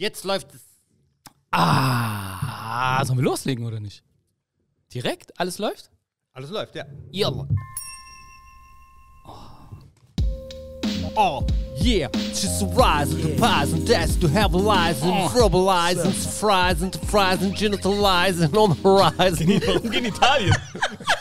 Jetzt läuft es. Ah, sollen wir loslegen oder nicht? Direkt? Alles läuft? Alles läuft, ja. Ja. Oh, yeah. Just rise and rise and dash to have a lies and verbalize and fries and fries and genitalize and on the horizon. Warum Genitalien?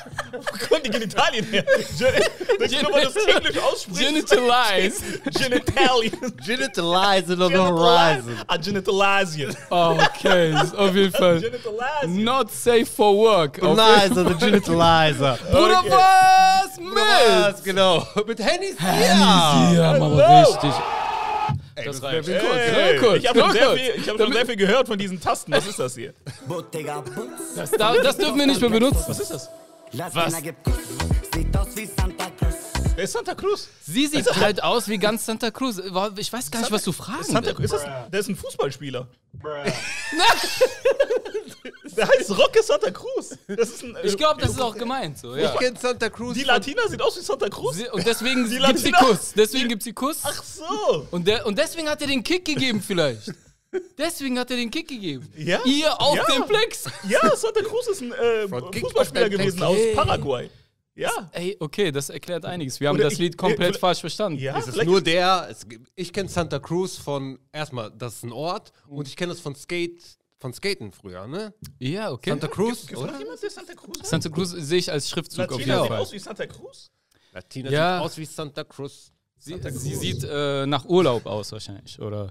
Kommen die Genitalien her? Das weil du es Englisch aussprichst. Genitalize. Genitalien. Genitalize on the horizon. Ah, Genitalisien. Okay, ist auf jeden Fall. Genitalisien. Not safe for work. Nice, the genitalizer. Bruder, was? Mit? Genau. Mit Handys? Ja. Ja, aber Hello. richtig. Ey, Das das reicht. Hey, kurz, ich habe schon, ja, sehr kurz. viel, ich hab schon sehr viel gehört von diesen Tasten. Was ist das hier? Das, da- das dürfen wir nicht mehr benutzen. Was ist das? Latina gibt Kuss. Sieht aus wie Santa Cruz. Wer ist Santa Cruz? Sie sieht halt aus wie ganz Santa Cruz. Ich weiß gar nicht, was du fragen Santa willst. Cruz? Ist das, der ist ein Fußballspieler. der heißt Roque Santa Cruz. Das ist ein, äh, Ich glaube, das ist auch gemeint so, ja. Ich kenn Santa Cruz. Die Latina sieht aus wie Santa Cruz. Sie- Und deswegen Die gibt sie Latina- Kuss. Deswegen gibt sie Kuss. Ach so. Und, der, und deswegen hat er den Kick gegeben vielleicht. Deswegen hat er den Kick gegeben. Ja? Ihr auf Ja. dem Plex. Ja, Santa Cruz ist ein äh, Fußballspieler auf gewesen aus. Paraguay. Ja. Ey, okay, das erklärt einiges. Wir haben Oder das ich- Lied komplett vielleicht- falsch verstanden. Ja, Es ist nur der, es, ich kenne Santa Cruz von, erstmal, das ist ein Ort und ich kenne das von Skate, von Skaten früher, ne? Ja, okay. Santa Cruz, es oder? jemand, der Santa Cruz heißt? Santa Cruz sehe ich als Schriftzug auf Latina jeden sieht Fall. aus wie Santa Cruz? Latina Ja. sieht aus wie Santa Cruz. Sie, sie sieht äh, nach Urlaub aus wahrscheinlich. Oder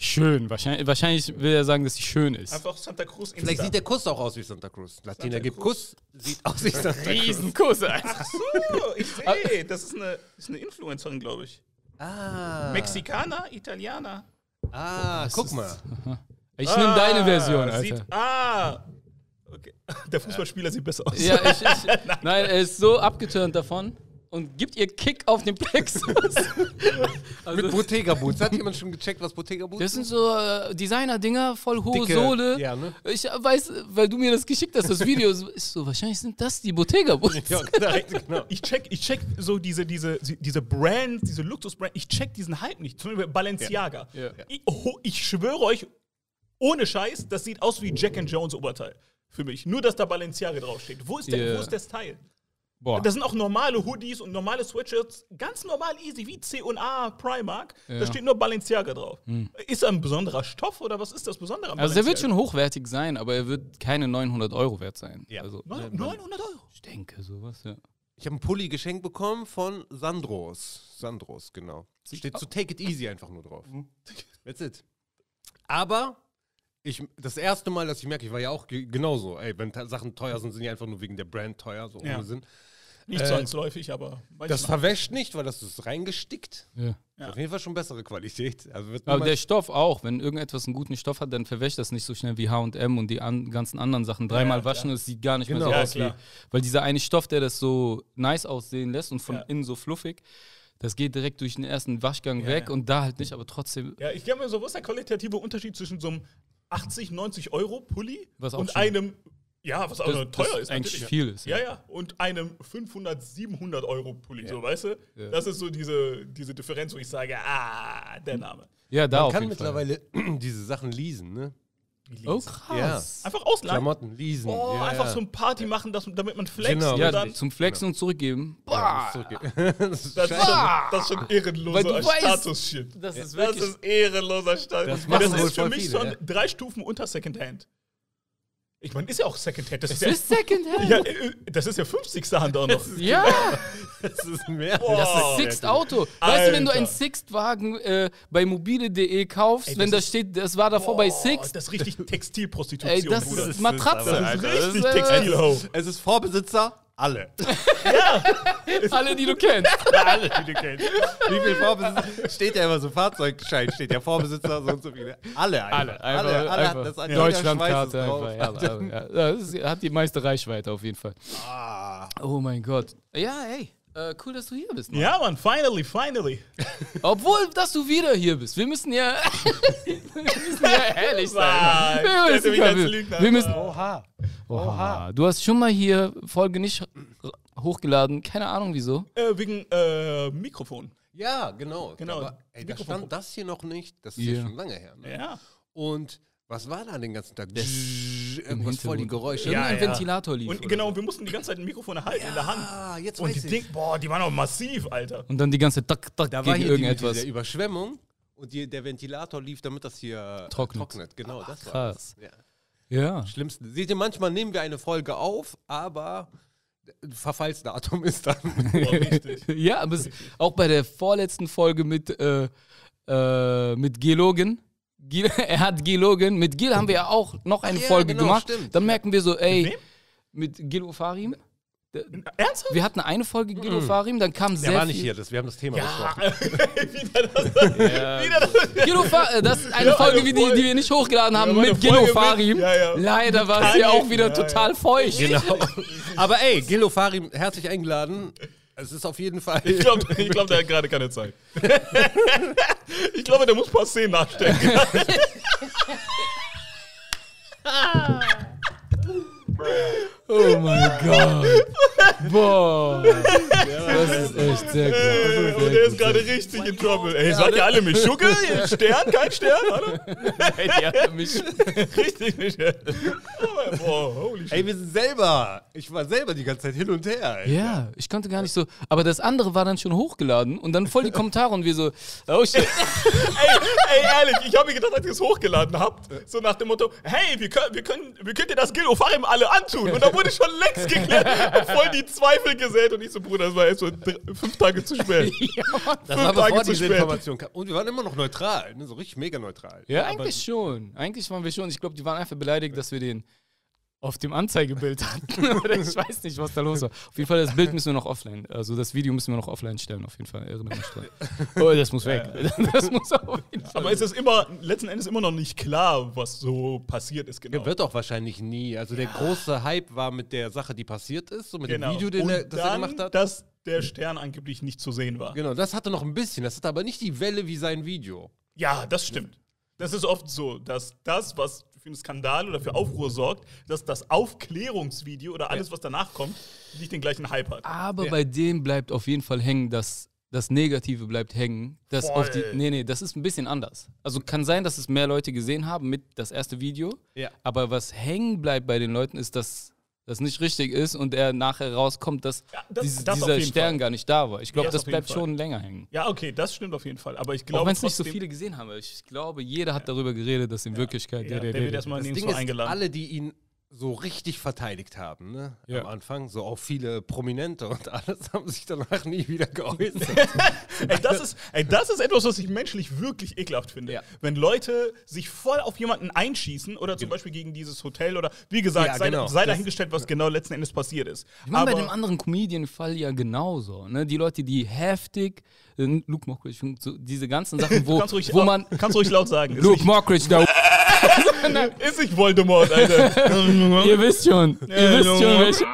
schön. Wahrscheinlich, wahrscheinlich will er sagen, dass sie schön ist. Einfach Santa Cruz Insta. Vielleicht sieht der Kuss auch aus wie Santa Cruz. Latina Santa gibt Cruz. Kuss, sieht aus wie Santa Cruz. Riesenkuss einfach. so, ich sehe. Das ist eine, ist eine Influencerin, glaube ich. Ah, Mexikaner, Italiener. ah guck mal. Ich nehme deine Ah, Version, Alter. Sieht, ah. Okay. Der Fußballspieler sieht besser aus. Ja, ich, ich, nein, er ist so abgeturnt davon und gibt ihr Kick auf den Plexus. also, Mit Bottega Boots. Hat jemand schon gecheckt, was Bottega Boots das sind so äh, Designer-Dinger, voll hohe Dicke- Sohle. ja, ne? Ich weiß, weil du mir das geschickt hast, das Video, so- ist so, wahrscheinlich sind das die Bottega-Boots. Ja, genau. Ich check, ich check so diese, diese, diese Brands, diese Luxus-Brands, ich check diesen Hype nicht. Zum Beispiel Balenciaga. Ja. Ja. Ich, oh, ich schwöre euch, ohne Scheiß, das sieht aus wie Jack and Jones Oberteil. Für mich. Nur, dass da Balenciaga draufsteht. Wo ist, der, Ja. wo ist der Style? Boah. Das sind auch normale Hoodies und normale Sweatshirts, ganz normal easy, wie C&A Primark. Da Ja. Hm. steht nur Balenciaga drauf. Ist da ein besonderer Stoff oder was ist das Besondere am Also der wird schon Balenciaga? hochwertig sein, aber er wird keine 900 Euro wert sein. Ja. Also, Neun- 900 Euro. ich denke sowas, ja. Ich habe einen Pulli geschenkt bekommen von Sandros. Sandros, genau. Steht zu Take It Easy einfach nur drauf. That's it. Aber ich, das erste Mal, dass ich merke, ich war ja auch ge- genauso. Ey, wenn Sachen teuer sind, sind die einfach nur wegen der Brand teuer, so Ja. ohne Sinn. Nicht Äh, zwangsläufig, aber Das verwäscht nicht, weil das ist reingestickt. ja. Ja. Auf jeden Fall schon bessere Qualität. Also wird Aber der Stoff auch, wenn irgendetwas einen guten Stoff hat, dann verwäscht das nicht so schnell wie H&M und die an, ganzen anderen Sachen. Dreimal ja, waschen, klar. es sieht gar nicht Genau. mehr so Ja, aus wie... klar. Weil dieser eine Stoff, der das so nice aussehen lässt und von Ja. innen so fluffig, das geht direkt durch den ersten Waschgang Ja, weg ja. und da halt nicht, aber trotzdem... Ja, ich glaube mir so, was ist der qualitative Unterschied zwischen so einem 80, 90 Euro Pulli Was auch und schon- einem, ja, was auch Das- noch teuer das ist. eigentlich natürlich. viel ist, Ja, ja. ja, und einem 500, 700 Euro Pulli, so, weißt du? Das ist so diese, diese Differenz, wo ich sage, ah, der Name. Ja, da Man auf kann jeden mittlerweile diese Sachen leasen, ne? Fall. Oh, krass. Einfach ausleihen. Klamotten leasen. Oh, ja, einfach ja. so ein Party machen, dass, damit man flext Genau. und Ja, dann. zum Flexen und zurückgeben. Ja, Boah, zurückgehen. das ist Das ist, schon, das ist schon ehrenloser Status-Shit. das ist Das wirklich... ist ehrenloser Status. Das Das, das ist für mich viele, schon ja. drei Stufen unter Secondhand. Ich meine, ist ja auch Secondhand. Das ist, das ja, ist Secondhand. ja, äh, das ist ja 50. Hand auch noch. Ja, Das ist mehr. Boah. das ist Sixt Auto. Weißt du, wenn du einen Sixt-Wagen äh, bei mobile.de kaufst, Ey, wenn das da steht, das war davor bei Boah, Sixt, Das ist richtig Textilprostitution, ey, das Bruder. ist Matratze. das ist richtig äh, Textil-Ho. Es ist Vorbesitzer, alle. Alle, die du kennst. alle, die du kennst. Wie viel Vorbesitzer? Steht ja immer so, Fahrzeugschein steht ja Vorbesitzer, so und so viele. Alle einfach. Alle, einfach, alle, alle einfach das an Deutschlandkarte einfach. Ja, ja, ja. Das ist, hat die meiste Reichweite auf jeden Fall. Ah. Oh mein Gott. Ja, ey. Äh, cool, dass du hier bist. Mann. Ja, Mann, finally, finally. Obwohl, dass du wieder hier bist. Wir müssen ja, wir müssen ja ehrlich sein. Wir müssen, als wir, wir müssen Oha. Oha. Du hast schon mal hier Folge nicht hochgeladen. Keine Ahnung wieso. Äh, wegen äh, Mikrofon. Ja, genau. Genau, Aber, ey, da stand das hier noch nicht. Das ist Ja. ja schon lange her. Ne? Ja. Und was war da den ganzen Tag? Irgendwas voll die. Geräusche. Irgendein Ja, ja. Ventilator lief. Und genau, wir mussten die ganze Zeit ein Mikrofon halten in der Hand. Ah, jetzt Und weiß die ich. Ding, boah, die waren auch massiv, Alter. so. Und dann die ganze Tak, Tak Da war gegen hier die, irgendetwas. diese Überschwemmung und die, der Ventilator lief, damit das hier äh, Trocknet. Genau, das war krass. das. Ja. ja. Schlimmste. Seht ihr, manchmal nehmen wir eine Folge auf, aber Verfallsdatum ist dann. Boah, richtig. Ja, aber es, auch bei der vorletzten Folge mit, äh, äh, mit Geologen. Gil, er hat Geologen. Mit Gil haben wir ja auch noch eine Ach ja, Folge genau, gemacht. stimmt. Dann merken wir so, ey, wem? mit Gil Ofarim. Ernsthaft? Wir hatten eine Folge Gil Ofarim, dann kam Der sehr war nicht viel. hier, das, wir haben das Thema Ja, besprochen. wieder das. Wieder das. Gil äh, das ist eine Ja, Folge, eine die, die wir nicht hochgeladen haben, Ja, mit Gil Ofarim. mit- ja, ja. Leider war es hier auch wieder Ja, ja. total feucht. Genau. Aber ey, Gilo Farim, herzlich eingeladen. Es ist auf jeden Fall. Ich glaube, ich glaub, der hat gerade keine Zeit. ich glaube, der muss ein paar Szenen nachstellen. Oh mein Gott. Boah. Das ist echt sehr gut. Und der ist gerade richtig in Trouble. Ey, seid ihr alle Mischugge? Stern? Kein Stern? Oder? Ey, die hat mich Richtig nicht. Oh, Boah, holy shit. Ey, wir sind selber. Ich war selber die ganze Zeit hin und her. Ey. Ja, ich konnte gar nicht so. Aber das andere war dann schon hochgeladen und dann voll die Kommentare und wir so, oh shit. Ey, ey, ehrlich, ich habe mir gedacht, als ihr es hochgeladen habt, so nach dem Motto, hey, wir können, wir können, wir können dir das Gil Ofarim alle antun. Und da wurde schon längst geklärt und voll die Zweifel gesät. Und ich so, Bruder, das war erst so drei, fünf Tage zu spät. Das Fünf war Tage bevor zu diese spät. Information kam. Und wir waren immer noch neutral, ne? so richtig mega neutral. Ja, Aber- eigentlich schon. Eigentlich waren wir schon. Ich glaube, die waren einfach beleidigt, dass wir den auf dem Anzeigebild hatten. Oder ich weiß nicht, was da los war. Auf jeden Fall, das Bild müssen wir noch offline, also das Video müssen wir noch offline stellen, auf jeden Fall. Erinnere mich dran. Oh, das muss weg. Das muss auf jeden Fall Aber es ist immer, letzten Endes immer noch nicht klar, was so passiert ist, genau. Ja, wird auch wahrscheinlich nie. Also der große Hype war mit der Sache, die passiert ist, so mit genau. dem Video, den und er, das er dann, gemacht hat. dass der Stern angeblich nicht zu sehen war. Genau, das hatte noch ein bisschen. Das hatte aber nicht die Welle wie sein Video. Ja, das stimmt. Das ist oft so, dass das, was für einen Skandal oder für Aufruhr sorgt, dass das Aufklärungsvideo oder alles, was danach kommt, nicht den gleichen Hype hat. Aber Ja. bei dem bleibt auf jeden Fall hängen, dass das Negative bleibt hängen. Das Voll. auf die, nee, nee, das ist ein bisschen anders. Also kann sein, dass es mehr Leute gesehen haben mit das erste Video. Ja. Aber was hängen bleibt bei den Leuten ist, dass das nicht richtig ist und er nachher rauskommt, dass Ja, das- dieses- das dieser Stern Fall. gar nicht da war. Ich glaube, Das bleibt Fall. schon länger hängen. Ja, okay, das stimmt auf jeden Fall. Aber ich Auch glaube, wenn es nicht so viele gesehen haben. Ich glaube, jeder hat darüber geredet, dass in Wirklichkeit Ja, der wird erstmal Das Ding nirgendwo ist, eingeladen. alle, die ihn so richtig verteidigt haben, ne? Ja. Am Anfang, so auch viele Prominente und alles, haben sich danach nie wieder geäußert. Ey, das ist, ey, das ist etwas, was ich menschlich wirklich ekelhaft finde. Ja. Wenn Leute sich voll auf jemanden einschießen oder zum Beispiel gegen dieses Hotel oder wie gesagt, Ja, sei, genau. sei dahingestellt, was genau letzten Endes passiert ist. Ich meine, bei dem anderen Comedian-Fall ja genauso. Ne? Die Leute, die heftig, äh, Luke Mockridge, diese ganzen Sachen, wo, kannst ruhig, wo man. kannst ruhig laut sagen. Luke Mockridge, da, ist nicht Voldemort, Alter. ihr wisst schon. Ihr wisst schon, welche.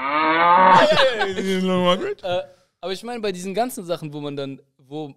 Margaret? Äh, aber ich meine, bei diesen ganzen Sachen, wo man dann, wo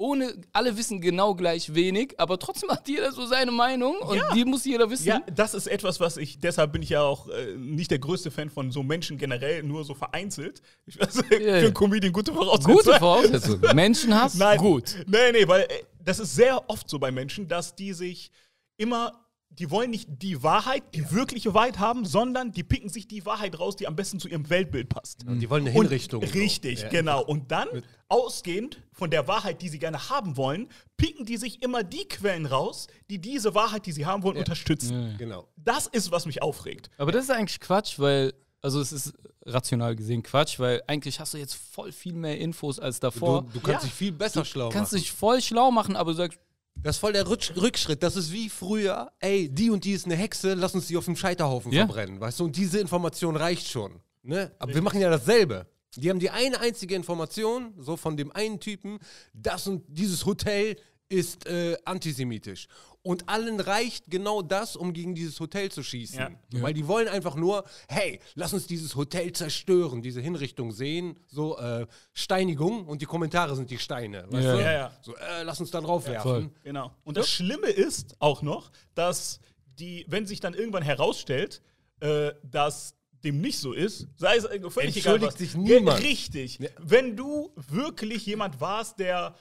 ohne, alle wissen genau gleich wenig, aber trotzdem hat jeder so seine Meinung und die muss jeder wissen. Ja, das ist etwas, was ich, deshalb bin ich ja auch äh, nicht der größte Fan von so Menschen generell, nur so vereinzelt. Ich weiß, für ja. einen Comedian gute Voraussetzungen. Gute Voraussetzung. Menschenhass, Nein, gut. Nee, nee, weil äh, das ist sehr oft so bei Menschen, dass die sich immer, die wollen nicht die Wahrheit, die wirkliche Wahrheit haben, sondern die picken sich die Wahrheit raus, die am besten zu ihrem Weltbild passt. Und die wollen eine Und- Hinrichtung. so. Richtig, Ja. genau. Und dann, ausgehend von der Wahrheit, die sie gerne haben wollen, picken die sich immer die Quellen raus, die diese Wahrheit, die sie haben wollen, unterstützen. Genau. Das ist, was mich aufregt. Aber das ist eigentlich Quatsch, weil, also es ist rational gesehen Quatsch, weil eigentlich hast du jetzt voll viel mehr Infos als Du, davor. du kannst Ja. dich viel besser schlau kannst machen. dich voll schlau machen, aber du sagst, Das ist voll der Rutsch Rückschritt. Das ist wie früher, ey, die und die ist eine Hexe, lass uns die auf dem Scheiterhaufen Ja. verbrennen, weißt du? Und diese Information reicht schon. Ne? Aber wir machen ja dasselbe. Die haben die eine einzige Information, so von dem einen Typen, das und dieses Hotel ist äh, antisemitisch. Und allen reicht genau das, um gegen dieses Hotel zu schießen. Ja. Weil die wollen einfach nur, hey, lass uns dieses Hotel zerstören, diese Hinrichtung sehen, so äh, Steinigung und die Kommentare sind die Steine. Weißt Ja. du? Ja, ja. So, äh, lass uns da drauf werfen. voll. Genau. Und das Schlimme ist auch noch, dass die, wenn sich dann irgendwann herausstellt, äh, dass dem nicht so ist, sei es äh, völlig egal. Entschuldigt sich niemand. Ja, Richtig. Wenn du wirklich jemand warst, der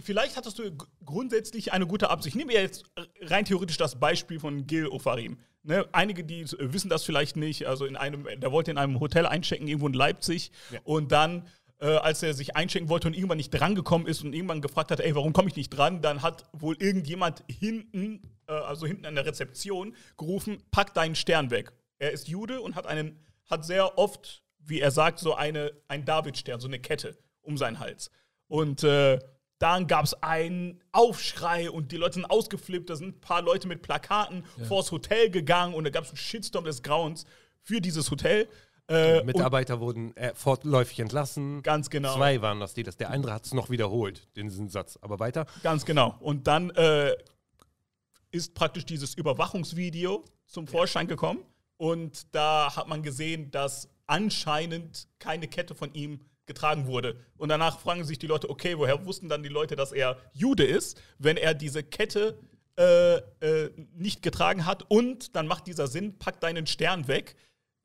vielleicht hattest du grundsätzlich eine gute Absicht. Nehmen wir jetzt rein theoretisch das Beispiel von Gil Ofarim. Ne, einige, die wissen das vielleicht nicht. Also in einem, der wollte in einem Hotel einchecken, irgendwo in Leipzig. Und dann, äh, als er sich einchecken wollte und irgendwann nicht drangekommen ist und irgendwann gefragt hat, ey, warum komme ich nicht dran, dann hat wohl irgendjemand hinten, äh, also hinten an der Rezeption, gerufen, pack deinen Stern weg. Er ist Jude und hat einen, hat sehr oft, wie er sagt, so eine, ein Davidstern, so eine Kette um seinen Hals. Und äh, dann gab es einen Aufschrei und die Leute sind ausgeflippt. Da sind ein paar Leute mit Plakaten vors Hotel gegangen und da gab es einen Shitstorm des Grauens für dieses Hotel. Äh, Mitarbeiter wurden äh, fortläufig entlassen. Ganz genau. Zwei waren das, die das. Der andere hat es noch wiederholt, diesen Satz. Aber weiter. Ganz genau. Und dann äh, ist praktisch dieses Überwachungsvideo zum Vorschein gekommen. Und da hat man gesehen, dass anscheinend keine Kette von ihm getragen wurde. Und danach fragen sich die Leute, okay, woher wussten dann die Leute, dass er Jude ist, wenn er diese Kette äh, äh, nicht getragen hat? Und dann macht dieser Sinn, pack deinen Stern weg.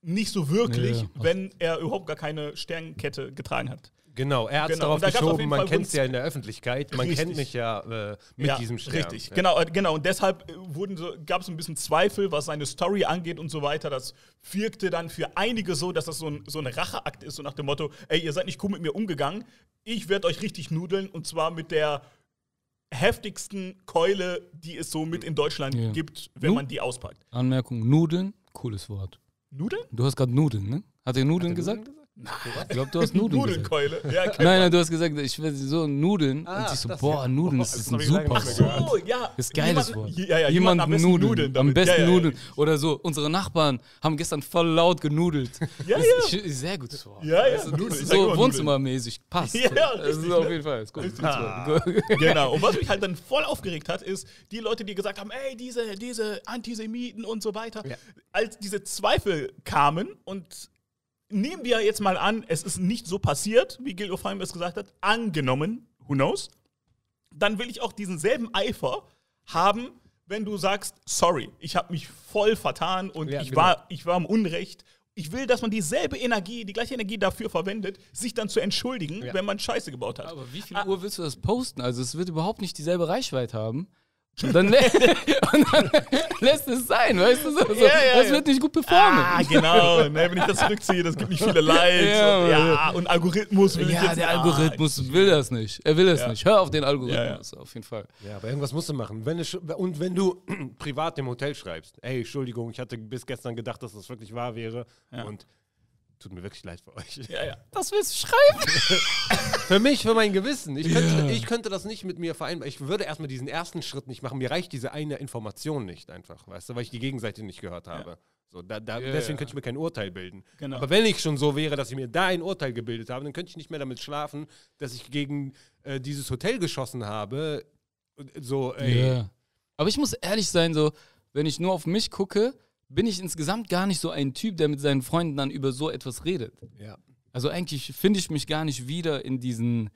Nicht so wirklich, ja. wenn er überhaupt gar keine Sternkette getragen hat. Genau, er hat es Genau, darauf geschoben, man kennt es ja in der Öffentlichkeit, man Richtig. kennt mich ja äh, mit diesem Stern. Richtig, Ja. genau, äh, genau. Und deshalb äh, wurden so, gab es ein bisschen Zweifel, was seine Story angeht und so weiter. Das wirkte dann für einige so, dass das so ein, so ein Racheakt ist, so nach dem Motto, ey, ihr seid nicht cool mit mir umgegangen, ich werde euch richtig nudeln und zwar mit der heftigsten Keule, die es so mit in Deutschland Ja. gibt, wenn Nu- man die auspackt. Anmerkung: Nudeln, cooles Wort. Nudeln? Du hast gerade Nudeln, ne? Hat er Nudeln gesagt? Ich glaube, du hast Nudeln gesagt. Nudelnkeule. Ja, Nein, man. nein, du hast gesagt, ich will so Nudeln. Ah, und ich so, boah, ja. Nudeln, das Das ist ein super Wort. So, ja. Ist geiles Jemand- Wort. Ja, ja, Jemand am besten nudeln. nudeln Am besten ja, ja, nudeln. Oder so, unsere Nachbarn haben gestern voll laut genudelt. Ja, Das ja. ist, ist sehr gutes Wort. Ja, ja, immer so wohnzimmermäßig. Passt. Ja, ja, das ist richtig, auf ne? jeden Fall. Ist gut. Genau. Und was mich halt dann voll aufgeregt hat, ist die Leute, die gesagt haben, ey, diese, diese Antisemiten und so weiter. Ja. Als diese Zweifel kamen und nehmen wir jetzt mal an, es ist nicht so passiert, wie Gil Ofaim es gesagt hat, angenommen, who knows, dann will ich auch diesen selben Eifer haben, wenn du sagst, sorry, ich habe mich voll vertan und Ja, ich, genau. war, ich war im Unrecht. Ich will, dass man dieselbe Energie, die gleiche Energie dafür verwendet, sich dann zu entschuldigen, Ja. wenn man Scheiße gebaut hat. Aber wie viel Uhr willst du das posten? Also es wird überhaupt nicht dieselbe Reichweite haben. Und dann, lä und dann lässt es sein, weißt du? So, so. Ja, ja, das ja. wird nicht gut performen. Ah, genau. Ne, wenn ich das zurückziehe, das gibt nicht viele Likes. Ja, und, ja, und Algorithmus will ich ja, jetzt der ah, Algorithmus will das nicht. Er will das Ja. nicht. Hör auf den Ja, Algorithmus, auf jeden Fall. Ja, aber irgendwas musst du machen. Wenn es, und wenn du privat im Hotel schreibst, ey, Entschuldigung, ich hatte bis gestern gedacht, dass das wirklich wahr wäre. Und tut mir wirklich leid für euch. Ja, ja. Das willst du schreiben? Für mich, für mein Gewissen. Ich könnte, Ja. ich könnte das nicht mit mir vereinbaren. Ich würde erstmal diesen ersten Schritt nicht machen. Mir reicht diese eine Information nicht einfach, weißt du, weil ich die Gegenseite nicht gehört habe. So, da, da, Ja, deswegen ja. könnte ich mir kein Urteil bilden. Genau. Aber wenn ich schon so wäre, dass ich mir da ein Urteil gebildet habe, dann könnte ich nicht mehr damit schlafen, dass ich gegen äh, dieses Hotel geschossen habe. So, ey. Ja. Aber ich muss ehrlich sein, so, wenn ich nur auf mich gucke, bin ich insgesamt gar nicht so ein Typ, der mit seinen Freunden dann über so etwas redet. Ja. Also eigentlich finde ich mich gar nicht wieder in diesen,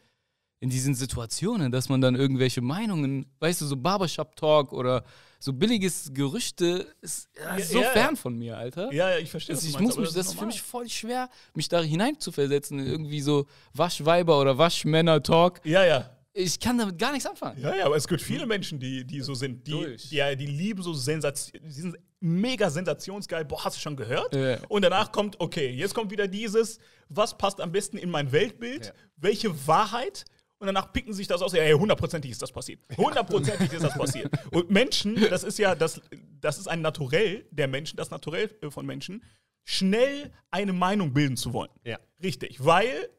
in diesen Situationen, dass man dann irgendwelche Meinungen, weißt du, so Barbershop-Talk oder so billiges Gerüchte ist ja, so ja. fern von mir, Alter. Ja, ja, ich verstehe Das, was ich muss mich, das ist für mich voll schwer, mich da hineinzuversetzen in irgendwie so Waschweiber oder Waschmänner-Talk. Ja, ja. Ich kann damit gar nichts anfangen. Ja, ja, aber es gibt viele Menschen, die, die so sind. Die, Durch. die, die lieben so Sensation, mega sensationsgeil. Boah, hast du schon gehört? Ja. Und danach kommt, okay, jetzt kommt wieder dieses, was passt am besten in mein Weltbild? Ja. Welche Wahrheit? Und danach picken sich das aus. Ja, ja, hundertprozentig ist das passiert. Hundertprozentig ist das passiert. Und Menschen, das ist ja, das, das ist ein Naturell der Menschen, das Naturell äh, von Menschen, schnell eine Meinung bilden zu wollen. Ja. Richtig, weil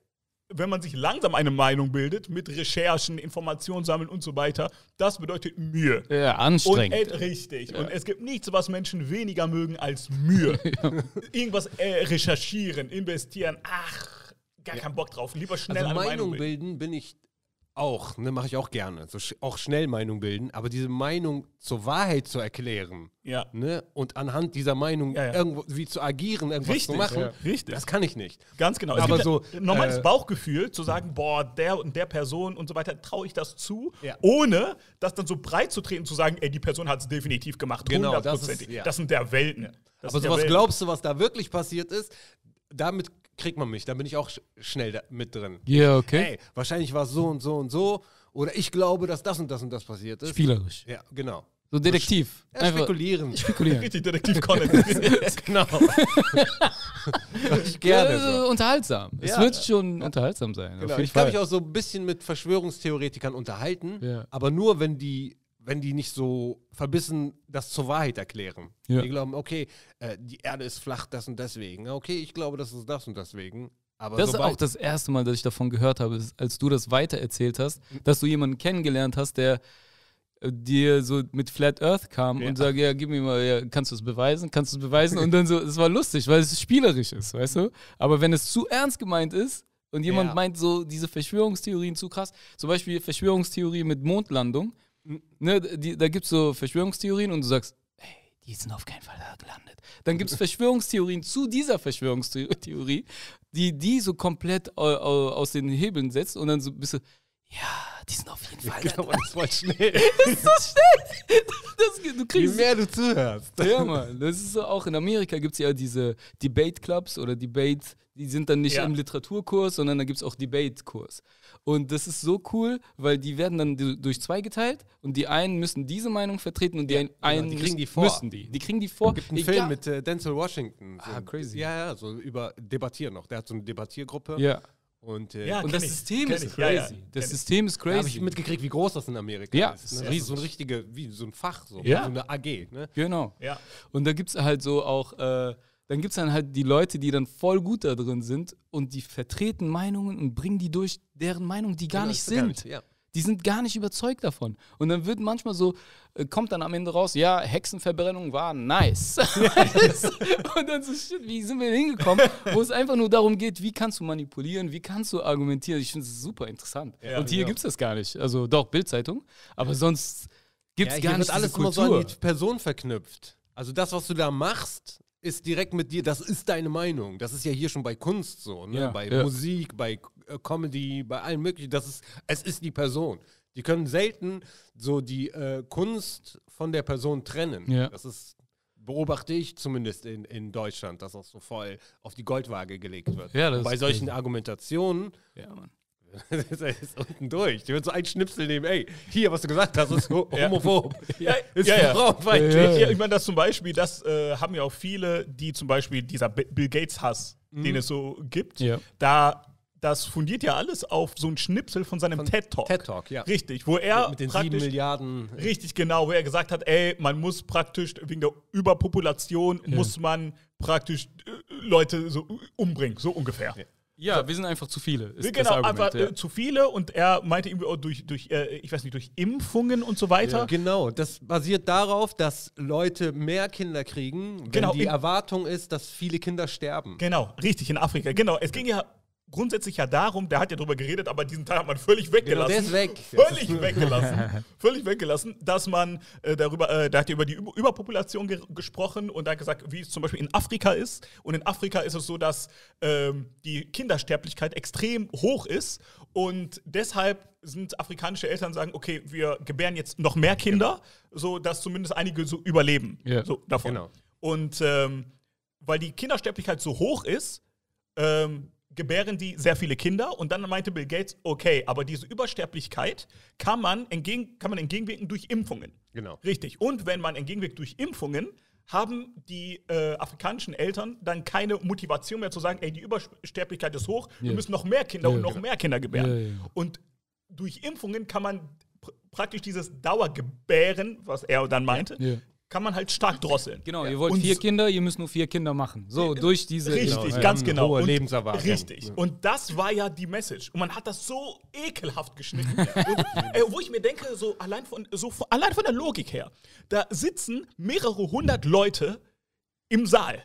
wenn man sich langsam eine Meinung bildet, mit Recherchen, Informationen sammeln und so weiter, das bedeutet Mühe. Ja, Und anstrengend. äh, richtig. Und es gibt nichts, was Menschen weniger mögen als Mühe. Irgendwas äh, recherchieren, investieren. Ach, gar keinen Bock drauf. Lieber schnell Also eine Meinung Meinung bilden. bilden bin ich auch, ne, mache ich auch gerne. So auch schnell Meinung bilden, aber diese Meinung zur Wahrheit zu erklären, Ja. ne, und anhand dieser Meinung Ja, ja. irgendwo wie zu agieren, irgendwas Richtig, zu machen. Richtig. das kann ich nicht. Ganz genau. Es Aber so, normales äh, Bauchgefühl, zu sagen, boah, der und der Person und so weiter, traue ich das zu, ohne das dann so breit zu treten, zu sagen, ey, die Person hat es definitiv gemacht, Genau, das ist-. Das sind der Welten. Das aber sowas Welten. glaubst du, was da wirklich passiert ist, damit kriegt man mich, da bin ich auch sch schnell mit drin. Ja, okay. Ey, wahrscheinlich war es so und so und so Oder ich glaube, dass das und das und das passiert ist. Spielerisch. Ja, genau. So Detektiv. Ja, spekulieren. spekulieren. Richtig Detektiv Conan. genau. ich Ja, gerne so. unterhaltsam. Es Ja. wird schon unterhaltsam sein. Genau. Ich kann mich auch so ein bisschen mit Verschwörungstheoretikern unterhalten, Ja. aber nur, wenn die, wenn die nicht so verbissen das zur Wahrheit erklären. Ja. Die glauben, okay, äh, die Erde ist flach, das und deswegen. Okay, ich glaube, das ist das und deswegen. Aber Das ist auch das erste Mal, dass ich davon gehört habe, als du das weitererzählt hast, dass du jemanden kennengelernt hast, der äh, dir so mit Flat Earth kam Ja. und sagt, ja, gib mir mal, ja, kannst du es beweisen, kannst du es beweisen? Und dann so, es war lustig, weil es spielerisch ist, weißt du? Aber wenn es zu ernst gemeint ist und jemand Ja. meint so, diese Verschwörungstheorien zu krass, zum Beispiel Verschwörungstheorie mit Mondlandung, ne, die, da gibt es so Verschwörungstheorien und du sagst, hey, die sind auf keinen Fall da gelandet. Dann gibt es Verschwörungstheorien zu dieser Verschwörungstheorie, die die so komplett aus den Hebeln setzt und dann so bist du, ja, die sind auf jeden Fall da Genau, das voll schnell. das, Du Je kriegst mehr du zuhörst. ja, Mann. Das ist so auch in Amerika gibt es ja diese Debate-Clubs oder Debate, die sind dann nicht Ja. im Literaturkurs, sondern da gibt es auch Debate-Kurs. Und das ist so cool, weil die werden dann du- durch zwei geteilt und die einen müssen diese Meinung vertreten und die ein- einen die kriegen müssen, die vor. müssen die. Die kriegen die vor. gibt einen Egal- Film mit äh, Denzel Washington. So, Ah, crazy. Ja, ja, so über Debattieren noch. Der hat so eine Debattiergruppe. Ja. Und äh, Ja, Und das System ist ich, crazy. ja, ja, das. System ist da habe crazy. ich mitgekriegt, wie groß das in Amerika Ja, ist. ist Ne? Das ist so ein richtige, wie so ein Fach, so, Ja. so eine AG. Ne? Genau. Ja. Und da gibt es halt so auch, äh, dann gibt es dann halt die Leute, die dann voll gut da drin sind und die vertreten Meinungen und bringen die durch, deren Meinung die gar Genau, nicht sind. ja. Die sind gar nicht überzeugt davon. Und dann wird manchmal so, äh, kommt dann am Ende raus, ja, Hexenverbrennung war nice. und dann so, shit, wie sind wir denn hingekommen? Wo es einfach nur darum geht, wie kannst du manipulieren, wie kannst du argumentieren. Ich finde es super interessant. Ja, und hier ja. gibt es das gar nicht. Also doch, Bildzeitung, aber sonst gibt Ja, es hier gar nicht wird alles diese immer so Kultur. an die Person verknüpft. Also das, was du da machst, ist direkt mit dir, das ist deine Meinung. Das ist ja hier schon bei Kunst so, ne? Ja, bei ja. Musik, bei äh, Comedy, bei allem möglichen. Das ist, es ist die Person. Die können selten so die äh, Kunst von der Person trennen. Ja. Das ist, beobachte ich zumindest in, in Deutschland, dass auch so voll auf die Goldwaage gelegt wird. Ja, das bei solchen. Argumentationen. das ist unten durch. Die wird so einen Schnipsel nehmen, ey, hier, was du gesagt hast, ist ho- homophob. Ja, Ist ja, ja. frauenfeindlich. Ja, Ja, ich meine, das zum Beispiel, das äh, haben ja auch viele, die zum Beispiel dieser Bi- Bill Gates-Hass, den es so gibt, Ja. da das fundiert ja alles auf so ein Schnipsel von seinem Von TED-Talk. TED Talk, ja. Richtig, wo er Mit den sieben praktisch Milliarden. Richtig, genau, wo er gesagt hat, ey, man muss praktisch wegen der Überpopulation muss man praktisch äh, Leute so äh, umbringen, so ungefähr. Ja, wir sind einfach zu viele. Ist das genau, Argument, einfach ja. äh, zu viele und er meinte irgendwie auch durch, durch äh, ich weiß nicht, durch Impfungen und so weiter. Genau, das basiert darauf, dass Leute mehr Kinder kriegen, wenn Genau, die Erwartung ist, dass viele Kinder sterben. Genau, richtig, in Afrika. Genau, es ging ja grundsätzlich ja darum, der hat ja drüber geredet, aber diesen Teil hat man völlig Genau, weggelassen. der ist weg. Völlig weggelassen. völlig weggelassen, dass man äh, darüber, äh, der hat ja über die Über Überpopulation ge gesprochen und hat gesagt, wie es zum Beispiel in Afrika ist. Und in Afrika ist es so, dass ähm, die Kindersterblichkeit extrem hoch ist und deshalb sind afrikanische Eltern sagen, okay, wir gebären jetzt noch mehr Kinder, so dass zumindest einige so überleben. Ja. So davon. Genau. Und ähm, weil die Kindersterblichkeit so hoch ist, ähm, gebären die sehr viele Kinder. Und dann meinte Bill Gates, okay, aber diese Übersterblichkeit kann man, entgegen, kann man entgegenwirken durch Impfungen. Genau. Richtig. Und wenn man entgegenwirkt durch Impfungen, haben die äh, afrikanischen Eltern dann keine Motivation mehr zu sagen, ey, die Übersterblichkeit ist hoch, wir Ja. müssen noch mehr Kinder Ja, und noch genau. mehr Kinder gebären. Ja. Und durch Impfungen kann man pr praktisch dieses Dauergebären, was er dann meinte. Kann man halt stark drosseln. Genau, ihr wollt Und vier Kinder, ihr müsst nur vier Kinder machen. So, durch diese. Richtig, Genau, ganz genau. hohe Und- Lebenserwartung. Richtig. Ja. Und das war ja die Message. Und man hat das so ekelhaft geschnitten. und, ey, wo ich mir denke, so allein von, so allein von der Logik her, da sitzen mehrere hundert Leute im Saal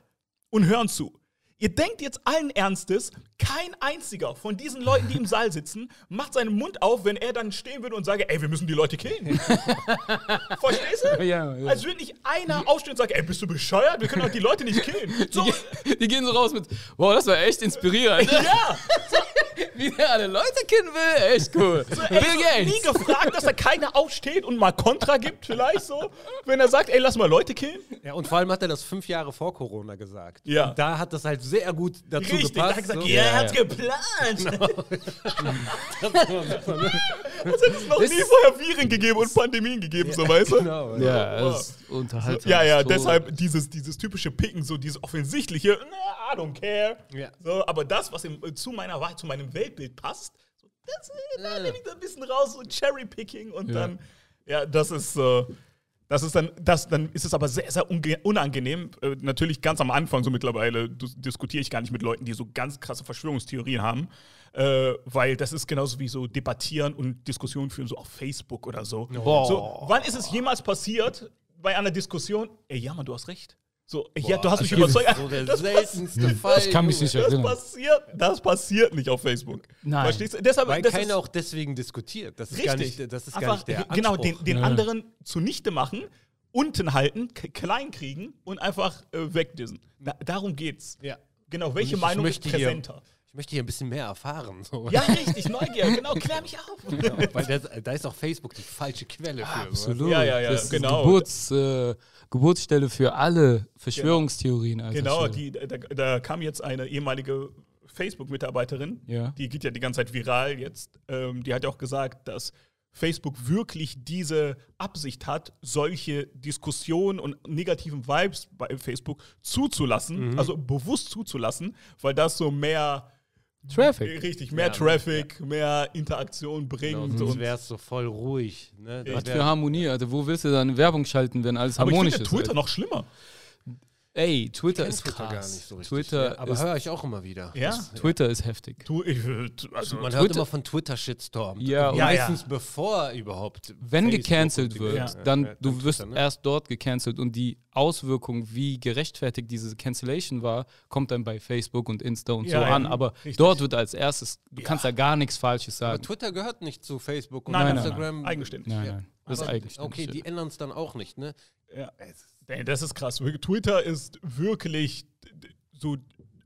und hören zu. Ihr denkt jetzt allen Ernstes, kein einziger von diesen Leuten, die im Saal sitzen, macht seinen Mund auf, wenn er dann stehen würde und sage, ey, wir müssen die Leute killen. Verstehst du? Ja, ja. Als würde nicht einer aufstehen und sagen, ey, bist du bescheuert? Wir können doch die Leute nicht killen. So, Die gehen so raus mit, wow, das war echt inspirierend. ja, so, Wie der alle Leute kennen will, echt cool. Ey, Bill so nie gefragt, dass da keiner aufsteht und mal Kontra gibt, vielleicht so. Wenn er sagt, ey, lass mal Leute killen. Ja, und vor allem hat er das fünf Jahre vor Corona gesagt. Ja. Und da hat das halt sehr gut dazu Richtig, er gepasst. hat gesagt, so. ja, er hat's geplant. es hat es noch Das nie vorher Viren gegeben und Pandemien gegeben, so weißt du? Genau. Ja, das ist. Ja, ja, deshalb dieses, dieses typische Picken, so dieses offensichtliche, na, I don't care. Ja. So, aber das, was im, zu meiner Wahrheit, zu meinem Weltbild passt, so, das, äh, da nehme ich da ein bisschen raus, so Cherry-Picking und Ja. dann, ja, das ist, äh, das ist dann, das, dann ist es aber sehr, sehr unangenehm. Äh, natürlich ganz am Anfang, so mittlerweile, dis- diskutiere ich gar nicht mit Leuten, die so ganz krasse Verschwörungstheorien haben, äh, weil das ist genauso wie so debattieren und Diskussionen führen, so auf Facebook oder so. So, wann ist es jemals passiert bei einer Diskussion? Ey, ja, Mann, du hast recht. So, ey, ja, du hast mich also überzeugt. So der Das seltenste Fall. Ich kann mich nicht das erinnern. passiert, das passiert nicht auf Facebook. Nein. Verstehst du? Deshalb, Weil das keiner ist auch deswegen diskutiert. Das ist richtig. gar nicht, das ist gar Einfach, nicht der Genau, Anspruch. den, den Ja. anderen zunichte machen, unten halten, klein kriegen und einfach äh, wegdissen. Na, darum geht's. Ja. Genau, welche ich Meinung ist möchte hier- präsenter? Ich möchte hier ein bisschen mehr erfahren. So. Ja, richtig, Neugier. Genau, klär mich auf. Weil da, da ist auch Facebook die falsche Quelle für. Absolut. Ja, ja, ja, das ist genau. Geburts, äh, Geburtsstelle für alle Verschwörungstheorien. Alter, Genau, Schwede. die, da, da kam jetzt eine ehemalige Facebook-Mitarbeiterin, Ja. die geht ja die ganze Zeit viral jetzt. Ähm, die hat ja auch gesagt, dass Facebook wirklich diese Absicht hat, solche Diskussionen und negativen Vibes bei Facebook zuzulassen, also bewusst zuzulassen, weil das so mehr Traffic. richtig mehr Ja, Traffic, mehr Interaktion bringt. Genau, sonst und wäre es so voll ruhig. Ne? Das Was für Harmonie, Alter. Wo willst du dann Werbung schalten, wenn alles aber ich harmonisch finde ist? Twitter Alter? noch schlimmer. Ey, Twitter ist Twitter krass. gar nicht so richtig. Twitter, ja, aber ist, höre ich auch immer wieder. Ja? Das- Twitter ist heftig. Tu, ich, also, Man hört Twitter- immer von Twitter-Shitstorm. Ja, Und ja, meistens bevor überhaupt. Wenn Facebook gecancelt wird, Ja. dann Ja, du dann wirst Twitter, ne? erst dort gecancelt und die Auswirkung, wie gerechtfertigt diese Cancellation war, kommt dann bei Facebook und Insta und Ja, so ja, an. Aber richtig. dort wird als erstes, du kannst da gar nichts Falsches Aber sagen. Twitter gehört nicht zu Facebook und Nein, nein, Instagram. nein, eigenständig. Nein, Ja. nein. Das ist Aber- eigentlich. Okay, die ändern es dann auch nicht, ne? Ja. Das ist krass. Twitter ist wirklich so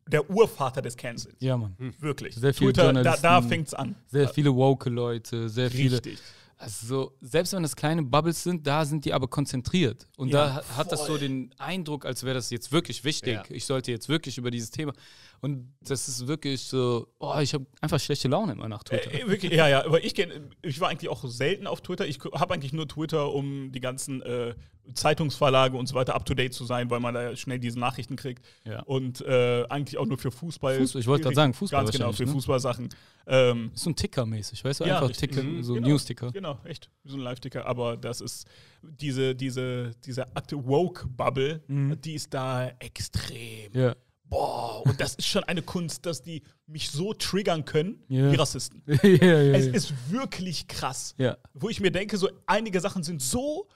der Urvater des Cancels. Ja, Mann. Wirklich. Sehr viele Twitter, da, da fängt's an. Sehr viele woke Leute, sehr viele. Richtig. Also so, selbst wenn das kleine Bubbles sind, da sind die aber konzentriert. Und Ja, da ha- hat das so den Eindruck, als wäre das jetzt wirklich wichtig. Ja. Ich sollte jetzt wirklich über dieses Thema. Und das ist wirklich so, oh, ich habe einfach schlechte Laune immer nach Twitter. Äh, wirklich, ja, ja, aber ich, ich war eigentlich auch selten auf Twitter. Ich habe eigentlich nur Twitter, um die ganzen äh, Zeitungsverlage und so weiter up to date zu sein, weil man da schnell diese Nachrichten kriegt. Ja. Und äh, eigentlich auch nur für Fußball. Fußball, ich wollte gerade sagen, Fußball Ganz genau, für ne? Fußballsachen. Ähm, so ein Ticker-mäßig, weißt du? Ja, Einfach. Ticker, Mhm, so genau. News-Ticker. Genau, echt. So ein Live-Ticker. Aber das ist diese, diese, diese Akte Woke-Bubble, die ist da extrem. Ja. Boah, und das ist schon eine Kunst, dass die mich so triggern können Ja. wie Rassisten. ja, ja, Es ist wirklich krass. Wo ich mir denke, so einige Sachen sind so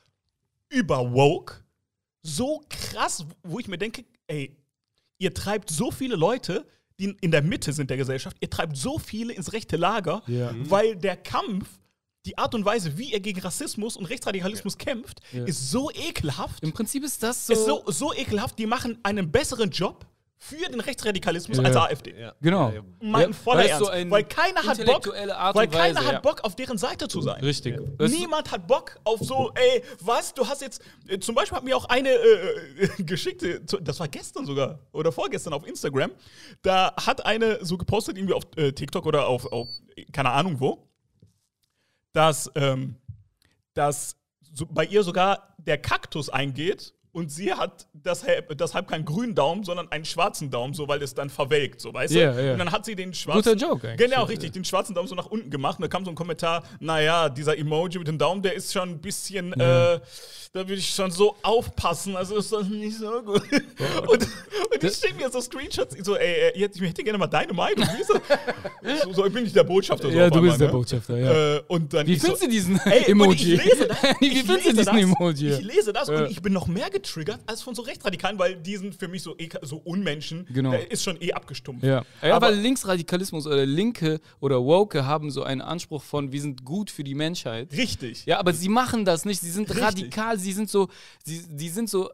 überwoke, so krass, wo ich mir denke, ey, ihr treibt so viele Leute, die in der Mitte sind der Gesellschaft, ihr treibt so viele ins rechte Lager, Ja. weil der Kampf, die Art und Weise, wie er gegen Rassismus und Rechtsradikalismus kämpft, Ja. ist so ekelhaft. Im Prinzip ist das so. ist so, so ekelhaft, die machen einen besseren Job für den Rechtsradikalismus Ja. als AfD. Ja. Genau. Mein Ja, voller weil es Ernst. so weil keiner hat Bock, weil keiner Weise, hat ja. Bock, auf deren Seite zu sein. Richtig. Weißt Niemand hat Bock auf so, ey, was, du hast jetzt, äh, zum Beispiel hat mir auch eine äh, geschickt, äh, zu- das war gestern sogar oder vorgestern auf Instagram, da hat eine so gepostet, irgendwie auf äh, TikTok oder auf, auf, keine Ahnung wo, dass, ähm, dass so bei ihr sogar der Kaktus eingeht und sie hat deshalb, deshalb keinen grünen Daumen, sondern einen schwarzen Daumen, so weil es dann verwelkt, so weißt Ja, du? ja. Und dann hat sie den schwarzen. Guter Joke eigentlich. Genau, Ja, richtig, den schwarzen Daumen so nach unten gemacht. Und da kam so ein Kommentar, naja, dieser Emoji mit dem Daumen, der ist schon ein bisschen, äh, da würde ich schon so aufpassen, also ist das nicht so gut. Und, und ich schicke mir so Screenshots, ich so, ey, ich hätte gerne mal deine Meinung. Wie ist das? so, so, ich bin nicht der Botschafter. So Ja, du einmal, bist der ne? Botschafter, ja. Äh, und dann Wie ich so, findest du diesen Ey, Emoji? ich lese das. Wie ich findest du diesen das, Emoji? Ich lese das Ja. und ich bin noch mehr getriggert als von so Rechtsradikalen, weil die sind für mich so, eh- so Unmenschen. Genau. Der ist schon eh abgestumpft. Ja, ja Aber- Linksradikalismus oder Linke oder Woke haben so einen Anspruch von, wir sind gut für die Menschheit. Richtig. Ja, aber sie machen das nicht. Sie sind Richtig. radikal, sie sind so, sie, die sind so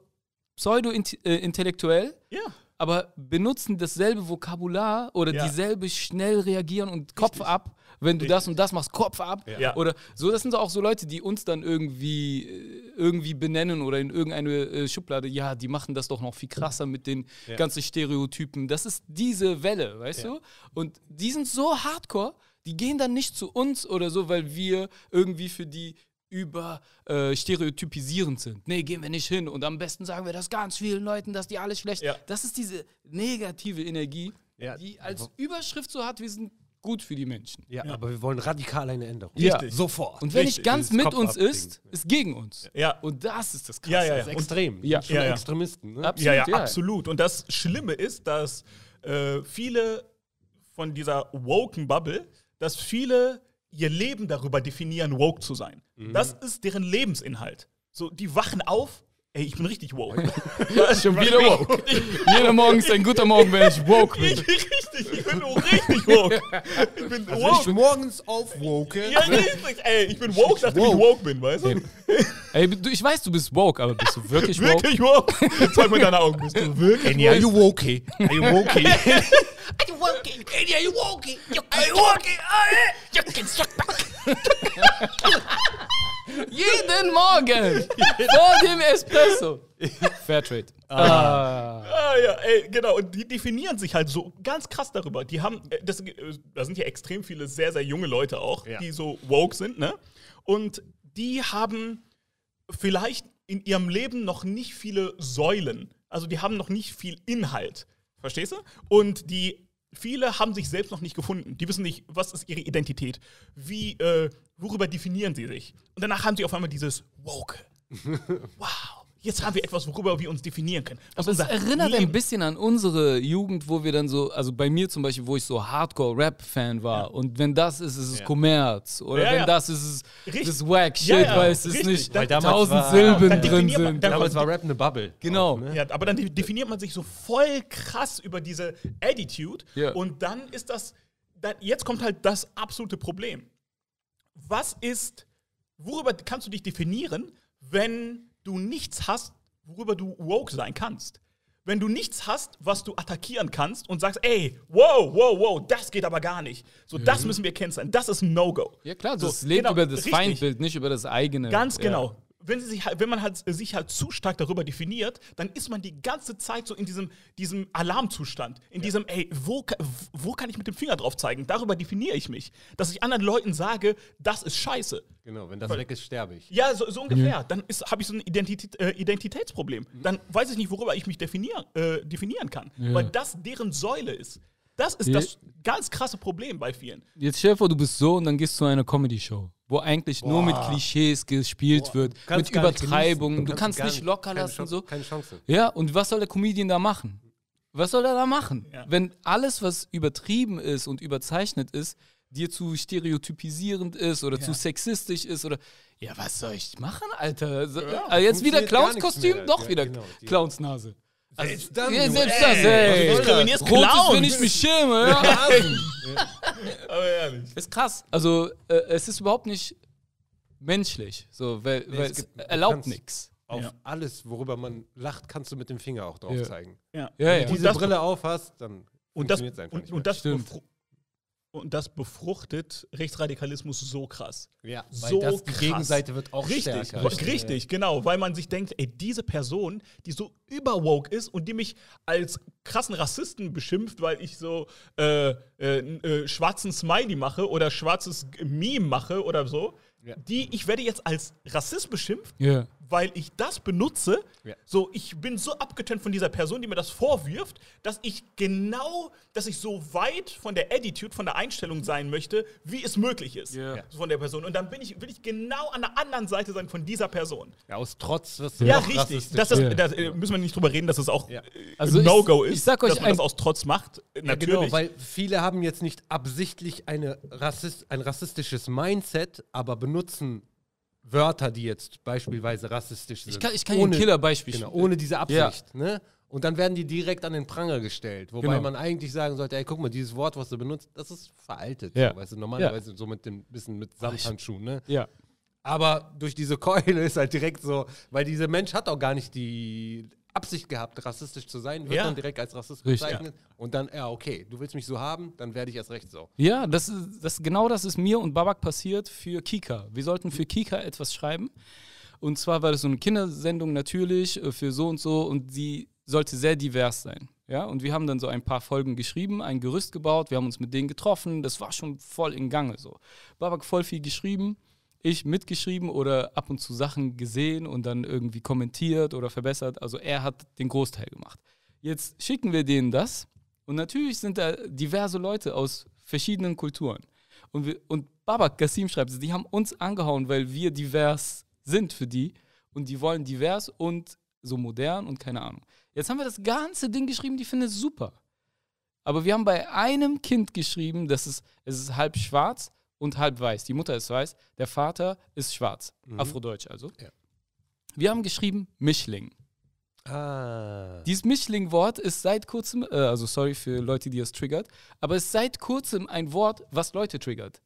pseudo-intellektuell, Ja. aber benutzen dasselbe Vokabular oder Ja. dieselbe schnell reagieren und Kopf ab, wenn du das und das machst, Kopf ab. Ja. Oder so, das sind so auch so Leute, die uns dann irgendwie, äh, irgendwie benennen oder in irgendeine äh, Schublade, ja, die machen das doch noch viel krasser mit den ganzen Stereotypen. Das ist diese Welle, weißt du? Und die sind so hardcore, die gehen dann nicht zu uns oder so, weil wir irgendwie für die über äh, stereotypisierend sind. Nee, gehen wir nicht hin. Und am besten sagen wir das ganz vielen Leuten, dass die alles schlecht. Ja. Das ist diese negative Energie, Ja. die als Überschrift so hat, wir sind gut für die Menschen. Ja, aber wir wollen radikal eine Änderung. Ja. Richtig. Sofort. Und wer Richtig, nicht ganz dieses mit uns ist, ist gegen uns. Ja. Und das ist das Krasse. Ja, ja, ja. Das ist extrem. Ja. Ja, ja. Extremisten. Ne? Absolut, Ja, ja, ja. absolut. Und das Schlimme ist, dass äh, viele von dieser woken Bubble, dass viele ihr Leben darüber definieren, woke zu sein. Mhm. Das ist deren Lebensinhalt. So, die wachen auf, ey, ich bin richtig woke. Schon wieder woke. Jeder Morgen ist ein guter Morgen, wenn ich woke bin. ich, richtig, ich bin richtig woke. Ich bin Also woke. ich bin morgens aufwoke. ja, richtig. Ey, ich bin woke, nachdem ich woke. woke bin, weißt du? Ey, du, ich weiß, du bist woke, aber bist du wirklich woke? Wirklich woke? Zeig mir deine Augen. Bist du wirklich Ey, are you woke? Are you woke? Jeden Morgen! Vor dem Espresso! Fairtrade. Ah. Ah, ja, ey, genau. Und die definieren sich halt so ganz krass darüber. Die haben, äh, das, äh, da sind ja extrem viele sehr, sehr junge Leute auch, Ja. die so woke sind, ne? Und die haben vielleicht in ihrem Leben noch nicht viele Säulen. Also die haben noch nicht viel Inhalt. Verstehst du? Und die viele haben sich selbst noch nicht gefunden. Die wissen nicht, was ist ihre Identität? Wie, äh, worüber definieren sie sich? Und danach haben sie auf einmal dieses Woke. Wow. Jetzt haben wir etwas, worüber wir uns definieren können. Was Aber es erinnert ein Leben- bisschen an unsere Jugend, wo wir dann so, also bei mir zum Beispiel, wo ich so Hardcore-Rap-Fan war. Und wenn das ist, ist es Kommerz. Oder Ja, wenn ja. das ist, ist das Wack-Shit, Ja, ja, weil es ist nicht Weil damals tausend war- Silben drin sind. Damals war Rap eine Bubble. Genau. Auch, ne? Ja, aber dann de- definiert man sich so voll krass über diese Attitude Ja. und dann ist das, dann, jetzt kommt halt das absolute Problem. Was ist, worüber kannst du dich definieren, wenn du nichts hast, worüber du woke sein kannst? Wenn du nichts hast, was du attackieren kannst und sagst, ey, wow, wow, wow, das geht aber gar nicht. So, das müssen wir kennzeichnen. Das ist ein No-Go. Ja klar, So, das lebt genau, über das richtig. Feindbild, nicht über das eigene. Ganz Ja. Wenn, sie sich, halt- wenn man halt, äh, sich halt zu stark darüber definiert, dann ist man die ganze Zeit so in diesem, diesem Alarmzustand. In diesem, ey, wo, ka- wo kann ich mit dem Finger drauf zeigen? Darüber definiere ich mich. Dass ich anderen Leuten sage, das ist scheiße. Genau, wenn das weg ist, sterbe ich. Ja, so, so ungefähr. Dann habe ich so ein Identität, äh, Identitätsproblem. Dann weiß ich nicht, worüber ich mich definier, äh, definieren kann. Weil das deren Säule ist. Das ist Ja. das ganz krasse Problem bei vielen. Jetzt stell dir vor, du bist so und dann gehst du zu einer Comedy-Show, wo eigentlich nur mit Klischees gespielt wird, kannst mit Übertreibungen. Du kannst gar nicht locker lassen. Chance- So. Keine Chance. Ja, und was soll der Comedian da machen? Was soll er da machen? Ja. Wenn alles, was übertrieben ist und überzeichnet ist, dir zu stereotypisierend ist oder zu sexistisch ist oder. Ja, was soll ich machen, Alter? So, äh, jetzt wieder Clownskostüm, doch Ja, wieder genau. Clownsnase. Selbst dann, Ja, du, selbst ey, das, ey. soll diskriminierst Rot ist, Clowns. wenn ich mich schäme. Ja. Aber ehrlich. Ist krass. Also, äh, es ist überhaupt nicht menschlich, so, weil, Nee, weil es es, gibt- du erlaubt nichts. Auf Ja. alles, worüber man lacht, kannst du mit dem Finger auch drauf Ja. zeigen. Ja. Ja, Wenn ja. du diese Brille auf hast, dann Und das, einfach und, nicht und, mehr. das und das befruchtet Rechtsradikalismus so krass. Ja, so weil das, die krass. Gegenseite wird auch Richtig, stärker. richtig, genau, weil man sich denkt, ey, diese Person, die so überwoke ist und die mich als krassen Rassisten beschimpft, weil ich so äh, äh, äh, schwarzen Smiley mache oder schwarzes Meme mache oder so, Ja. die, ich werde jetzt als Rassist beschimpft, Ja. Weil ich das benutze. Ja. So, ich bin so abgetönt von dieser Person, die mir das vorwirft, dass ich genau, dass ich so weit von der Attitude, von der Einstellung sein möchte, wie es möglich ist Ja. von der Person. Und dann bin ich, will ich genau an der anderen Seite sein von dieser Person. Ja, aus Trotz du Ja, richtig. Das ist, Ja. da äh, müssen wir nicht drüber reden, dass es auch äh, Also ich- No-Go ich ist, sag euch dass man das aus Trotz macht. Ja, Natürlich. genau, weil viele haben jetzt nicht absichtlich eine Rassist, ein rassistisches Mindset, aber benutzen Wörter, die jetzt beispielsweise rassistisch sind. Ich kann, ich kann Ihnen ein Killerbeispiel Genau, ohne diese Absicht. Ne? Und dann werden die direkt an den Pranger gestellt. Wobei Genau. man eigentlich sagen sollte, ey, guck mal, dieses Wort, was du benutzt, das ist veraltet. Ja. So, weißt du, normalerweise so mit dem bisschen mit Samthandschuhen, ne? Ja. Aber durch diese Keule ist halt direkt so, weil dieser Mensch hat auch gar nicht die Absicht gehabt, rassistisch zu sein, wird Ja. dann direkt als Rassist bezeichnet. Und dann, ja, okay, du willst mich so haben, dann werde ich erst recht so. Ja, das ist, das, genau das ist mir und Babak passiert für Kika. Wir sollten für Kika etwas schreiben. Und zwar war das so eine Kindersendung natürlich äh, für so und so und sie sollte sehr divers sein. Ja, und wir haben dann so ein paar Folgen geschrieben, ein Gerüst gebaut, wir haben uns mit denen getroffen, das war schon voll in Gange so. Babak voll viel geschrieben, ich mitgeschrieben oder ab und zu Sachen gesehen und dann irgendwie kommentiert oder verbessert. Also er hat den Großteil gemacht. Jetzt schicken wir denen das und natürlich sind da diverse Leute aus verschiedenen Kulturen. Und, wir, und Babak Gassim schreibt, die haben uns angehauen, weil wir divers sind für die. Und die wollen divers und so modern und keine Ahnung. Jetzt haben wir das ganze Ding geschrieben, die finden es super. Aber wir haben bei einem Kind geschrieben, das ist, es ist halb schwarz und halb weiß. Die Mutter ist weiß, der Vater ist schwarz. Afrodeutsch also. Ja. Wir haben geschrieben Mischling. Ah. Dieses Mischling-Wort ist seit kurzem, äh, also sorry für Leute, die es triggert, aber es ist seit kurzem ein Wort, was Leute triggert.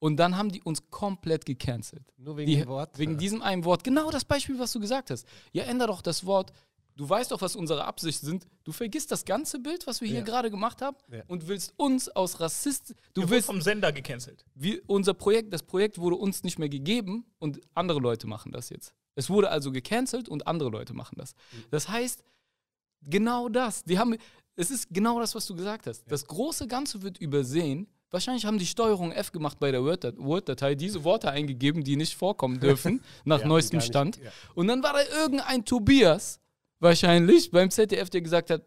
Und dann haben die uns komplett gecancelt. Nur wegen Die, dem Wort? Wegen diesem einen Wort. Genau das Beispiel, was du gesagt hast. Ja, änder doch das Wort. Du weißt doch, was unsere Absichten sind. Du vergisst das ganze Bild, was wir hier Ja. gerade gemacht haben Ja. und willst uns aus Rassist. Du wirst willst vom Sender gecancelt. wir, unser Projekt, das Projekt wurde uns nicht mehr gegeben und andere Leute machen das jetzt. Es wurde also gecancelt und andere Leute machen das. Das heißt, genau das. Die haben, es ist genau das, was du gesagt hast. Das große Ganze wird übersehen. Wahrscheinlich haben die Steuerung F gemacht bei der Word- Word-Datei, diese Worte eingegeben, die nicht vorkommen dürfen, nach Ja, neuestem Stand. ja. Und dann war da irgendein Tobias, wahrscheinlich, beim ZDF, der gesagt hat,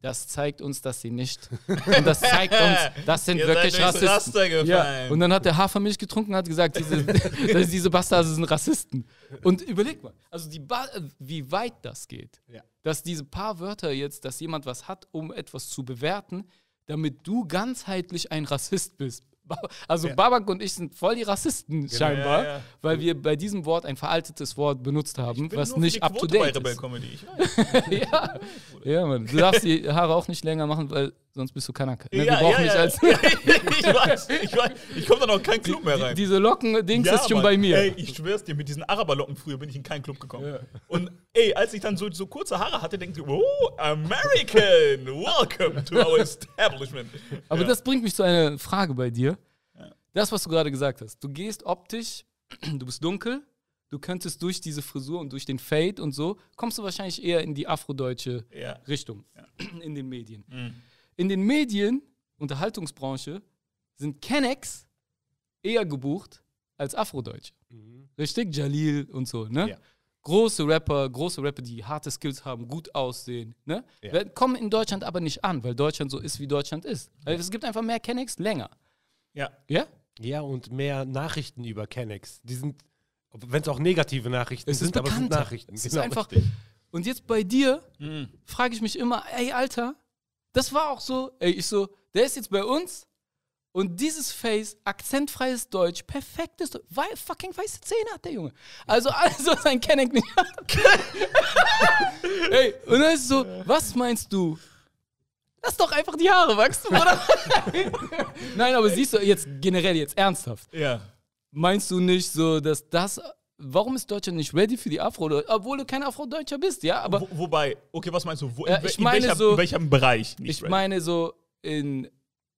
das zeigt uns, dass sie nicht. Und das zeigt uns, das sind wirklich Rassisten. Ja. Und dann hat der Hafermilch getrunken und hat gesagt, diese, diese Bastarde sind Rassisten. Und überleg mal, also wie weit das geht. Ja. Dass diese paar Wörter jetzt, dass jemand was hat, um etwas zu bewerten, damit du ganzheitlich ein Rassist bist. Also Ja. Babak und ich sind voll die Rassisten scheinbar, Ja, ja. weil wir bei diesem Wort ein veraltetes Wort benutzt haben, was nicht up to date ist. Ja. ja, Mann. Du darfst die Haare auch nicht länger machen, weil sonst bist du keiner. Ne, wir Ja, brauchen ja, ja. als ich weiß, ich weiß. Ich komme da noch in keinen Club mehr rein. diese Locken-Dings Ja, ist schon Mann. bei mir. Ey, ich schwör's dir, mit diesen Araberlocken früher bin ich in keinen Club gekommen. Und ey, als ich dann so, so kurze Haare hatte, denkte ich, oh, American, welcome to our establishment. Aber ja. das bringt mich zu einer Frage bei dir. Das, was du gerade gesagt hast. Du gehst optisch, du bist dunkel, du könntest durch diese Frisur und durch den Fade und so, kommst du wahrscheinlich eher in die afrodeutsche Ja. Richtung in den Medien. Mhm. In den Medien, Unterhaltungsbranche, sind Kennex eher gebucht als Afrodeutsche. Richtig? Jalil und so, ne? Ja. Große Rapper, große Rapper, die harte Skills haben, gut aussehen, ne? Ja. Kommen in Deutschland aber nicht an, weil Deutschland so ist, wie Deutschland ist. Weil es gibt einfach mehr Kennex länger. Ja. Ja? Ja, und mehr Nachrichten über Kennex. Die sind, wenn es auch negative Nachrichten Es ist sind, aber es sind. Nachrichten. Es ist Genau, einfach. richtig. Und jetzt bei dir Mhm. frage ich mich immer, ey, Alter, das war auch so, ey, ich so, der ist jetzt bei uns und dieses Face, akzentfreies Deutsch, perfektes, Deutsch, wei fucking weiße Zähne hat der Junge. Also alles, was ein Kenneck nicht hat. ey, und dann ist es so, was meinst du? Lass doch einfach die Haare wachsen, oder? Nein, aber siehst du jetzt generell jetzt ernsthaft, Ja. meinst du nicht so, dass das, warum ist Deutschland nicht ready für die Afro, obwohl du kein Afrodeutscher bist, ja, aber Wo, wobei, okay, was meinst du? Wo, Ja, ich in, meine welcher, so- in welchem Bereich? Ich ready? meine so in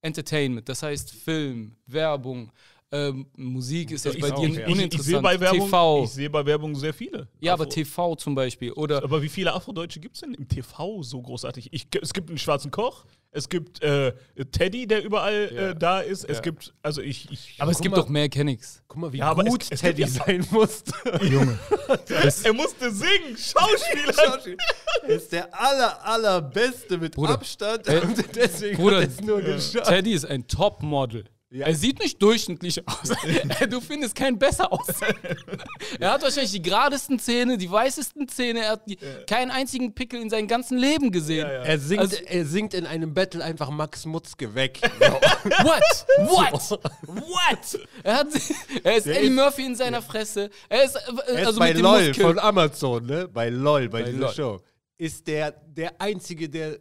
Entertainment, das heißt Film, Werbung, ähm, Musik ist jetzt Ich bei dir ja. ich, ich sehe uninteressant. bei Werbung, TV. ich sehe bei Werbung sehr viele. ja, aber Afro- TV zum Beispiel. Oder Aber wie viele Afrodeutsche gibt es denn im TV so großartig? Ich, es gibt einen schwarzen Koch, es gibt äh, Teddy, der überall Ja. äh, da ist. Es Ja. gibt, also ich. ich aber es gibt mal. doch mehr Kennex. Guck mal, wie Ja, aber gut es- es Teddy sein musste. er musste singen, Schauspieler. Er ist der aller, allerbeste mit Bruder. Abstand. Und deswegen Bruder, hat er es nur geschafft. Teddy ist ein Topmodel. Ja. Er sieht nicht durchschnittlich aus. du findest keinen besser aus. er hat wahrscheinlich die geradesten Zähne, die weißesten Zähne. Er hat die, keinen einzigen Pickel in seinem ganzen Leben gesehen. Ja, ja. Er singt, Also- er singt in einem Battle einfach Max Mutzke weg. What? What? What? Er, hat, er ist Eddie Murphy in seiner Fresse. Er ist, äh, Er ist also bei LOL Muskeln. von Amazon, ne? Bei LOL, bei, dieser LOL. Show. Ist der der Einzige, der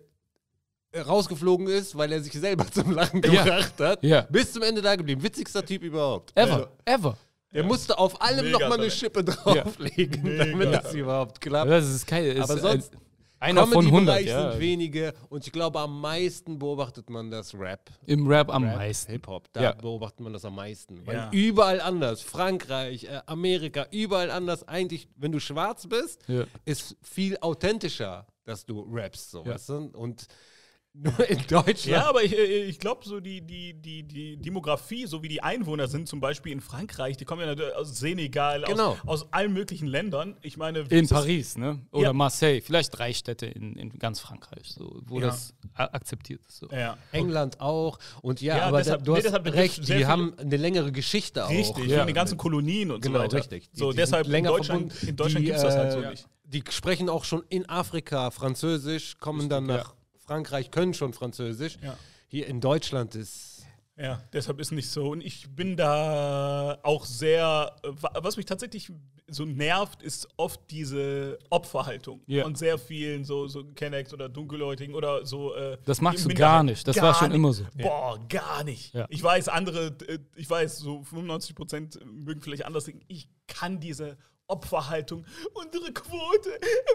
rausgeflogen ist, weil er sich selber zum Lachen Ja. gebracht hat. Ja. Bis zum Ende da geblieben. Witzigster Typ überhaupt. Ever, Also, ever. der musste auf allem Mega noch mal eine. Schippe drauflegen, damit das überhaupt klappt. Das ist geil. Aber sonst, Einer von 100, Comedy-Bereich ja. sind wenige und ich glaube, am meisten beobachtet man das Rap. Im Rap am meisten. Hip-Hop, da Ja. beobachtet man das am meisten. Weil Ja. überall anders, Frankreich, äh, Amerika, überall anders, eigentlich, wenn du schwarz bist, Ja. ist viel authentischer, dass du rappst, so, Ja. weißt du? Und nur in Deutschland. Ja, aber ich, äh, ich glaube, so die, die, die, die Demografie, so wie die Einwohner sind, zum Beispiel in Frankreich, die kommen ja natürlich aus Senegal, Genau. aus, aus allen möglichen Ländern. Ich meine, In Paris, ne? Oder Ja. Marseille. Vielleicht drei Städte in, in ganz Frankreich, so, wo Ja. das akzeptiert ist. So. Ja. England auch. Und ja, Ja, aber deshalb- da, du nee, hast recht, die haben eine längere Geschichte auch. Richtig, Ja. den ganzen Kolonien und Genau, so weiter. richtig. Die- so, die deshalb sind länger in Deutschland, in Deutschland Die, gibt es das halt so äh, nicht. Die sprechen auch schon in Afrika Französisch, kommen dann ja. nach Frankreich, können schon Französisch. Ja. Hier in Deutschland ist. Ja, deshalb ist nicht so. Und ich bin da auch sehr. wa- Was mich tatsächlich so nervt, ist oft diese Opferhaltung Ja. von sehr vielen so, so Kennex oder Dunkelhäutigen oder so. Äh, Das magst du gar nicht. Das war schon nicht. immer so. Boah, gar nicht. Ja. Ich weiß, andere, äh, ich weiß, so 95 Prozent mögen vielleicht anders denken. Ich kann diese Opferhaltung, unsere Quote,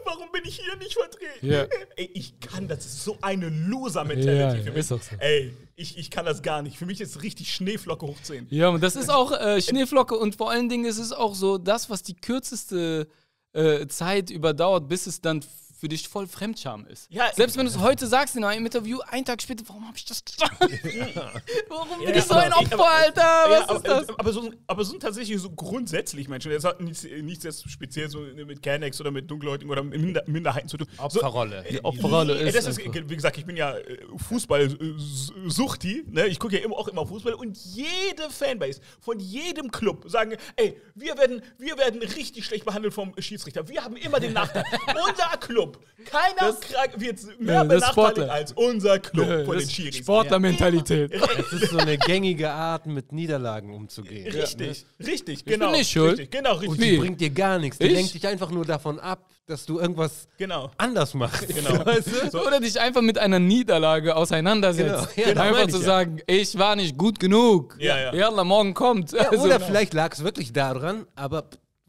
warum bin ich hier nicht vertreten? Ja. Ey, ich kann, das ist so eine Loser-Mentality Ja, für mich. ist auch so. Ey, ich, ich kann das gar nicht. Für mich ist richtig Schneeflocke hoch 10. Ja, und das ist auch äh, Schneeflocke und vor allen Dingen ist es auch so das, was die kürzeste äh, Zeit überdauert, bis es dann für dich voll Fremdscham ist. Ja, Selbst wenn du es heute sagst in einem Interview, einen Tag später, warum habe ich das gesagt? warum bin Ja, ich so ein aber- Opfer, Alter? Was Ja, ist das? aber, aber, so, aber so sind tatsächlich so grundsätzlich Menschen. Das hat nichts, nichts jetzt speziell so mit Canex oder mit Dunkelhäutigen oder mit Minder, Minderheiten zu tun. Opferrolle. So, Opferrolle Nee, ist Das ist, wie gesagt, ich bin ja äh, Fußball-Suchti. Ne? Ich gucke ja immer, auch immer Fußball und jede Fanbase von jedem Club sagen: Ey, wir werden, wir werden richtig schlecht behandelt vom Schiedsrichter. Wir haben immer den Nachteil. unser Club, keiner krank- wird mehr Ja, das benachteiligt als unser Club Ja, von das den Schiris. Sportlermentalität. Es ist so eine gängige Art, mit Niederlagen umzugehen. Richtig, richtig, genau. nicht schuld. Richtig, genau, richtig. Und die bringt dir gar nichts. Die Ich? lenkt dich einfach nur davon ab, dass du irgendwas Genau. anders machst. Genau. Weißt du? Oder dich einfach mit einer Niederlage auseinandersetzt. Genau, ja, das einfach zu ich ja. sagen, ich war nicht gut genug. Ja, ja. Jalla, morgen kommt. Ja, Also- oder vielleicht lag es wirklich daran, aber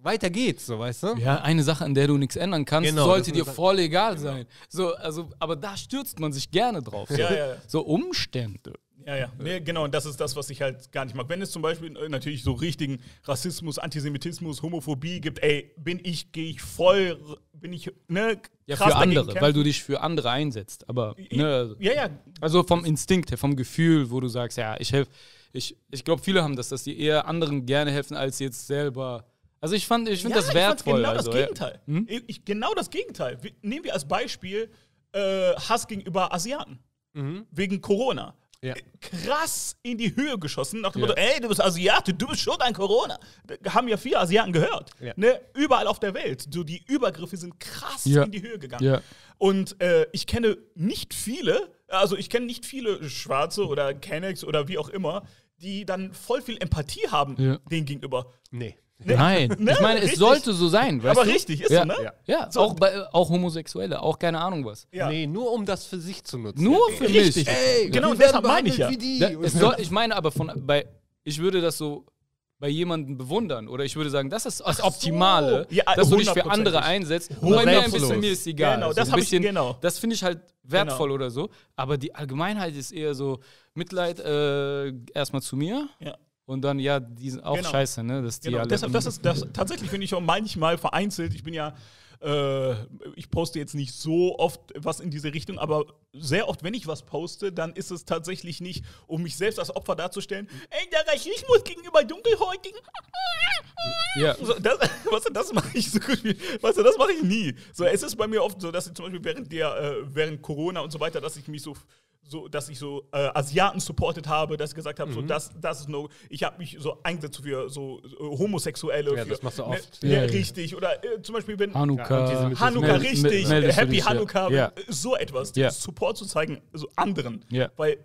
weiter geht's, so weißt du? Ja, eine Sache, an der du nichts ändern kannst, Genau, sollte dir voll egal sein. So, also, aber da stürzt man sich gerne drauf. So, Ja, ja, ja. so Umstände. Ja, ja. Nee, genau, und das ist das, was ich halt gar nicht mag. Wenn es zum Beispiel äh, natürlich so richtigen Rassismus, Antisemitismus, Homophobie gibt, ey, bin ich, gehe ich voll, bin ich, ne, Ja, für andere, kämpfen. weil du dich für andere einsetzt. Aber, ne, Ja, ja, also vom Instinkt her, vom Gefühl, wo du sagst, ja, ich helfe. Ich, ich glaube, viele haben das, dass die eher anderen gerne helfen, als jetzt selber. Also ich fand, ich finde ja, das ich wertvoll. genau also, das ja. Gegenteil. Ich, genau das Gegenteil. Nehmen wir als Beispiel äh, Hass gegenüber Asiaten. Wegen Corona. Ja. Krass in die Höhe geschossen, nach dem Ja. Motto, ey, du bist Asiate, du bist schuld an Corona. Da haben ja viele Asiaten gehört. Ja. Ne? Überall auf der Welt. So, die Übergriffe sind krass Ja. in die Höhe gegangen. Ja. Und äh, ich kenne nicht viele, also ich kenne nicht viele Schwarze oder Kennex oder wie auch immer, die dann voll viel Empathie haben Ja. denen gegenüber. Nee. Nein, Ne? ich meine, es Richtig. sollte so sein. Weißt Aber du? richtig, ist ja. so, ne? Ja. Ja, So. auch, bei, auch Homosexuelle, auch keine Ahnung was. Ja. Nee, nur um das für sich zu nutzen. Nur für Richtig. mich. Ey, Genau, deshalb werden meine ich ja. Wie die. Da, es soll, ich meine aber von bei ich würde das so bei jemandem bewundern oder ich würde sagen, das ist das Optimale, Ja, dass du dich für 100%. andere einsetzt. Und bei mir ein bisschen mir ist egal. Genau, so das ich- bisschen, genau. Das finde ich halt wertvoll Genau. oder so. Aber die Allgemeinheit ist eher so Mitleid äh, erstmal zu mir Ja. Und dann ja, die sind auch Genau. scheiße, ne? Dass die Genau, alle, deshalb, das ist das, tatsächlich finde ich auch manchmal vereinzelt. Ich bin ja, äh, ich poste jetzt nicht so oft was in diese Richtung, aber sehr oft, wenn ich was poste, dann ist es tatsächlich nicht, um mich selbst als Opfer darzustellen. Ey, der Rassismus gegenüber Dunkelhäutigen. ja. So, das, weißt du, das mache ich so gut wie, weißt du, das mache ich nie. So, es ist bei mir oft so, dass ich zum Beispiel während der, äh, während Corona und so weiter, dass ich mich so, so dass ich so äh, Asiaten supportet habe, dass ich gesagt habe, so, das, das ist no, ich habe mich so eingesetzt für so, so Homosexuelle. Ja, für, das machst du ne, oft. Ja, Ja, ja. richtig. Oder äh, zum Beispiel, wenn Hanukkah. Antisemitismus. Hanukkah, richtig, Happy ja. Hanukkah, Ja. äh, so etwas, Ja. Support zu zeigen, so anderen. Ja. Weil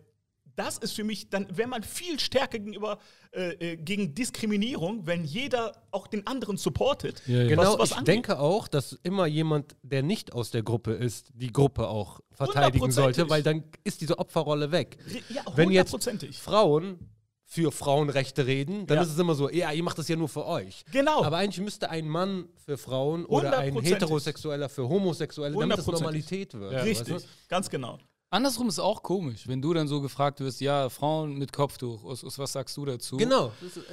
das ist für mich, dann wäre man viel stärker gegenüber äh, äh, gegen Diskriminierung, wenn jeder auch den anderen supportet. Ja, ja. Genau, was, was ich angeht. denke auch, dass immer jemand, der nicht aus der Gruppe ist, die Gruppe auch verteidigen sollte, weil dann ist diese Opferrolle weg. Ja, Wenn jetzt. Frauen für Frauenrechte reden, dann Ja. ist es immer so, ja, ihr macht das ja nur für euch. Genau. Aber eigentlich müsste ein Mann für Frauen oder ein. Heterosexueller für Homosexuelle, damit das. Normalität wird. Richtig, weißt ganz genau. Andersrum ist auch komisch, wenn du dann so gefragt wirst, ja, Frauen mit Kopftuch, was, was sagst du dazu? Genau.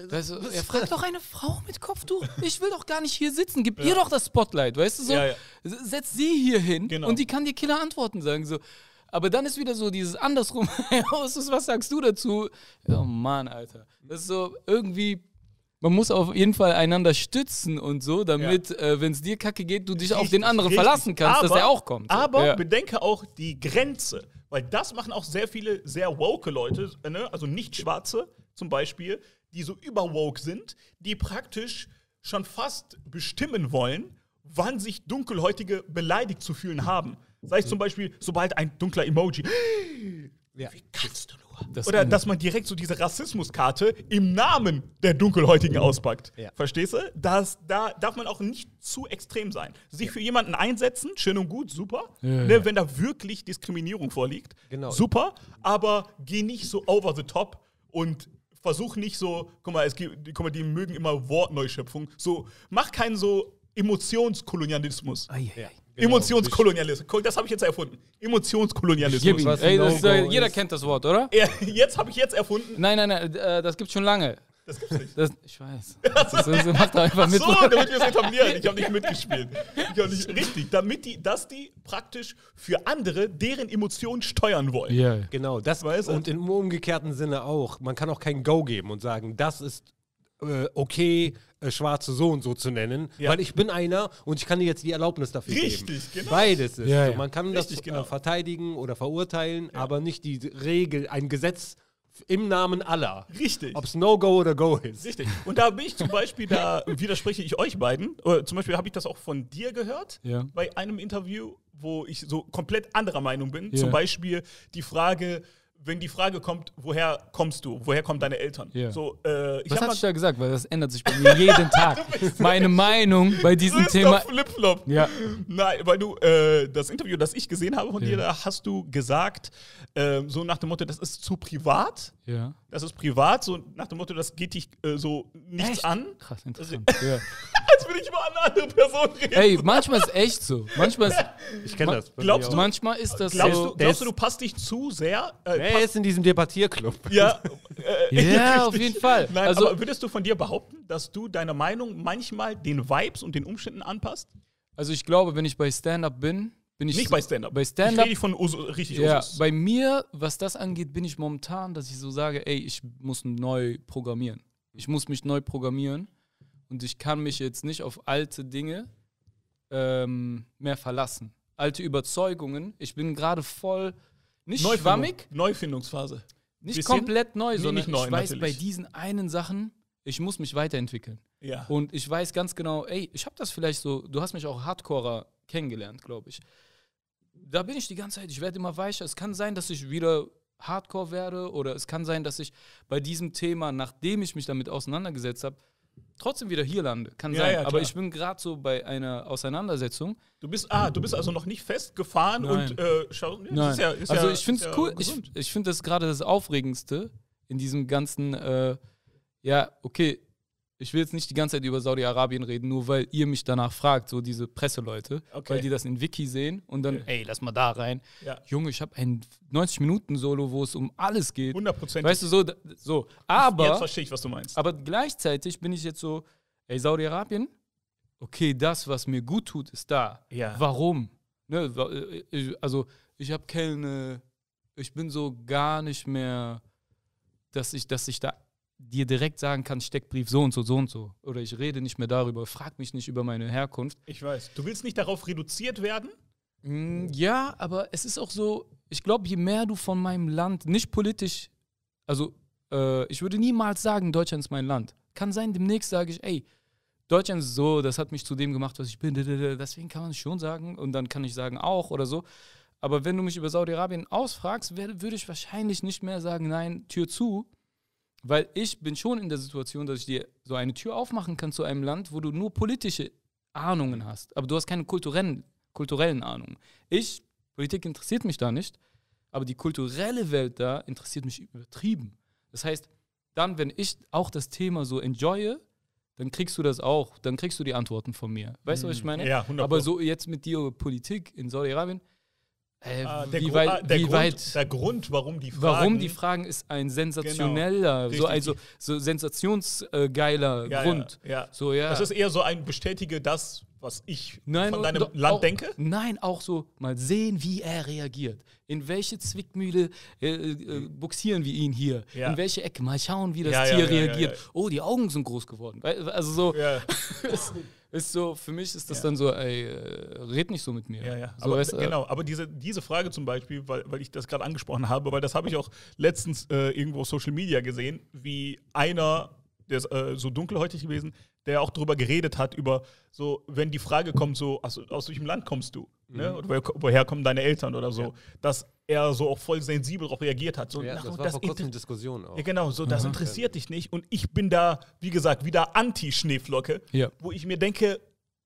Weißt du, er fragt doch eine Frau mit Kopftuch. Ich will doch gar nicht hier sitzen. Gib ihr doch das Spotlight, weißt du so? Ja, ja. Setz sie hier hin Genau. und die kann dir Killer Antworten sagen. So. Aber dann ist wieder so dieses andersrum. Was sagst du dazu? Oh Mann, Alter. Das ist so irgendwie. Man muss auf jeden Fall einander stützen und so, damit, äh, wenn es dir kacke geht, du dich auf den anderen Richtig. verlassen kannst, dass Aber- er auch kommt. Aber ja. bedenke auch die Grenze, weil das machen auch sehr viele sehr woke Leute, äh, ne? also nicht Schwarze zum Beispiel, die so überwoke sind, die praktisch schon fast bestimmen wollen, wann sich Dunkelhäutige beleidigt zu fühlen haben. Sei es zum Beispiel, sobald ein dunkler Emoji. Ja. Wie kannst du nur? Das Oder dass man direkt so diese Rassismuskarte im Namen der Dunkelhäutigen auspackt. Ja. Verstehst du? Das, da darf man auch nicht zu extrem sein. Sich für jemanden einsetzen, schön und gut, super. ne, ja. Wenn da wirklich Diskriminierung vorliegt, Genau. super. Aber geh nicht so over the top und versuch nicht so, guck mal, es gibt, guck mal, die mögen immer Wortneuschöpfung. So, mach keinen so Emotionskolonialismus. Eieiei. Emotionskolonialismus. Das habe ich jetzt erfunden. Emotionskolonialismus. was Ey, das, äh, No-Go jeder kennt das Wort, oder? Ja, jetzt habe ich jetzt erfunden. Nein, nein, nein, äh, das gibt's schon lange. Das gibt's nicht. Das, ich weiß. Das, ist, das macht doch einfach mit. So, damit wir es etablieren. Ich habe nicht mitgespielt. Ich hab nicht, richtig, damit die, dass die praktisch für andere deren Emotionen steuern wollen. Ja. Genau, das Weißt und im umgekehrten Sinne auch. Man kann auch kein Go geben und sagen, das ist äh, okay, äh, schwarze so und so zu nennen, Ja. weil ich bin einer und ich kann dir jetzt die Erlaubnis dafür geben. Richtig, genau. Beides ist. Ja, so. Man kann Richtig, das genau. äh, verteidigen oder verurteilen, aber nicht die Regel, ein Gesetz im Namen aller. Richtig. Ob es No-Go oder Go ist. Richtig. Und da bin ich zum Beispiel, da widerspreche ich euch beiden. Oder zum Beispiel habe ich das auch von dir gehört Ja. bei einem Interview, wo ich so komplett anderer Meinung bin. Ja. Zum Beispiel die Frage, wenn die Frage kommt, woher kommst du? Woher kommen deine Eltern? Ja. So, äh, ich Was hab hast du da gesagt? Weil das ändert sich bei mir jeden Tag. Meine Meinung bei diesem Mr. Thema. Flipflop. Ja. Nein, weil du äh, das Interview, das ich gesehen habe von Ja. dir, da hast du gesagt, ähm, so nach dem Motto, das ist zu privat. Ja. Das ist privat, so nach dem Motto, das geht dich äh, so nichts Echt? an. Krass, interessant. Ja. Als würde ich über eine andere Person reden. Ey, manchmal ist echt so. Manchmal ist, Ich kenne das. glaubst du- manchmal ist das Glaubst, so. du, glaubst du, du passt dich zu sehr? Äh, Er ist in diesem Debattierclub. ja, äh, Ja, auf jeden Fall. Nein, Also- aber würdest du von dir behaupten, dass du deine Meinung manchmal den Vibes und den Umständen anpasst? Also ich glaube, wenn ich bei Stand-Up bin, bin ich. Nicht so- bei Stand-up. Bei Ich Stand-Up. rede von Uso, richtig Ja, Usus. bei mir, was das angeht, bin ich momentan, dass ich so sage, ey, ich muss neu programmieren. Ich muss mich neu programmieren und ich kann mich jetzt nicht auf alte Dinge ähm, mehr verlassen. Alte Überzeugungen. Ich bin gerade voll nicht Neufindung- schwammig, Neufindungsphase. nicht Bisschen? komplett neu, Nee, sondern nicht neu, ich weiß natürlich. bei diesen einen Sachen, ich muss mich weiterentwickeln. Ja. Und ich weiß ganz genau, ey, ich habe das vielleicht so, du hast mich auch Hardcorer kennengelernt, glaube ich. Da bin ich die ganze Zeit, ich werde immer weicher. Es kann sein, dass ich wieder Hardcore werde oder es kann sein, dass ich bei diesem Thema, nachdem ich mich damit auseinandergesetzt habe, trotzdem wieder hier lande. Kann Ja, sein. ja, Aber ich bin gerade so bei einer Auseinandersetzung. Du bist, ah, du bist also noch nicht festgefahren Nein. und äh, schau, Nein. Ist ja, ist also ich finde es cool. Ich, gesund. ich finde das gerade das Aufregendste in diesem ganzen, äh, ja, okay, ich will jetzt nicht die ganze Zeit über Saudi-Arabien reden, nur weil ihr mich danach fragt, so diese Presseleute, Okay. weil die das in Wiki sehen und dann, ey, lass mal da rein. Ja. Junge, ich habe ein 90-Minuten-Solo, wo es um alles geht. 100%. Weißt du, so, so. Jetzt Aber, verstehe ich, was du meinst. aber gleichzeitig bin ich jetzt so, ey, Saudi-Arabien, okay, das, was mir gut tut, ist da. Ja. Warum? Ne, äh, also, ich habe keine, ich bin so gar nicht mehr, dass ich, dass ich da dir direkt sagen kann, Steckbrief so und so, so und so. Oder ich rede nicht mehr darüber, frag mich nicht über meine Herkunft. Ich weiß. Du willst nicht darauf reduziert werden? Mm, Ja, aber es ist auch so, ich glaube, je mehr du von meinem Land, nicht politisch, also äh, ich würde niemals sagen, Deutschland ist mein Land. Kann sein, demnächst sage ich, ey, Deutschland ist so, das hat mich zu dem gemacht, was ich bin. Deswegen kann man es schon sagen und dann kann ich sagen auch oder so. Aber wenn du mich über Saudi-Arabien ausfragst, würde ich wahrscheinlich nicht mehr sagen, nein, Tür zu. Weil ich bin schon in der Situation, dass ich dir so eine Tür aufmachen kann zu einem Land, wo du nur politische Ahnungen hast. Aber du hast keine kulturellen, kulturellen Ahnungen. Ich, Politik interessiert mich da nicht, aber die kulturelle Welt da interessiert mich übertrieben. Das heißt, dann, wenn ich auch das Thema so enjoye, dann kriegst du das auch, dann kriegst du die Antworten von mir. Weißt du, was ich meine? Ja, 100 Aber so jetzt mit dir Politik in Saudi-Arabien, äh, Ah, der, wie ah, der, wie Grund, weit der Grund, warum die Fragen. Warum die Fragen ist ein sensationeller, Genau. so, also so sensationsgeiler ja, Grund. Ja, ja. So, ja. Das ist eher so ein Bestätige das, was ich Nein, von deinem Land auch, denke. Nein, auch so mal sehen, wie er reagiert. In welche Zwickmühle äh, äh, buxieren wir ihn hier? Ja. In welche Ecke? Mal schauen, wie das Ja, Tier ja, reagiert. Oh, die Augen sind groß geworden. Also so, ist, ist so, für mich ist das dann so, ey, äh, red nicht so mit mir. ja, ja. So, aber, weißt du, genau, aber diese, diese Frage zum Beispiel, weil, weil ich das gerade angesprochen habe, weil das habe ich auch letztens äh, irgendwo auf Social Media gesehen, wie einer, der ist äh, so dunkelhäutig gewesen, der auch darüber geredet hat, über so, wenn die Frage kommt, so, aus, aus welchem Land kommst du? Ne? Oder woher, woher kommen deine Eltern oder so, dass er so auch voll sensibel darauf reagiert hat. So, Ja, nach- das war vor inter- kurzem Diskussion auch. Ja, genau, so, das interessiert dich nicht. Und ich bin da, wie gesagt, wieder Anti-Schneeflocke, Ja. wo ich mir denke,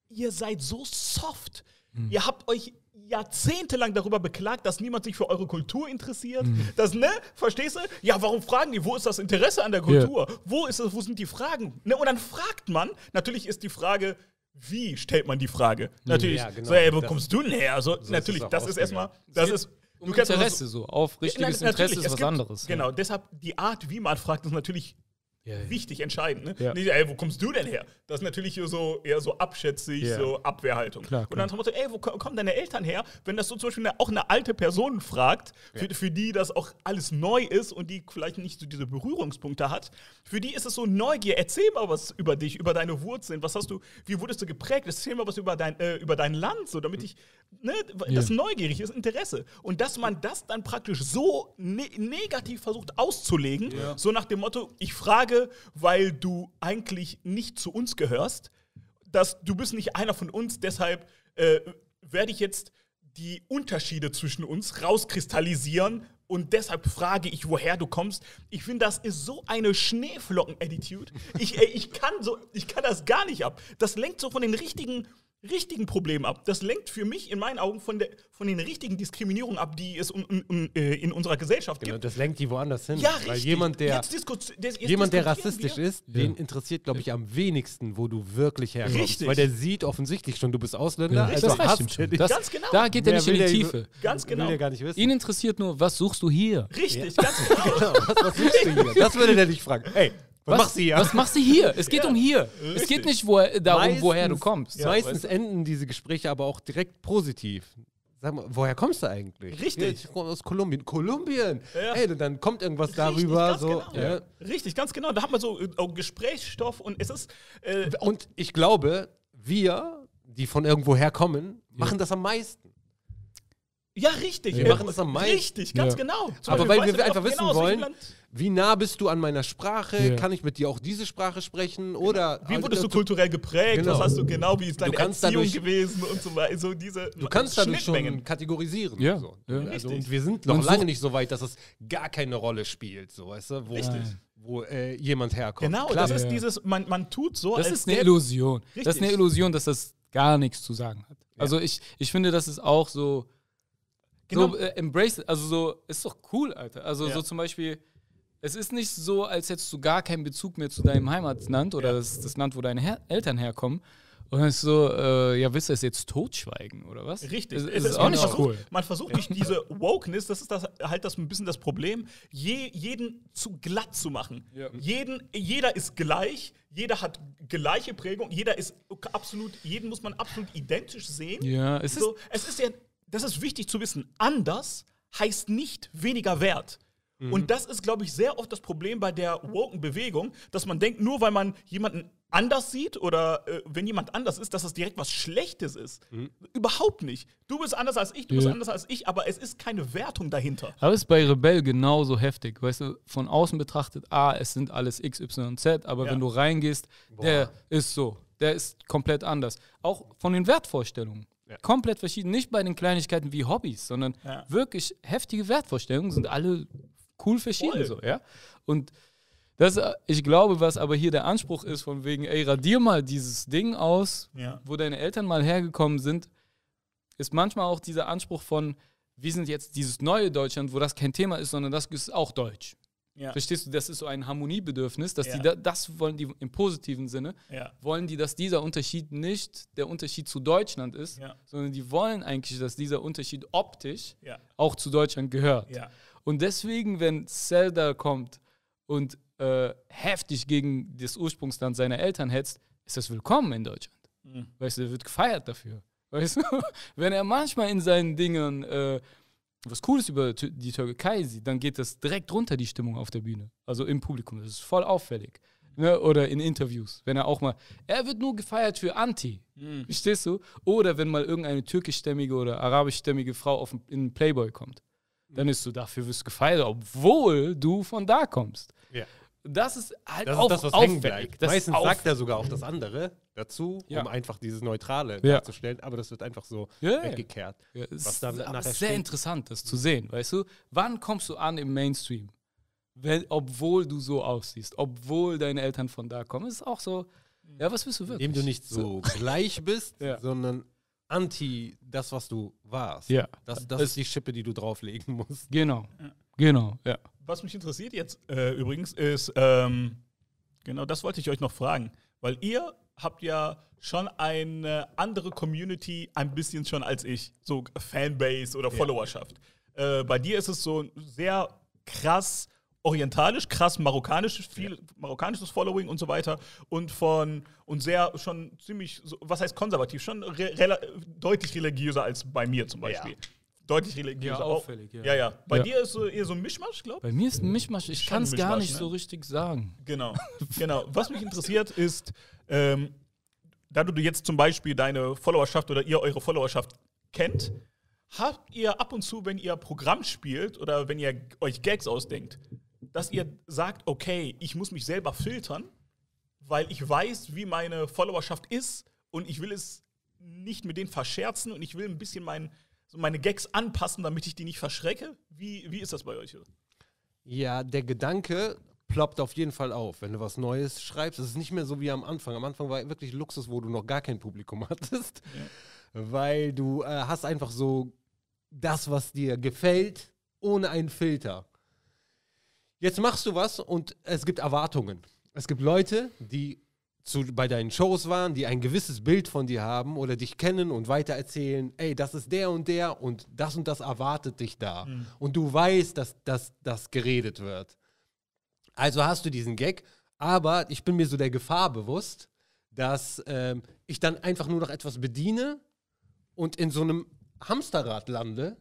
ihr seid so soft. Ihr habt euch jahrzehntelang darüber beklagt, dass niemand sich für eure Kultur interessiert. Das, ne? Verstehst du? Ja, warum fragen die? Wo ist das Interesse an der Kultur? Wo ist es, wo sind die Fragen? Ne? Und dann fragt man, natürlich ist die Frage, wie stellt man die Frage? Natürlich, Ja, genau. so, ey, wo Das- kommst du denn her? Also, ist natürlich, auch das ist erstmal, das ist, um das- Interesse so. Auf richtiges Nein, Interesse ist was gibt- anderes. Genau, deshalb die Art, wie man fragt, ist natürlich Ja, ja. wichtig, entscheidend. Ne? Ja. Nicht, ey, wo kommst du denn her? Das ist natürlich so eher so abschätzig, so Abwehrhaltung. Klar, Und dann dem Motto, ey, wo ko- kommen deine Eltern her? Wenn das so zum Beispiel eine, auch eine alte Person fragt, für, für die das auch alles neu ist und die vielleicht nicht so diese Berührungspunkte hat, für die ist es so Neugier. Erzähl mal was über dich, über deine Wurzeln. Was hast du, wie wurdest du geprägt? Erzähl mal was über dein, äh, über dein Land, so damit ich, ne, das Ja. neugierig ist, Interesse. Und dass man das dann praktisch so ne negativ versucht auszulegen, so nach dem Motto, ich frage, weil du eigentlich nicht zu uns gehörst, dass du bist nicht einer von uns, deshalb äh, werde ich jetzt die Unterschiede zwischen uns rauskristallisieren und deshalb frage ich, woher du kommst. Ich finde, das ist so eine Schneeflocken-Attitude. Ich, ey, ich, kann so, ich kann das gar nicht ab. Das lenkt so von den richtigen, richtigen Problemen ab. Das lenkt für mich in meinen Augen von, der, von den richtigen Diskriminierungen ab, die es un, un, un, äh, in unserer Gesellschaft Genau, gibt. das lenkt die woanders hin. Ja, Weil richtig. jemand, der, Jetzt jetzt jemand, der rassistisch wir- ist, den interessiert, glaube ich, am wenigsten, wo du wirklich herkommst. Richtig. Weil der sieht offensichtlich schon, du bist Ausländer. Ja, also das er schon. dich. Das, Ganz genau. Da geht er nicht in die Tiefe. Ganz genau. Will gar nicht wissen. Ihn interessiert nur, was suchst du hier? Richtig, ganz genau. Genau, was, was suchst du hier? Das würde der dich fragen. Ey, was, machst du hier? Was machst du hier? Es geht um hier. Es geht nicht wo, darum, Meistens- woher du kommst. Ja, Meistens weißt du? enden diese Gespräche aber auch direkt positiv. Sag mal, woher kommst du eigentlich? Richtig. Ja, ich komme aus Kolumbien. Kolumbien! Ja. Ey, dann kommt irgendwas Richtig, darüber. ganz So, genau. ja. Richtig, ganz genau. Da hat man so äh, Gesprächsstoff und es ist. Äh, Und ich glaube, wir, die von irgendwo herkommen, machen das am meisten. ja, richtig. Wir Äh, machen das am meisten. Richtig, ganz Ja. genau. Zum Aber Beispiel, weil wir einfach noch wissen genau, wollen, Land- wie nah bist du an meiner Sprache? Ja. Kann ich mit dir auch diese Sprache sprechen? Oder Wie also, wurdest du du, kulturell geprägt? Genau. Was hast du genau? Wie ist deine Erziehung dadurch- gewesen und so weiter? So diese du kannst dadurch Schnittmengen. schon kategorisieren. Ja, So. ja. Also, Richtig. und wir sind noch Man lange nicht so weit, dass es gar keine Rolle spielt, so, weißt du? Wo, Richtig. wo äh, jemand herkommt. Genau, Klar, das ist Ja. dieses, man, man tut so, Das als ist eine Illusion. Das ist eine Richtig. Illusion, dass das gar nichts zu sagen hat. Also ich, ich finde, das ist auch so, Genau. so äh, embrace, it. also so, ist doch cool, Alter. Also Ja. so zum Beispiel, es ist nicht so, als hättest du gar keinen Bezug mehr zu deinem Heimatland oder Ja. das, das Land, wo deine Her Eltern herkommen. Und es ist so, äh, ja, willst du es jetzt totschweigen oder was? Richtig. Das, Es das ist ist- auch man nicht versucht, cool. Man versucht durch diese Wokeness, das ist das, halt das ein bisschen das Problem, je, jeden zu glatt zu machen. Ja. Jeden, jeder ist gleich, jeder hat gleiche Prägung, jeder ist absolut, jeden muss man absolut identisch sehen. Ja, es ist, so, es ist ja, das ist wichtig zu wissen, anders heißt nicht weniger wert. Mhm. Und das ist, glaube ich, sehr oft das Problem bei der woken Bewegung, dass man denkt, nur weil man jemanden anders sieht oder äh, wenn jemand anders ist, dass das direkt was Schlechtes ist. Überhaupt nicht. Du bist anders als ich, du bist Mhm. Ja. anders als ich, aber es ist keine Wertung dahinter. Aber es ist bei Rebell genauso heftig. Weißt du, von außen betrachtet, ah, es sind alles X, Y und Z, aber Ja. wenn du reingehst, der ist so. Der ist komplett anders. Auch von den Wertvorstellungen. Komplett verschieden. Nicht bei den Kleinigkeiten wie Hobbys, sondern Ja. wirklich heftige Wertvorstellungen sind alle cool verschieden. Voll. So, ja? Und das, äh, ich glaube, was aber hier der Anspruch ist, von wegen, ey, radier mal dieses Ding aus, Ja. wo deine Eltern mal hergekommen sind, ist manchmal auch dieser Anspruch von, wir sind jetzt dieses neue Deutschland, wo das kein Thema ist, sondern das ist auch Deutsch. Ja. Verstehst du, das ist so ein Harmoniebedürfnis, dass Ja. die da, das wollen die im positiven Sinne, Ja. wollen die, dass dieser Unterschied nicht der Unterschied zu Deutschland ist, sondern die wollen eigentlich, dass dieser Unterschied optisch auch zu Deutschland gehört. Und deswegen, wenn Zelda kommt und äh, heftig gegen das Ursprungsland seiner Eltern hetzt, ist das willkommen in Deutschland. Mhm. Weißt du, er wird gefeiert dafür. Weißt du? Wenn er manchmal in seinen Dingen äh, was Cooles über die Türkei sieht, dann geht das direkt runter, die Stimmung auf der Bühne. Also im Publikum. Das ist voll auffällig. Ne? Oder in Interviews. Wenn er auch mal. Er wird nur gefeiert für Anti. Verstehst du? Oder wenn mal irgendeine türkischstämmige oder arabischstämmige Frau auf in Playboy kommt. Dann ist so, dafür wirst du gefeiert, obwohl du von da kommst. Ja. Das ist halt Das ist das, was bleibt. Das ist Meistens auf- sagt er sogar auch das andere dazu, Ja. um einfach dieses Neutrale Ja. darzustellen, aber das wird einfach so Ja, weggekehrt. Ja, Was ist dann nachher sehr steht. interessant, das zu sehen, weißt du? Wann kommst du an im Mainstream? Wenn, obwohl du so aussiehst, obwohl deine Eltern von da kommen, ist auch so, ja, was bist du wirklich? Indem du nicht so gleich bist, sondern anti das, was du warst. Ja. Das, das Es- ist die Schippe, die du drauflegen musst. Genau, genau, ja. Was mich interessiert jetzt äh, übrigens ist, ähm, genau das wollte ich euch noch fragen, weil ihr habt ja schon eine andere Community ein bisschen schon als ich, so Fanbase oder Followerschaft. Äh, bei dir ist es so sehr krass orientalisch, krass marokkanisch, viel marokkanisches Following und so weiter und von und sehr schon ziemlich, so, was heißt konservativ, schon re rela- deutlich religiöser als bei mir zum Beispiel. Deutlich religiöser. Ja, Auch- auffällig, ja. Ja, ja. Bei Ja. dir ist so eher so ein Mischmasch, glaube ich. Bei mir ist ein Mischmasch, ich kann es gar nicht ne? so richtig sagen. Genau, genau. Was mich interessiert ist, ähm, da du jetzt zum Beispiel deine Followerschaft oder ihr eure Followerschaft kennt, habt ihr ab und zu, wenn ihr Programm spielt oder wenn ihr euch Gags ausdenkt, dass ihr sagt, okay, ich muss mich selber filtern, weil ich weiß, wie meine Followerschaft ist und ich will es nicht mit denen verscherzen und ich will ein bisschen mein, so meine Gags anpassen, damit ich die nicht verschrecke. Wie, wie ist das bei euch? Ja, der Gedanke ploppt auf jeden Fall auf, wenn du was Neues schreibst. Es ist nicht mehr so wie am Anfang. Am Anfang war wirklich Luxus, wo du noch gar kein Publikum hattest, weil du äh, hast einfach so das, was dir gefällt, ohne einen Filter. Jetzt machst du was und es gibt Erwartungen. Es gibt Leute, die zu, bei deinen Shows waren, die ein gewisses Bild von dir haben oder dich kennen und weitererzählen, ey, das ist der und der und das und das erwartet dich da. Und du weißt, dass das geredet wird. Also hast du diesen Gag, aber ich bin mir so der Gefahr bewusst, dass ähm, ich dann einfach nur noch etwas bediene und in so einem Hamsterrad lande.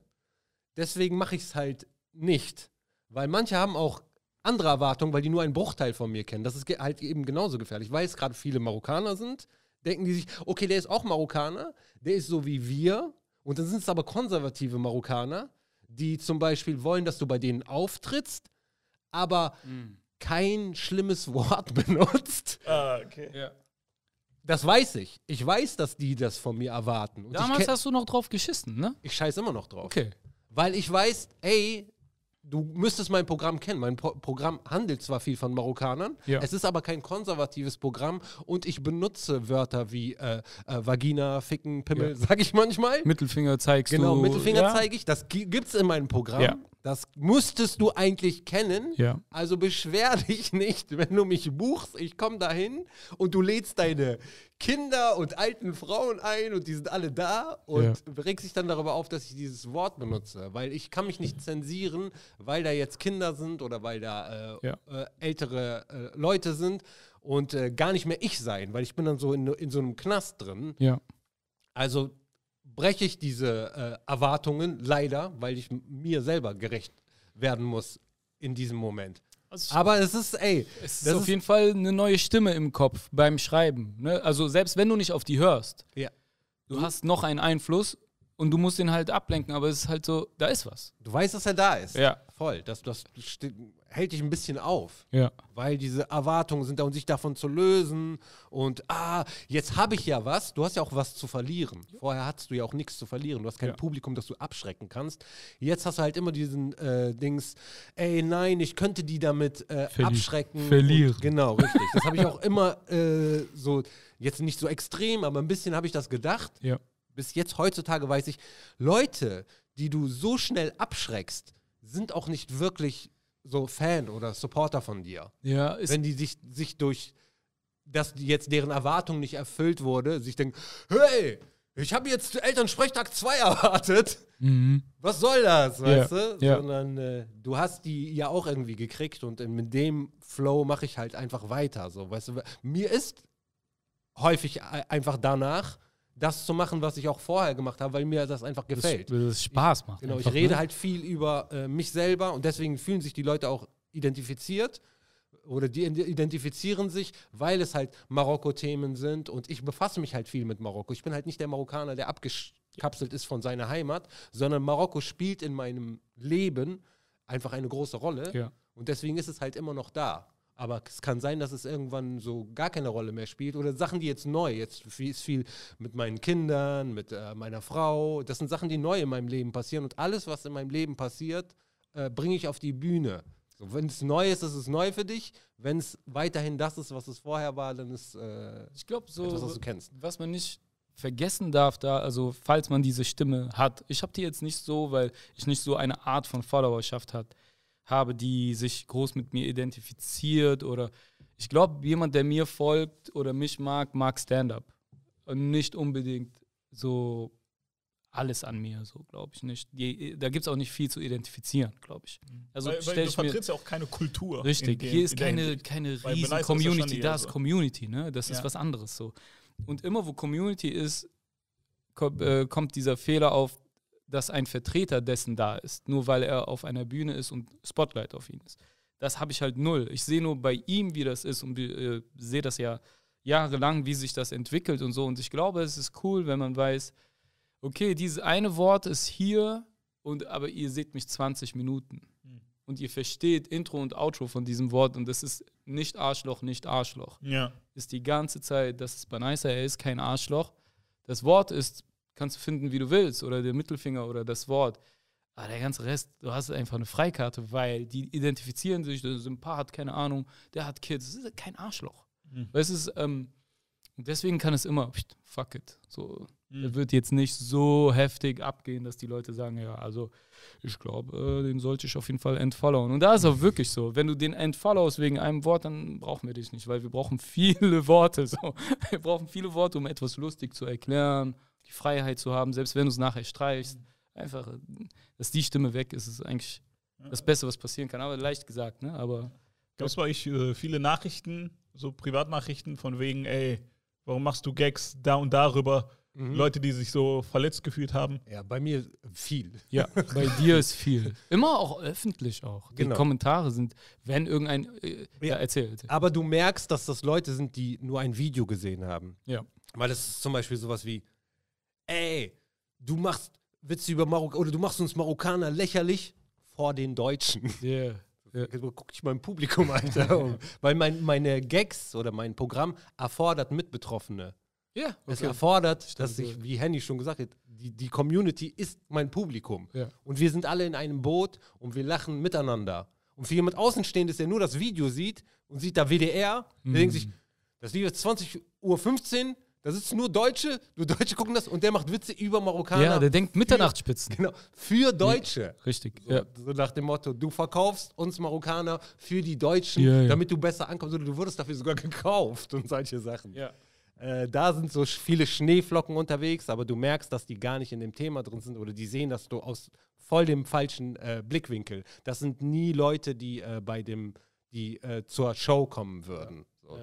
Deswegen mache ich es halt nicht. Weil manche haben auch andere Erwartungen, weil die nur einen Bruchteil von mir kennen. Das ist halt eben genauso gefährlich. Weil es gerade viele Marokkaner sind, denken die sich, okay, der ist auch Marokkaner, der ist so wie wir. Und dann sind es aber konservative Marokkaner, die zum Beispiel wollen, dass du bei denen auftrittst, aber kein schlimmes Wort benutzt. Ah, okay. Ja. Das weiß ich. Ich weiß, dass die das von mir erwarten. Und Damals hast du noch drauf geschissen, ne? ich scheiß immer noch drauf. Okay. Weil ich weiß, ey, du müsstest mein Programm kennen. Mein Pro Programm handelt zwar viel von Marokkanern, Ja. es ist aber kein konservatives Programm und ich benutze Wörter wie äh, äh, Vagina, Ficken, Pimmel, sag ich manchmal. Mittelfinger zeigst Genau, du. Mittelfinger ja? zeige ich. Das gi- gibt's in meinem Programm. Das müsstest du eigentlich kennen. Ja. Also beschwer dich nicht, wenn du mich buchst. Ich komme dahin und du lädst deine Kinder und alten Frauen ein und die sind alle da und Ja. regst dich dann darüber auf, dass ich dieses Wort benutze. Weil ich kann mich nicht zensieren, weil da jetzt Kinder sind oder weil da äh, Ja. äh, ältere äh, Leute sind und äh, gar nicht mehr ich sein, weil ich bin dann so in, in so einem Knast drin. Ja. Also breche ich diese äh, Erwartungen leider, weil ich mir selber gerecht werden muss in diesem Moment. Aber es ist, ey, Es ist auf jeden Fall eine neue Stimme im Kopf beim Schreiben. Ne? Also selbst wenn du nicht auf die hörst, ja, du hast noch einen Einfluss und du musst den halt ablenken, aber es ist halt so, da ist was. du weißt, dass er da ist. Ja. Voll. Das, das hält dich ein bisschen auf. Ja. Weil diese Erwartungen sind da und sich davon zu lösen und ah, jetzt habe ich ja was, du hast ja auch was zu verlieren. Vorher hattest du ja auch nichts zu verlieren. Du hast kein Ja. Publikum, das du abschrecken kannst. Jetzt hast du halt immer diesen äh, Dings, ey nein, ich könnte die damit äh, Verli- abschrecken. verlieren. Und, genau, richtig. Das habe ich auch immer äh, so, jetzt nicht so extrem, aber ein bisschen habe ich das gedacht. Ja. Bis jetzt heutzutage weiß ich, Leute, die du so schnell abschreckst, sind auch nicht wirklich so Fan oder Supporter von dir. Ja, Wenn die sich, sich durch, dass jetzt deren Erwartung nicht erfüllt wurde, sich denken, hey, ich habe jetzt Elternsprechtag 2 erwartet. mhm. Was soll das, weißt du? ja. Sondern äh, du hast die ja auch irgendwie gekriegt und mit dem Flow mache ich halt einfach weiter. So, weißt du, mir ist häufig e- einfach danach, das zu machen, was ich auch vorher gemacht habe, weil mir das einfach gefällt. das Spaß macht. Genau, einfach, ich rede ne? halt viel über äh, mich selber und deswegen fühlen sich die Leute auch identifiziert oder die ide- identifizieren sich, weil es halt Marokko-Themen sind und ich befasse mich halt viel mit Marokko. Ich bin halt nicht der Marokkaner, der abgekapselt ist von seiner Heimat, sondern Marokko spielt in meinem Leben einfach eine große Rolle Ja. und deswegen ist es halt immer noch da. Aber es kann sein, dass es irgendwann so gar keine Rolle mehr spielt. Oder Sachen, die jetzt neu, jetzt viel- ist viel mit meinen Kindern, mit äh, meiner Frau. Das sind Sachen, die neu in meinem Leben passieren. Und alles, was in meinem Leben passiert, äh, bringe ich auf die Bühne. So, wenn es neu ist, ist es neu für dich. Wenn es weiterhin das ist, was es vorher war, dann ist äh, Ich glaube, so, etwas, was du kennst. was man nicht vergessen darf da, also falls man diese Stimme hat, ich habe die jetzt nicht so, weil ich nicht so eine Art von Followerschaft hat, habe, die sich groß mit mir identifiziert oder ich glaube, jemand, der mir folgt oder mich mag, mag Stand-up. Und nicht unbedingt so alles an mir, so glaube ich nicht. Da gibt es auch nicht viel zu identifizieren, glaube ich. Also weil, weil du ich vertrittst ja auch keine Kultur. Richtig, hier ist keine, keine riesen ist Community, da ist. Community, ne? Das ist Ja. was anderes so. Und immer wo Community ist, äh, kommt dieser Fehler auf, dass ein Vertreter dessen da ist, nur weil er auf einer Bühne ist und Spotlight auf ihn ist. Das habe ich halt null. Ich sehe nur bei ihm, wie das ist und äh, sehe das ja jahrelang, wie sich das entwickelt und so. Und ich glaube, es ist cool, wenn man weiß, okay, dieses eine Wort ist hier und aber ihr seht mich 20 Minuten. Und ihr versteht Intro und Outro von diesem Wort und das ist nicht Arschloch, nicht Arschloch. Ja. Ist die ganze Zeit, das ist Banaisa, er ist kein Arschloch. Das Wort ist, kannst du finden, wie du willst, oder der Mittelfinger oder das Wort. Aber der ganze Rest, du hast einfach eine Freikarte, weil die identifizieren sich, der Sympath, keine Ahnung, der hat Kids, das ist kein Arschloch. Weil es ist, ähm, und deswegen kann es immer, fuck it. So, er wird jetzt nicht so heftig abgehen, dass die Leute sagen, ja, also ich glaube, äh, den sollte ich auf jeden Fall entfollowen. Und da ist auch wirklich so, wenn du den entfollowst wegen einem Wort, dann brauchen wir dich nicht, weil wir brauchen viele Worte. So. Wir brauchen viele Worte, um etwas lustig zu erklären, die Freiheit zu haben, selbst wenn du es nachher streichst. Einfach, äh, dass die Stimme weg ist, ist eigentlich das Beste, was passieren kann. Aber leicht gesagt, ne? Aber Gab es bei euch äh, viele Nachrichten, so Privatnachrichten von wegen, ey, warum machst du Gags da und darüber? Mhm. Leute, die sich so verletzt gefühlt haben. Ja, bei mir viel. Ja, bei dir ist viel. Immer auch öffentlich auch. Die Genau. Kommentare sind, wenn irgendein. Äh, ja, Ja. erzähl, erzähl. Aber du merkst, dass das Leute sind, die nur ein Video gesehen haben. Ja. Weil es ist zum Beispiel sowas wie, ey, du machst Witze über Marokko oder du machst uns Marokkaner lächerlich vor den Deutschen. Yeah. Ja. Guck dich mal im Publikum, Alter. um. Weil mein, meine Gags oder mein Programm erfordert Mitbetroffene. Ja, Es okay. erfordert, dass so. ich, wie Henny schon gesagt hat, die, die Community ist mein Publikum. Ja. Und wir sind alle in einem Boot und wir lachen miteinander. Und für jemand Außenstehendes, der nur das Video sieht und sieht da WDR, der denkt sich, das Video ist 20.15 Uhr, da sitzen nur Deutsche, nur Deutsche gucken das und der macht Witze über Marokkaner. Ja, der denkt Mitternachtsspitzen. Genau, für Deutsche. Richtig. So, Ja. so nach dem Motto, du verkaufst uns Marokkaner für die Deutschen, Ja, ja. damit du besser ankommst. Oder du wurdest dafür sogar gekauft und solche Sachen. Ja. Äh, da sind so viele Schneeflocken unterwegs, aber du merkst, dass die gar nicht in dem Thema drin sind oder die sehen das du aus voll dem falschen äh, Blickwinkel. Das sind nie Leute, die äh, bei dem, die äh, zur Show kommen würden. So.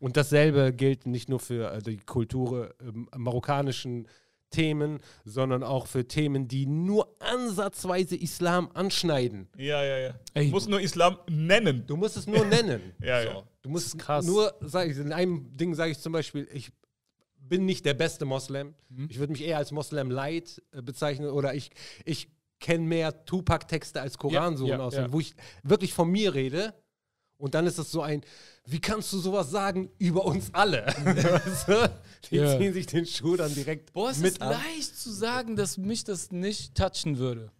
Und dasselbe gilt nicht nur für äh, die Kultur marokkanischen Themen, sondern auch für Themen, die nur ansatzweise Islam anschneiden. Ja, ja, ja. Ey, du musst nur Islam nennen. Du musst es nur nennen. Ja, so. ja. Du musst krass. nur, sag ich, in einem Ding sage ich zum Beispiel, ich bin nicht der beste Moslem. Mhm. Ich würde mich eher als Moslem Light äh, bezeichnen oder ich, ich kenne mehr Tupac-Texte als Koransuren Ja, ja, aus, ja. wo ich wirklich von mir rede. Und dann ist es so ein, wie kannst du sowas sagen über uns alle? Die Ja. ziehen sich den Schuh dann direkt Boah, es mit ist an. leicht zu sagen, dass mich das nicht touchen würde.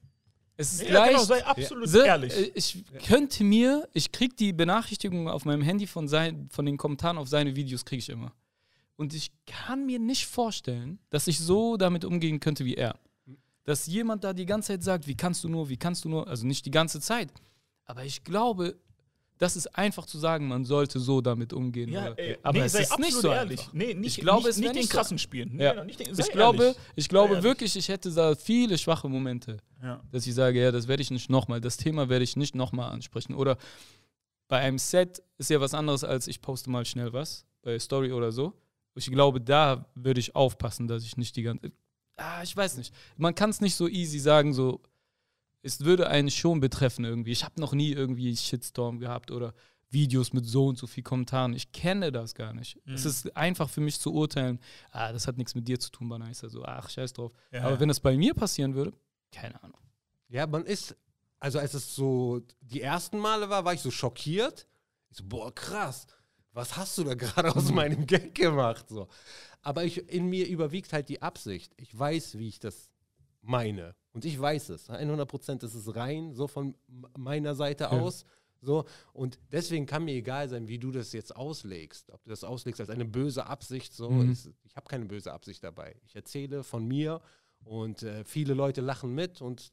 Es ist Ja, leicht. genau, sei absolut So, ehrlich. äh, Ich könnte mir, ich krieg die Benachrichtigungen auf meinem Handy von, sein, von den Kommentaren auf seine Videos, kriege ich immer. Und ich kann mir nicht vorstellen, dass ich so damit umgehen könnte wie er. Dass jemand da die ganze Zeit sagt, wie kannst du nur, wie kannst du nur, also nicht die ganze Zeit, Aber ich glaube, das ist einfach zu sagen, man sollte so damit umgehen. Ja, ey, aber nee, es ist nicht so ehrlich. einfach. Nee, nicht, ich glaube, nicht, es nicht den so- krassen Spielen. Nee, Ja. nicht Ich glaube, ich glaube wirklich, ich hätte da viele schwache Momente, Ja. dass ich sage, ja, das werde ich nicht nochmal, das Thema werde ich nicht nochmal ansprechen. Oder bei einem Set ist ja was anderes, als ich poste mal schnell was, bei Story oder so. Ich glaube, da würde ich aufpassen, dass ich nicht die ganze. Ah, ich weiß nicht. Man kann es nicht so easy sagen, so. Es würde einen schon betreffen irgendwie. Ich habe noch nie irgendwie Shitstorm gehabt oder Videos mit so und so viel Kommentaren. Ich kenne das gar nicht. Es Mhm. ist einfach für mich zu urteilen, ah, das hat nichts mit dir zu tun, Banais. Also, ach, scheiß drauf. Ja, Aber wenn das bei mir passieren würde, keine Ahnung. Ja, man ist, also als es so die ersten Male war, war ich so schockiert. Ich so, boah, krass, was hast du da gerade aus meinem Gag gemacht? So. Aber ich, in mir überwiegt halt die Absicht. Ich weiß, wie ich das meine. Und ich weiß es. 100 Prozent ist es rein, so von meiner Seite Ja. aus. So. Und deswegen kann mir egal sein, wie du das jetzt auslegst. Ob du das auslegst als eine böse Absicht, so. Mhm. Ist, ich habe keine böse Absicht dabei. Ich erzähle von mir und äh, viele Leute lachen mit und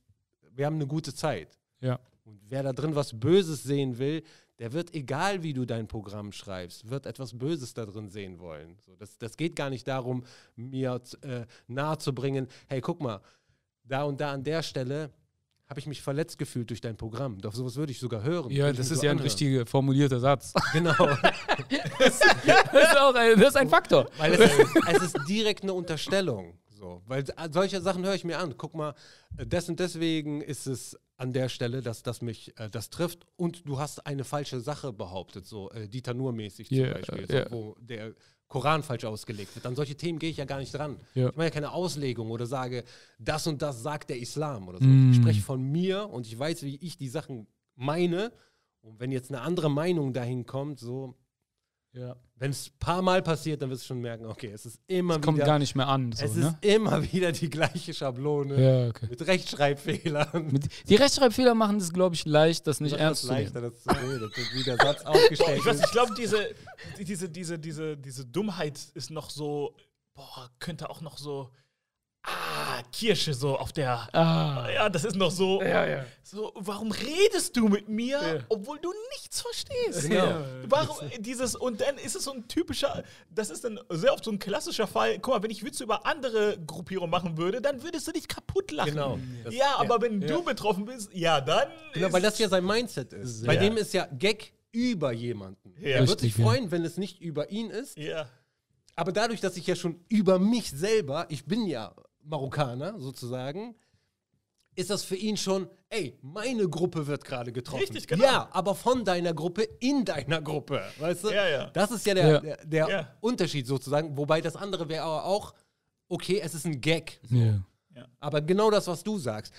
wir haben eine gute Zeit. Ja. Und wer da drin was Böses sehen will, der wird, egal wie du dein Programm schreibst, wird etwas Böses da drin sehen wollen. So, das, das geht gar nicht darum, mir äh, nahezubringen, hey, guck mal, da und da an der Stelle habe ich mich verletzt gefühlt durch dein Programm. Doch sowas würde ich sogar hören. Ja, das ist so ja ein anhören. richtig formulierter Satz. Genau. das, ist auch ein, das ist ein Faktor. Weil es, ist- es ist direkt eine Unterstellung. So. Weil äh, solche Sachen höre ich mir an. Guck mal, äh, des und deswegen ist es an der Stelle, dass das mich äh, das trifft. Und du hast eine falsche Sache behauptet, so äh, Dieter Nur-mäßig zum Ja, Beispiel, ja. so, wo der Koran falsch ausgelegt wird. An solche Themen gehe ich ja gar nicht dran. Ja. Ich mache ja keine Auslegung oder sage, das und das sagt der Islam oder so. Mm. Ich spreche von mir und ich weiß, wie ich die Sachen meine. Und wenn jetzt eine andere Meinung dahin kommt, so, Ja. wenn es ein paar Mal passiert, dann wirst du schon merken, okay, es ist immer Kommt wieder gar nicht mehr an. So, es ne? ist immer wieder die gleiche Schablone Ja, okay. mit Rechtschreibfehlern. Mit, die Rechtschreibfehler machen es, glaube ich, leicht, das nicht Das ernst ist zu nehmen. leichter, das zu reden, wie der Satz aufgestellt Ich weiß, ist. ich glaube, diese, die- diese, diese, diese, diese Dummheit ist noch so, boah, könnte auch noch so, ah, Kirsche so auf der, Ah. ja, das ist noch so, Ja, ja. so, warum redest du mit mir, Ja. obwohl du nichts verstehst? Genau. Warum dieses, und dann ist es so ein typischer, das ist dann sehr oft so ein klassischer Fall, guck mal, wenn ich Witze über andere Gruppierungen machen würde, dann würdest du dich kaputt lachen. Genau. Das- ja, aber wenn Ja. du betroffen bist, ja, dann. Genau, weil das ja sein Mindset ist. Bei Ja. dem ist ja Gag über jemanden. Ja. er wird sich ja. freuen, wenn es nicht über ihn ist. Ja. Aber dadurch, dass ich ja schon über mich selber, ich bin ja Marokkaner sozusagen, ist das für ihn schon, ey, meine Gruppe wird gerade getroffen. Richtig, genau. Ja, aber von deiner Gruppe in deiner Gruppe. Weißt du? Ja, ja. Das ist ja der, Ja. der, der Ja. Unterschied sozusagen. Wobei das andere wäre aber auch, okay, es ist ein Gag. Ja. Aber genau das, was du sagst.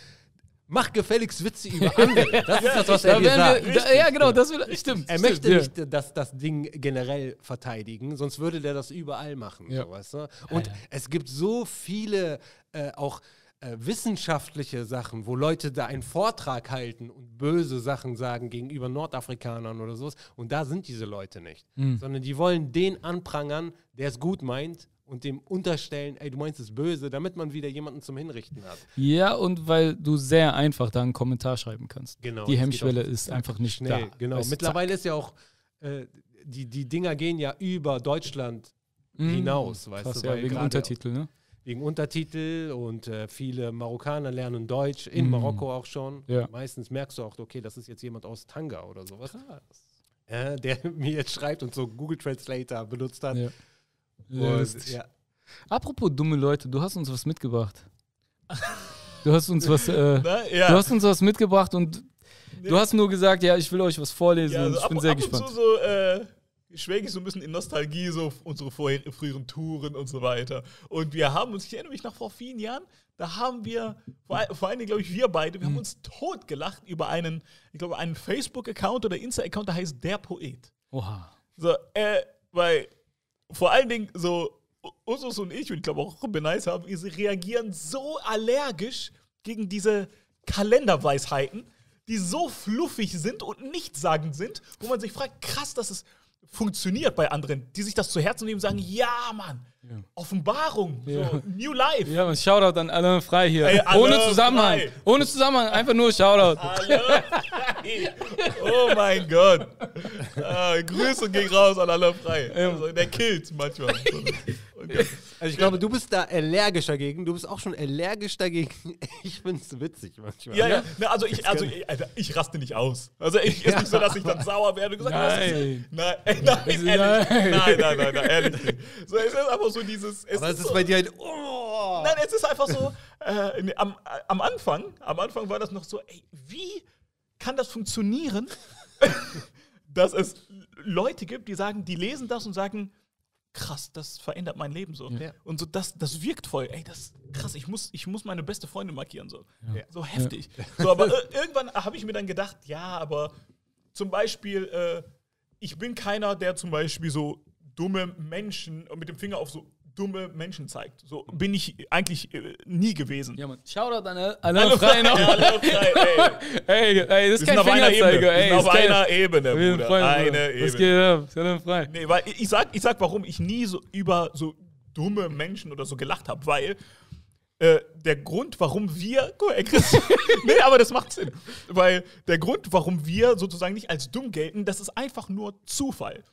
Mach gefälligst Witze über andere. Das ist das, was Da er wären sagt. wir, da, ja, genau, das will, stimmt. Er stimmt, möchte ja. nicht das, das Ding generell verteidigen, sonst würde der das überall machen. Ja. So, weißt du? Und ja. es gibt so viele äh, auch äh, wissenschaftliche Sachen, wo Leute da einen Vortrag halten und böse Sachen sagen gegenüber Nordafrikanern oder sowas. Und da sind diese Leute nicht. Hm. Sondern die wollen den anprangern, der es gut meint und dem unterstellen, ey, du meinst es böse, damit man wieder jemanden zum Hinrichten hat. Ja, und weil du sehr einfach da einen Kommentar schreiben kannst. Genau, Die Hemmschwelle ist einfach nicht Schnell, da. genau. Weißt Mittlerweile ist ja auch, äh, die, die Dinger gehen ja über Deutschland zack. hinaus, weißt Krass, du, ja, wegen Untertitel, ne? Wegen Untertitel und äh, viele Marokkaner lernen Deutsch, in Mhm. Marokko auch schon. Ja. Meistens merkst du auch, okay, das ist jetzt jemand aus Tanga oder sowas. Äh, der mir jetzt schreibt und so Google Translator benutzt hat. Ja. Und, Lustig. ja. Apropos dumme Leute, du hast uns was mitgebracht. Du hast uns was, äh, Na, ja. du hast uns was mitgebracht und du hast nur gesagt, ja, ich will euch was vorlesen Ja, und also ich bin ab, sehr ab gespannt. Und zu so, äh, schwelge ich so ein bisschen in Nostalgie, so unsere vorher, früheren Touren und so weiter. Und wir haben uns, ich erinnere mich noch vor vielen Jahren, da haben wir, vor, vor allen Dingen, glaube ich, wir beide, Mhm. wir haben uns totgelacht über einen, ich glaube, einen Facebook-Account oder Insta-Account, der heißt Der Poet. Oha. So, äh, weil vor allen Dingen so Usus und ich und ich glaube auch Benice haben, wir reagieren so allergisch gegen diese Kalenderweisheiten, die so fluffig sind und nichtssagend sind, wo man sich fragt, krass, dass es funktioniert bei anderen, die sich das zu Herzen nehmen und sagen, ja, Mann, Offenbarung, Ja. so, New Life. Ja, man Shoutout an Alain Frei hier. Ey, Alain Ohne Zusammenhang. Frei. Ohne Zusammenhang, einfach nur Shoutout. Oh mein Gott. Ah, Grüße gehen raus an alle frei. Also, der killt manchmal. Okay. Also ich glaube, du bist da allergisch dagegen. Du bist auch schon allergisch dagegen. Ich finde es witzig manchmal. Ja, ja. Ne, also ich, also ich, Alter, ich raste nicht aus. Also ich ist nicht so, dass ich dann sauer werde und gesagt was Nein. Nein, ey, nein. Nein. Nein, nein, nein, nein, ehrlich. So, es ist einfach so dieses. Es Aber es ist ist so, bei dir halt. Oh. Nein, es ist einfach so, äh, nee, am, am Anfang, am Anfang war das noch so, ey, wie kann das funktionieren, dass es Leute gibt, die sagen, die lesen das und sagen, krass, das verändert mein Leben so. Ja. Und so, das, das wirkt voll, ey, das krass, ich muss, ich muss meine beste Freundin markieren, so. Ja. So heftig. So, aber ir- irgendwann habe ich mir dann gedacht, ja, aber zum Beispiel, äh, ich bin keiner, der zum Beispiel so dumme Menschen mit dem Finger auf so dumme Menschen zeigt. So bin ich eigentlich äh, nie gewesen. Ja, Mann. Shoutout an. Ja, alle frei, ey. Ey, ey, das ist Wir kein sind auf einer Ebene. Fingerzeiger. Wir Ey, sind auf einer Ebene, Wir Bruder. Freunde, Eine Bruder. Was Ebene. geht ab? Frei. Nee, weil ich sag, ich sag, warum ich nie so über so dumme Menschen oder so gelacht habe, weil äh, der Grund, warum wir, guck mal, Chris, nee, aber das macht Sinn, weil der Grund, warum wir sozusagen nicht als dumm gelten, das ist einfach nur Zufall,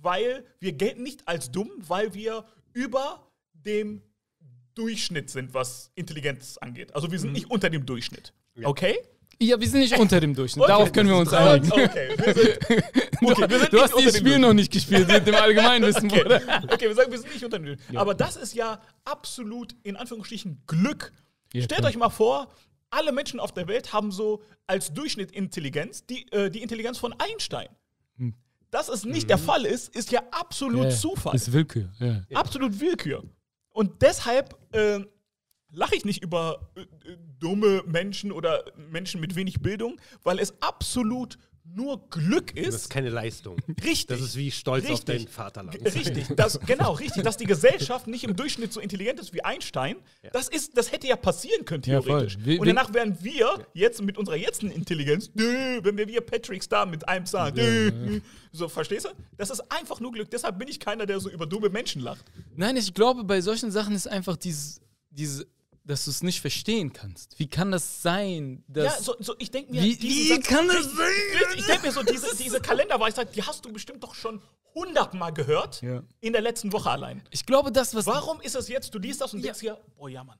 weil wir gelten nicht als dumm, weil wir über dem Durchschnitt sind, was Intelligenz angeht. Also wir sind nicht unter dem Durchschnitt. Okay? Ja, wir sind nicht unter dem Durchschnitt. Okay, Darauf können wir uns einigen. Okay, wir sind, okay, wir sind Du nicht hast dieses Spiel noch nicht gespielt mit dem Allgemeinwissen, Okay. Bruder. okay, wir sagen, wir sind nicht unter dem Durchschnitt. Aber das ist ja absolut, in Anführungsstrichen, Glück. Ja, Stellt klar. euch mal vor, alle Menschen auf der Welt haben so als Durchschnitt Intelligenz die, äh, die Intelligenz von Einstein. Dass es nicht der Fall ist, ist ja absolut Ja, Zufall. Ist Willkür. Ja. Absolut Willkür. Und deshalb äh, lache ich nicht über äh, äh, dumme Menschen oder Menschen mit wenig Bildung, weil es absolut nur Glück Das ist. ist keine Leistung. Richtig. Das ist wie stolz auf Richtig. dein Vaterland. Richtig, das, genau, richtig, dass die Gesellschaft nicht im Durchschnitt so intelligent ist wie Einstein, das, ist, das hätte ja passieren können, Ja, theoretisch. Wie- Und danach wären wir jetzt mit unserer jetzigen Intelligenz, wenn wir wie Patrick Star mit einem Zahn, so, verstehst du? Das ist einfach nur Glück. Deshalb bin ich keiner, der so über dumme Menschen lacht. Nein, ich glaube, bei solchen Sachen ist einfach dieses, diese, dass du es nicht verstehen kannst. Wie kann das sein? Dass ja, so, so ich denke mir, Wie- wie kann das sein? Richtig, ich denke mir so, diese, diese Kalenderweisheit, die hast du bestimmt doch schon hundertmal gehört Ja. in der letzten Woche allein. ich glaube, das, was. Warum ist es jetzt, du liest das und denkst dir, boah, ja, Mann.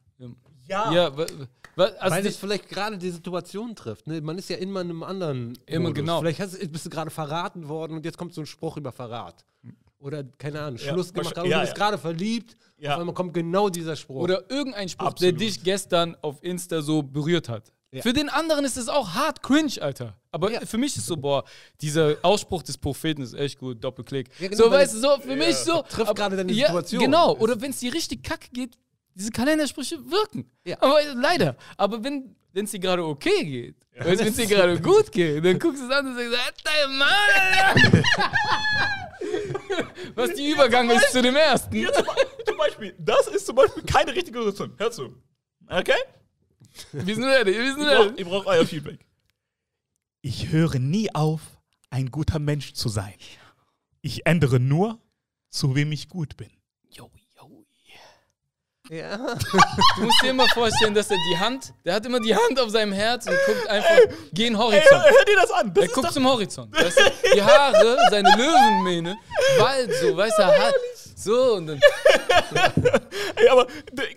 Ja, Ja, also Weil es vielleicht gerade die Situation trifft. Ne? Man ist ja immer in einem anderen. Immer Modus. genau. Vielleicht hast, bist du gerade verraten worden und jetzt kommt so ein Spruch über Verrat. Oder, keine Ahnung, Ja, Schluss gemacht. wahrscheinlich- Aber ja, du bist ja. gerade verliebt. Ja. Auf einmal kommt genau dieser Spruch. oder irgendein Spruch, Absolut. der dich gestern auf Insta so berührt hat. Ja. Für den anderen ist es auch hart cringe, Alter. Aber Ja. für mich ist so, boah, dieser Ausspruch des Propheten ist echt gut, Doppelklick. Ja, genau, so, weißt du, so, für mich so. Trifft gerade deine ja, Situation. Genau, oder wenn es dir richtig kacke geht, diese Kalendersprüche wirken. Ja. Aber leider. Aber wenn es dir gerade okay geht, wenn es dir gerade gut geht, dann guckst du es an und sagst, "Halt Alter." Was die Übergang ist zu dem ersten. Hier zum, Be- zum Beispiel, das ist zum Beispiel keine richtige Situation. Hör zu. Okay? Wir sind ready, wir sind Ich brauche ready. brauch euer Feedback. Ich höre nie auf, ein guter Mensch zu sein. Ich ändere nur, zu wem ich gut bin. Yo, yo. Ja. Du musst dir immer vorstellen, dass er die Hand, der hat immer die Hand auf seinem Herz und guckt einfach Ey, Horizont. hör, hör dir das an. Das Er guckt zum Horizont. Weißt du? Die Haare, seine Löwenmähne, Wald, so, weißt du, hat, so und dann. ey, aber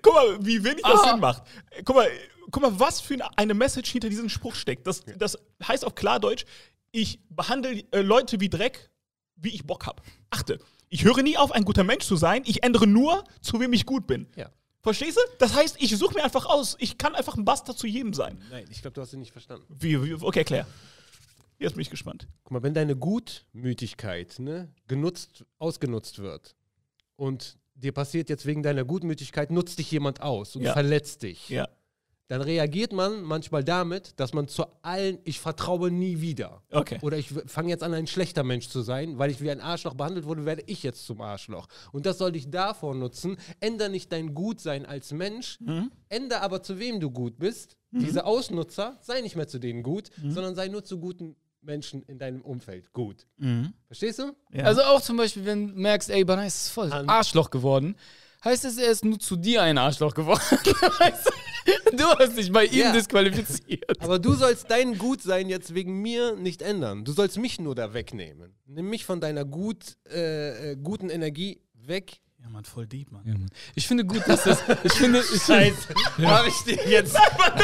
guck mal, wie wenig das Aha. Sinn macht. Guck mal, guck mal, was für eine- Message hinter diesem Spruch steckt. Das, das heißt auf Klardeutsch, ich behandle äh, Leute wie Dreck, wie ich Bock hab. Achte, ich höre nie auf, ein guter Mensch zu sein. Ich ändere nur, zu wem ich gut bin. ja. Verstehst du? Das heißt, ich suche mir einfach aus. Ich kann einfach ein Bastard zu jedem sein. Nein, ich glaube, du hast ihn nicht verstanden. Wie, wie, okay, erklär. Jetzt bin ich gespannt. Guck mal, wenn deine Gutmütigkeit ne, genutzt, ausgenutzt wird und dir passiert jetzt wegen deiner Gutmütigkeit, nutzt dich jemand aus und Ja. verletzt dich, Ja. Dann reagiert man manchmal damit, dass man zu allen, ich vertraue nie wieder. Okay. Oder ich fange jetzt an, ein schlechter Mensch zu sein, weil ich wie ein Arschloch behandelt wurde, werde ich jetzt zum Arschloch. Und das soll dich davor nutzen. Änder nicht dein Gutsein als Mensch, Mhm. änder aber zu wem du gut bist. Diese Ausnutzer, sei nicht mehr zu denen gut, Mhm. sondern sei nur zu guten Menschen in deinem Umfeld gut. Mhm. Verstehst du? Ja. Also auch zum Beispiel, wenn du merkst, ey, Banai ist voll Hand. Arschloch geworden, heißt es, er ist nur zu dir ein Arschloch geworden. Du hast dich bei ihm Ja. disqualifiziert. Aber du sollst dein Gutsein jetzt wegen mir nicht ändern. Du sollst mich nur da wegnehmen. Nimm mich von deiner gut, äh, äh, guten Energie weg. Ja, Mann, voll deep, Mann. Ja, Mann. Ich finde gut, dass das. Ich finde. Ich finde Hab ich dir jetzt. nein,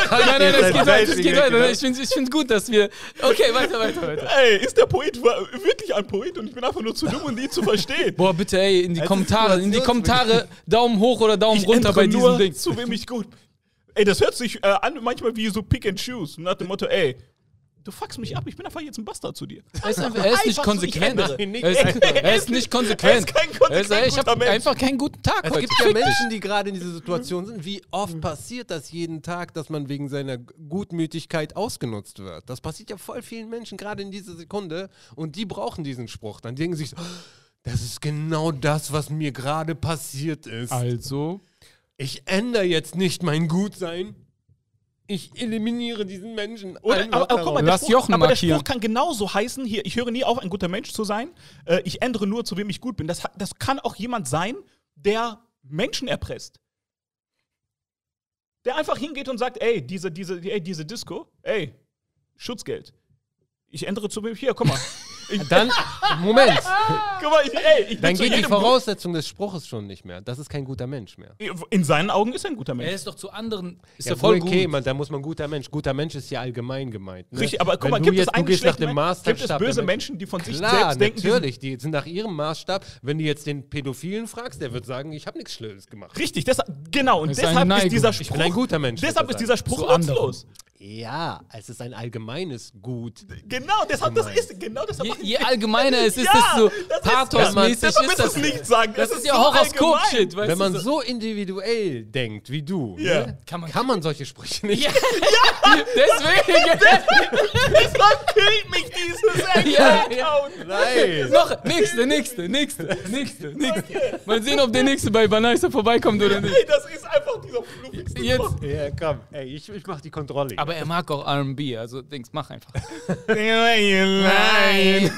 nein, nein, es geht weiter. Es geht weiter. Ich finde ich find gut, dass wir. Okay, weiter, weiter, weiter. Ey, ist der Poet wirklich ein Poet und ich bin einfach nur zu dumm, um die zu verstehen? Boah, bitte, ey, in die ist Kommentare, in die. Kommentare Daumen hoch oder Daumen Ich runter bei diesem nur, Ding. zu wem ich gut. Ey, das hört sich äh, an manchmal wie so Pick and Choose. Nach dem Motto, ey, du fuckst mich ab, ich bin einfach jetzt ein Bastard zu dir. Er ist, einfach, er ist nicht so, konsequent. nicht Er ist, er ist nicht konsequent. Er ist kein konsequent Er ist, ich guter habe einfach keinen guten Tag Es heute. gibt ja. Menschen, die gerade in dieser Situation sind. Wie oft passiert das jeden Tag, dass man wegen seiner Gutmütigkeit ausgenutzt wird? Das passiert ja voll vielen Menschen gerade in dieser Sekunde und die brauchen diesen Spruch. Dann denken sich so, das ist genau das, was mir gerade passiert ist. Also. Ich ändere jetzt nicht mein Gutsein. Ich eliminiere diesen Menschen. Oder, aber, aber guck mal, der Lass Spruch, Jochen aber der. Spruch kann genauso heißen, hier, ich höre nie auf, ein guter Mensch zu sein. Äh, ich ändere nur, zu wem ich gut bin. Das, das kann auch jemand sein, der Menschen erpresst. Der einfach hingeht und sagt, ey, diese, diese, ey, diese Disco, ey, Schutzgeld. Ich ändere zu wem, hier, guck mal. Ich, Dann, Moment, guck mal, ich, ey, ich bin dann geht die Voraussetzung des Spruches schon nicht mehr. Das ist kein guter Mensch mehr. In seinen Augen ist er ein guter Mensch. Er ist doch zu anderen. Ist Ja, voll okay, gut. man, da muss man guter Mensch. Guter Mensch ist ja allgemein gemeint. Ne? Richtig, aber guck Wenn mal, du gibt jetzt, es gehst nach dem Men- Gibt es Maßstab böse Menschen, die von sich Klar, selbst denken, natürlich, die sind nach ihrem Maßstab. Wenn du jetzt den Pädophilen fragst, der wird sagen, ich habe nichts Schlimmes gemacht. Richtig, deshalb, genau. Und Das deshalb ist dieser Ich Spruch. bin ein guter Mensch, Deshalb ist er dieser Spruch nutzlos. Ja, es ist ein allgemeines Gut. Genau, deshalb das ist genau deshalb. Je, je allgemeiner es ist, Ja, desto das ist- pathosmäßig ist ist das. es nicht sagen. Das es ist ja so Horoskop-Shit, weißt Wenn man so individuell denkt wie du, Ja. ne, Kann man- kann man solche Sprüche nicht. Ja, deswegen. Deshalb killt mich dieses Ja, Account. Nein. Noch, nächste, nächste, nächste, nächste, nächste. Mal sehen, ob der nächste bei Banaisa vorbeikommt oder nicht. Ey, das ist einfach dieser fluffigste Jetzt. Ja, komm, ey, ich, ich mach die Kontrolle. Aber er mag auch RB, also Dings, mach einfach. Nein.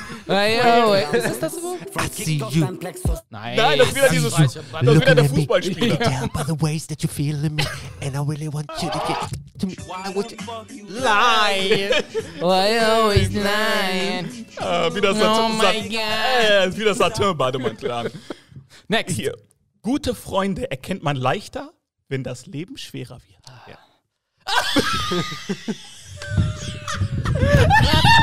Ist das das überhaupt? Nein, Nein, das ist wieder dieses. Das ist wieder der Fußballspieler. by the ways that you feel in me, and I really want you to get to me. I want you. Lie. Why always lying? Ah, wieder Oh Saturn. my God. Äh, wieder Saturn-Bademantel an. Next. Hier. Gute Freunde erkennt man leichter, wenn das Leben schwerer wird. Ah!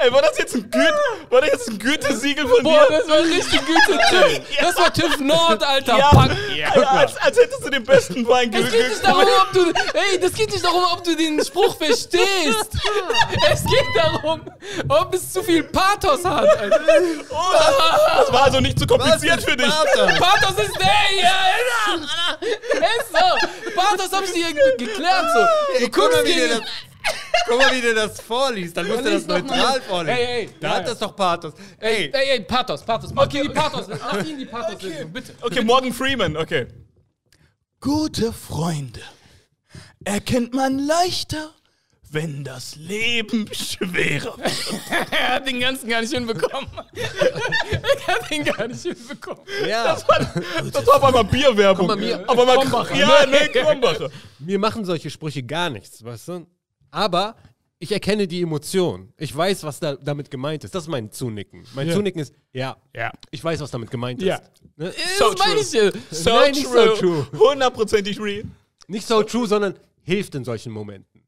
Ey, war das jetzt ein Güte, war das jetzt ein Gütesiegel von Boah, dir? das war richtig TÜV. Das war TÜV Nord, Alter. Ja, Pack. ja, als, als hättest du den besten Wein Es geht nicht darum, ob du. Ey, das geht nicht darum, ob du den Spruch verstehst. Es geht darum, ob es zu viel Pathos hat. Alter. Oh, das, das war also nicht zu kompliziert für dich. Pathos ist der hier. Ist so. Pathos hab ich dir ge- geklärt so. Du guckst dir. Das, guck mal, wie der das vorliest. Dann muss er das neutral vorlesen. Ey, ey, da ja, hat ja. das doch Pathos. Ey, Ey, ey, Pathos, Pathos. Mach ihn die Pathos. Mach ihn die Pathos. Bitte. Okay, Morgan Freeman, okay. Gute Freunde erkennt man leichter, wenn das Leben schwerer wird. Er hat den ganzen gar nicht hinbekommen. Er hat den gar nicht hinbekommen. ja. Das war auf einmal Bierwerbung. Mal, mir- Aber mal Krombacher. Ja, ne, Krombacher. Mir machen solche Sprüche gar nichts, weißt du? Aber ich erkenne die Emotion. Ich weiß, was da, damit gemeint ist. Das ist mein Zunicken. Mein Ja. Zunicken ist, ja, Ja. ich weiß, was damit gemeint Ja. ist. Ne? So das meine true. ich ja. So Nein, nicht true. so true. Hundertprozentig real. Nicht so true, sondern hilft in solchen Momenten.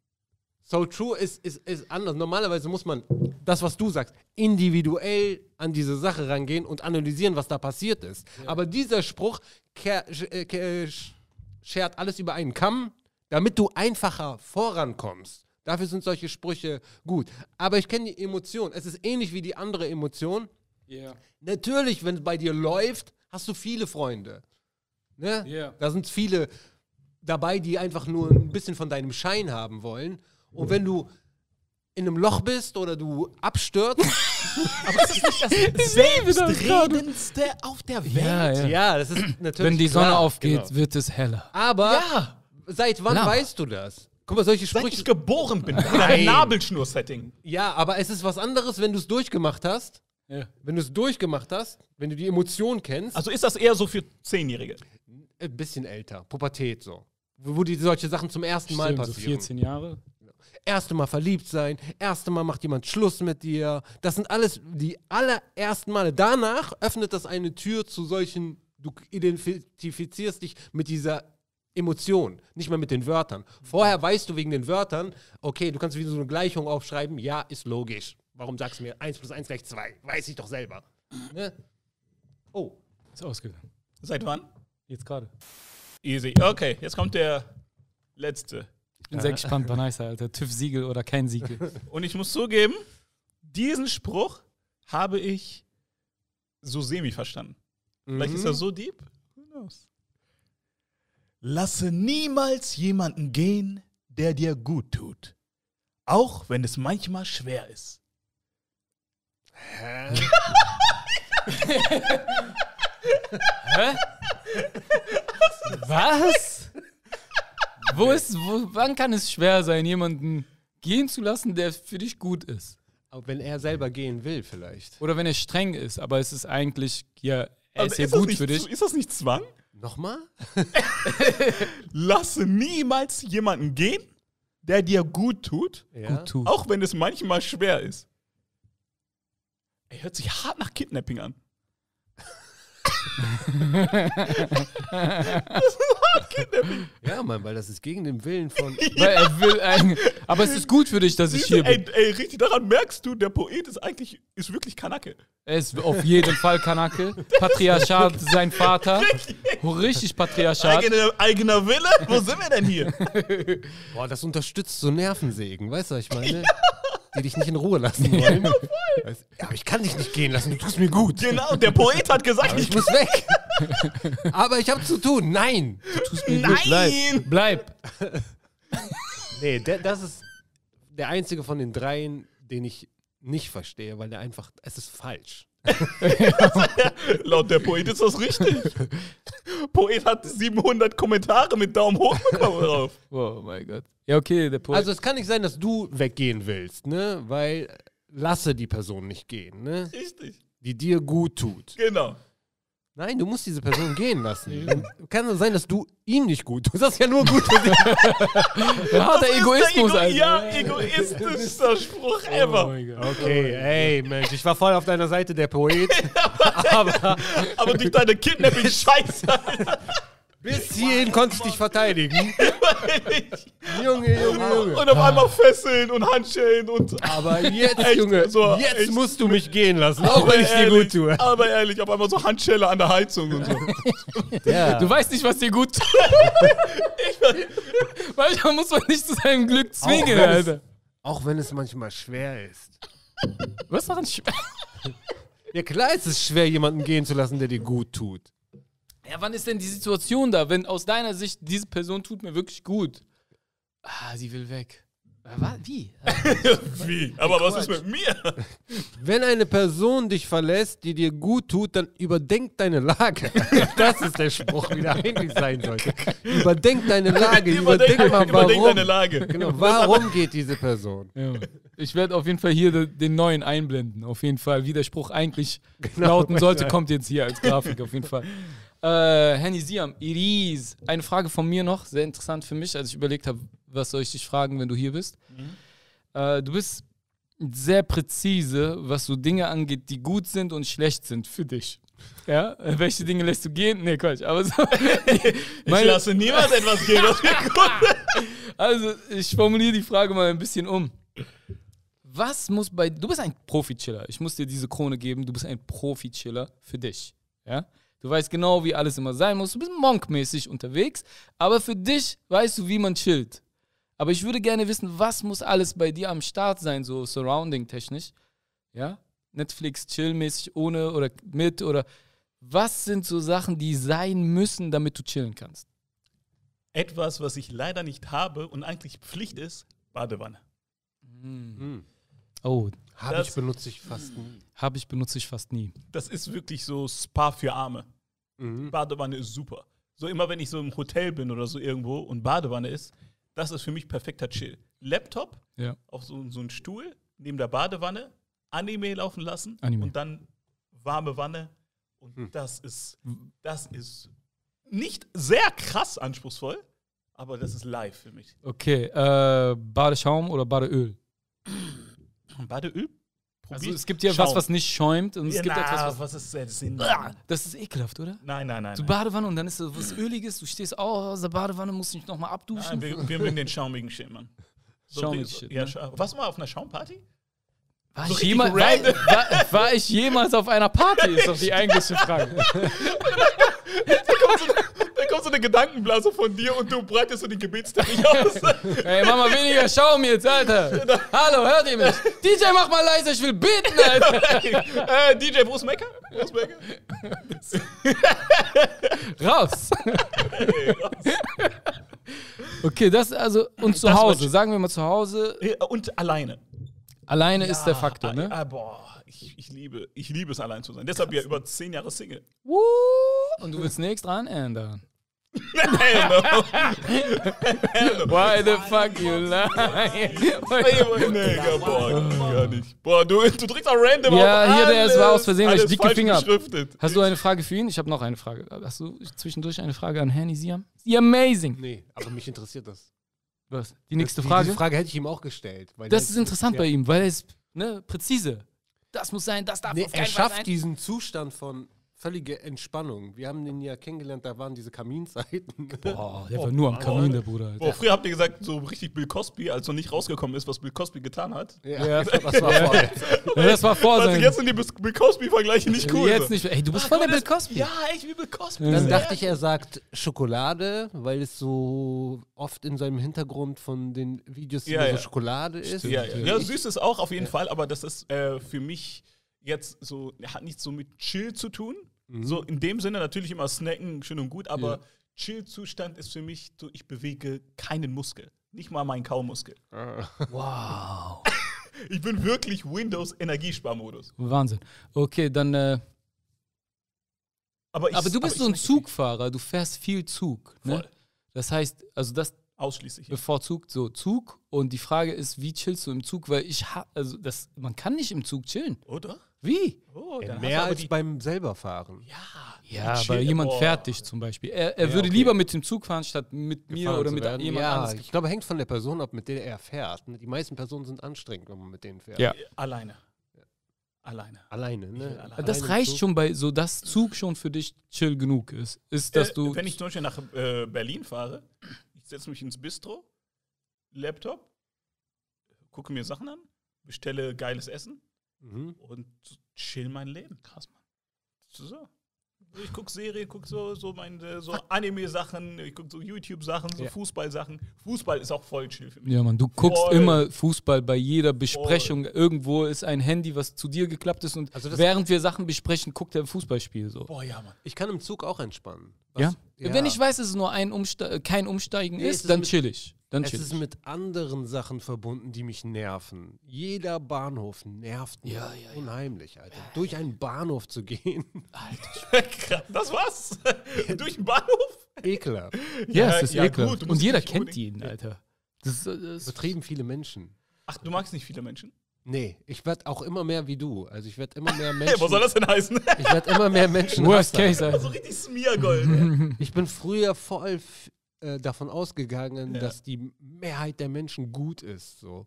So true ist, ist, ist anders. Normalerweise muss man das, was du sagst, individuell an diese Sache rangehen und analysieren, was da passiert ist. Aber dieser Spruch äh, schert alles über einen Kamm, damit du einfacher vorankommst. Dafür sind solche Sprüche gut. Aber ich kenne die Emotion. Es ist ähnlich wie die andere Emotion. Ja. Natürlich, wenn es bei dir läuft, hast du viele Freunde. Ne? Ja. Da sind viele dabei, die einfach nur ein bisschen von deinem Schein haben wollen. Und wenn du in einem Loch bist oder du abstürzt, Selbstredendste auf der Welt. Ja, ja. ja, das ist natürlich. Wenn die Sonne klar, aufgeht, genau. wird es heller. Aber Ja. seit wann Lama. weißt du das? Guck mal, solche Seit Sprüche. ich geboren bin. Nabelschnur-Setting. Ja, aber es ist was anderes, wenn du es durchgemacht hast, Ja. Wenn du es durchgemacht hast, wenn du die Emotion kennst, Also ist das eher so für Zehnjährige? ein bisschen älter, Pubertät so. Wo, die solche Sachen zum ersten Mal Stimmt, so passieren. 14 Jahre. Erste Mal verliebt sein, erste Mal macht jemand Schluss mit dir. Das sind alles die allerersten Male. Danach öffnet das eine Tür zu solchen, du identifizierst dich mit dieser Emotion, nicht mehr mit den Wörtern. Vorher weißt du wegen den Wörtern, okay, du kannst wieder so eine Gleichung aufschreiben, ja, ist logisch. Warum sagst du mir 1 plus 1 gleich 2? Weiß ich doch selber. Ne? Oh, Ist ausgegangen. Seit wann? Jetzt gerade. Easy. Okay, jetzt kommt der letzte. Ich bin sehr gespannt, Banaisa, Alter. TÜV-Siegel oder kein Siegel. Und ich muss zugeben, diesen Spruch habe ich so semi verstanden. Vielleicht ist er so deep. Who knows? Lasse niemals jemanden gehen, der dir gut tut. Auch wenn es manchmal schwer ist. Was? wo ist, wo, wann kann es schwer sein, jemanden gehen zu lassen, der für dich gut ist? Aber wenn er selber gehen will, vielleicht. Oder wenn er streng ist, aber es ist eigentlich, ja, er Aber ist ja gut nicht, für dich. Ist das nicht Zwang? Nochmal? Lasse niemals jemanden gehen, der dir gut tut, Ja. Gut tut. auch wenn es manchmal schwer ist. Er hört sich hart nach Kidnapping an. Ja, Mann, weil das ist gegen den Willen von. Weil er will eigentlich. Aber es ist gut für dich, dass ich hier bin. ey, ey, richtig daran merkst du, der Poet ist eigentlich ist wirklich Kanake. Er ist auf jeden Fall Kanake. Patriarchat, sein Vater. Richtig Patriarchat. Eigene, eigener Wille? Wo sind wir denn hier? Boah, das unterstützt so Nervensägen, weißt du, was ich meine? Die dich nicht in Ruhe lassen wollen. Weißt- Ja, aber ich kann dich nicht gehen lassen, du tust mir gut. genau, der Poet hat gesagt, Aber ich ich muss weg. aber ich habe zu tun. Nein. Du tust mir gut. Nein! Bleib. Nee, der, das ist der einzige von den dreien, den ich nicht verstehe, weil der einfach, es ist falsch. Laut der Poet ist das richtig. Poet hat 700 Kommentare mit Daumen hoch bekommen drauf. Oh mein Gott. Ja, okay, der Poet. Also es kann nicht sein, dass du weggehen willst, ne? Weil lasse die Person nicht gehen, ne? Richtig. Die dir gut tut. Genau. Nein, du musst diese Person gehen lassen. Dann kann es sein, dass du ihm nicht gut tust. Das ist ja nur gut für dich. Das ist Egoismus, der Ego Alter. Ja, egoistischster Spruch Oh ever. Okay, ey, Mensch, ich war voll auf deiner Seite, der Poet. aber Aber durch deine Kidnapping-Scheiße. Bis hierhin konntest du dich verteidigen. Junge, Junge, Junge. Und auf einmal Fesseln und Handschellen und. Aber jetzt, Echt, Junge, so, jetzt echt. musst du mich gehen lassen, auch wenn ich dir ehrlich, gut tue. Aber ehrlich, auf einmal so Handschelle an der Heizung und so. Ja. Du weißt nicht, was dir gut tut. Manchmal muss man nicht zu seinem Glück zwingen, es- Alter. Auch wenn es manchmal schwer ist. Was ist daran schwer? Ja, klar ist es schwer, jemanden gehen zu lassen, der dir gut tut. Ja, wann ist denn die Situation da, wenn aus deiner Sicht diese Person tut mir wirklich gut? Ah, sie will weg. Äh, wa- Wie? Wie? Aber was ist mit mir? Wenn eine Person dich verlässt, die dir gut tut, dann überdenk deine Lage. Das ist der Spruch, wie der eigentlich sein sollte. Überdenk deine Lage. Überdenk, mal, überdenk warum. deine Lage. Genau, warum geht diese Person? Ja. Ich werde auf jeden Fall hier de- den neuen einblenden. Auf jeden Fall. Wie der Spruch eigentlich lauten sollte, kommt jetzt hier als Grafik. Auf jeden Fall. Äh, Henny Siam, Iris. Eine Frage von mir noch, sehr interessant für mich, als ich überlegt habe, was soll ich dich fragen, wenn du hier bist. Äh, du bist sehr präzise, was so Dinge angeht, die gut sind und schlecht sind für dich. Ja? Äh, Welche Dinge lässt du gehen? Nee, Quatsch. Aber so, Ich lasse niemand etwas gehen, was mir gut Also, ich formuliere die Frage mal ein bisschen um. Was muss bei. Du bist ein Profi-Chiller. Ich muss dir diese Krone geben. Du bist ein Profi-Chiller für dich. Ja? Du weißt genau, wie alles immer sein muss. Du bist monkmäßig unterwegs. Aber für dich weißt du, wie man chillt. Aber ich würde gerne wissen, was muss alles bei dir am Start sein, so surrounding-technisch. Ja? Netflix chillmäßig ohne oder mit oder. Was sind so Sachen, die sein müssen, damit du chillen kannst? Etwas, was ich leider nicht habe und eigentlich Pflicht ist, Badewanne. Oh, Habe Das- ich, benutze ich fast nie. habe ich, benutze ich fast nie. Das ist wirklich so Spa für Arme. Mhm. Badewanne ist super. So immer, wenn ich so im Hotel bin oder so irgendwo und Badewanne ist, das ist für mich perfekter Chill. Laptop Ja. auf so, so einen Stuhl neben der Badewanne, Anime laufen lassen Anime. und dann warme Wanne. Und das ist, das ist nicht sehr krass anspruchsvoll, aber das ist live für mich. Okay, äh, Badeschaum oder Badeöl? Badeöl? Also es gibt ja was, was nicht schäumt und es ja, gibt na, etwas, was. was ist der Sinn? Das ist ekelhaft, oder? Nein, nein, nein. Du. Badewanne und dann ist so was Öliges, du stehst auch aus der Badewanne, musst dich nochmal abduschen. Nein, wir, wir mögen den schaumigen Shit, Mann. So Schaumigen wie- Shit, Ja, ne? was mal auf einer Schaumparty? War, so ich jemals, war, war, war ich jemals auf einer Party? Ist doch die eigentliche Frage. Da kommt so eine Gedankenblase von dir und du breitest so den Gebetsteppich aus. Ey, mach mal weniger Schaum jetzt, Alter. Hallo, hört ihr mich? DJ, mach mal leise, ich will beten, Alter. äh, DJ, wo ist Mecker? Wo ist Mecker? Raus. Okay, das also, und zu Das Hause, sagen wir mal zu Hause, Und alleine. alleine ist der Faktor, ne? Ah, boah, ich, ich, liebe, ich liebe es, allein zu sein. Deshalb ja über zehn Jahre Single. Und du willst nichts dran ändern. Hell no. Why the fuck you nee, gar, boah, gar nicht. Boah, du, du drückst auch random Ja, auf hier, der ist- war aus Versehen, weil ich alles dick falsch gefingert hab. beschriftet. Hast du eine Frage für ihn? Ich habe noch eine Frage. Hast du zwischendurch eine Frage an Herrn Siam? Sie amazing. Nee, aber mich interessiert das. Was? Die nächste die, Frage? Die Frage hätte ich ihm auch gestellt. weil Das ist interessant ja. bei ihm, weil er ist ne, präzise. Das muss sein, das darf Nee, auf er keinen Fall schafft diesen Zustand von völliger Entspannung. Wir haben den ja kennengelernt, da waren diese Kaminzeiten. Boah, der war nur am Kamin, der Bruder. Boah, früher habt ihr gesagt, so richtig Bill Cosby, als noch nicht rausgekommen ist, was Bill Cosby getan hat. Ja. das war vorher. Ja, das war vor Also sein. jetzt sind die Bill Cosby-Vergleiche nicht cool. Jetzt nicht. Ey, du bist voll der Bill Cosby. Ja, echt wie Bill Cosby. Ja. Dann ist dachte ich, er sagt Schokolade, weil es so oft in seinem Hintergrund von den Videos Ja, immer ja. so Schokolade ist. Ja, ja. ja, süß ist auch auf jeden Fall, aber das ist äh, für mich jetzt so, hat nichts so mit Chill zu tun. So in dem Sinne natürlich immer snacken, schön und gut, aber Ja. Chill-Zustand ist für mich so, ich bewege keinen Muskel. Nicht mal meinen Kaumuskel. Wow. Ich bin wirklich Windows-Energiesparmodus. Wahnsinn. Okay, dann. Äh, Aber, ich, aber du bist ich so ein Zugfahrer, du fährst viel Zug. Ne? Voll. Das heißt, also das Ausschließlich. bevorzugt so Zug. Und die Frage ist, wie chillst du im Zug? Weil ich ha also das, man kann nicht im Zug chillen. Oder? Wie? Oh, du Mehr aber als die- beim selberfahren. Ja, Ja, aber Chill- jemand fährt dich zum Beispiel. Er, er Ja, würde okay. lieber mit dem Zug fahren, statt mit mir gefahren oder zu mit werden. jemand ja, anderes. Ich glaube, hängt von der Person ab, mit der er fährt. Die meisten Personen sind anstrengend, wenn man mit denen fährt. Ja. Alleine. Alleine. Alleine, ne? alleine. Das reicht schon bei, so dass Zug schon für dich chill genug ist. Ist, dass äh, du. Wenn ich zum Beispiel nach äh, Berlin fahre, setze mich ins Bistro, Laptop, gucke mir Sachen an, bestelle geiles Essen Mhm. und chill mein Leben. Krass, Mann. So. Ich gucke Serie, gucke so, so, meine, so Anime-Sachen, ich gucke so YouTube-Sachen, so Ja. Fußball-Sachen. Fußball ist auch voll chill für mich. Ja, Mann, du guckst Voll. immer Fußball bei jeder Besprechung. Irgendwo ist ein Handy, was zu dir geklappt ist und Also während wir Sachen besprechen, guckt er ein Fußballspiel so. Boah, ja, Mann. Ich kann im Zug auch entspannen. Ja? ja. Wenn ich weiß, dass es nur ein Umste kein Umsteigen Nee, ist, ist dann chill ich. Dann Es chill ist mit anderen Sachen verbunden, die mich nerven. Jeder Bahnhof nervt mich Ja, ja, ja. unheimlich, Alter. Durch einen Bahnhof zu gehen, Krass, das war's? Durch den Bahnhof? ekelhaft. Ja, Ja, es ist ja, ekelhaft. gut, und jeder kennt ihn, Alter. Das ist, das Übertrieben viele Menschen. Ach, du magst nicht viele Menschen? Nee, ich werde auch immer mehr wie du. Also ich werde immer mehr Menschen. was soll das denn heißen? Ich werde immer mehr Menschen. Worst. Case, Alter. so richtig Smeargold. Ich bin früher voll äh, davon ausgegangen, Ja. dass die Mehrheit der Menschen gut ist. So.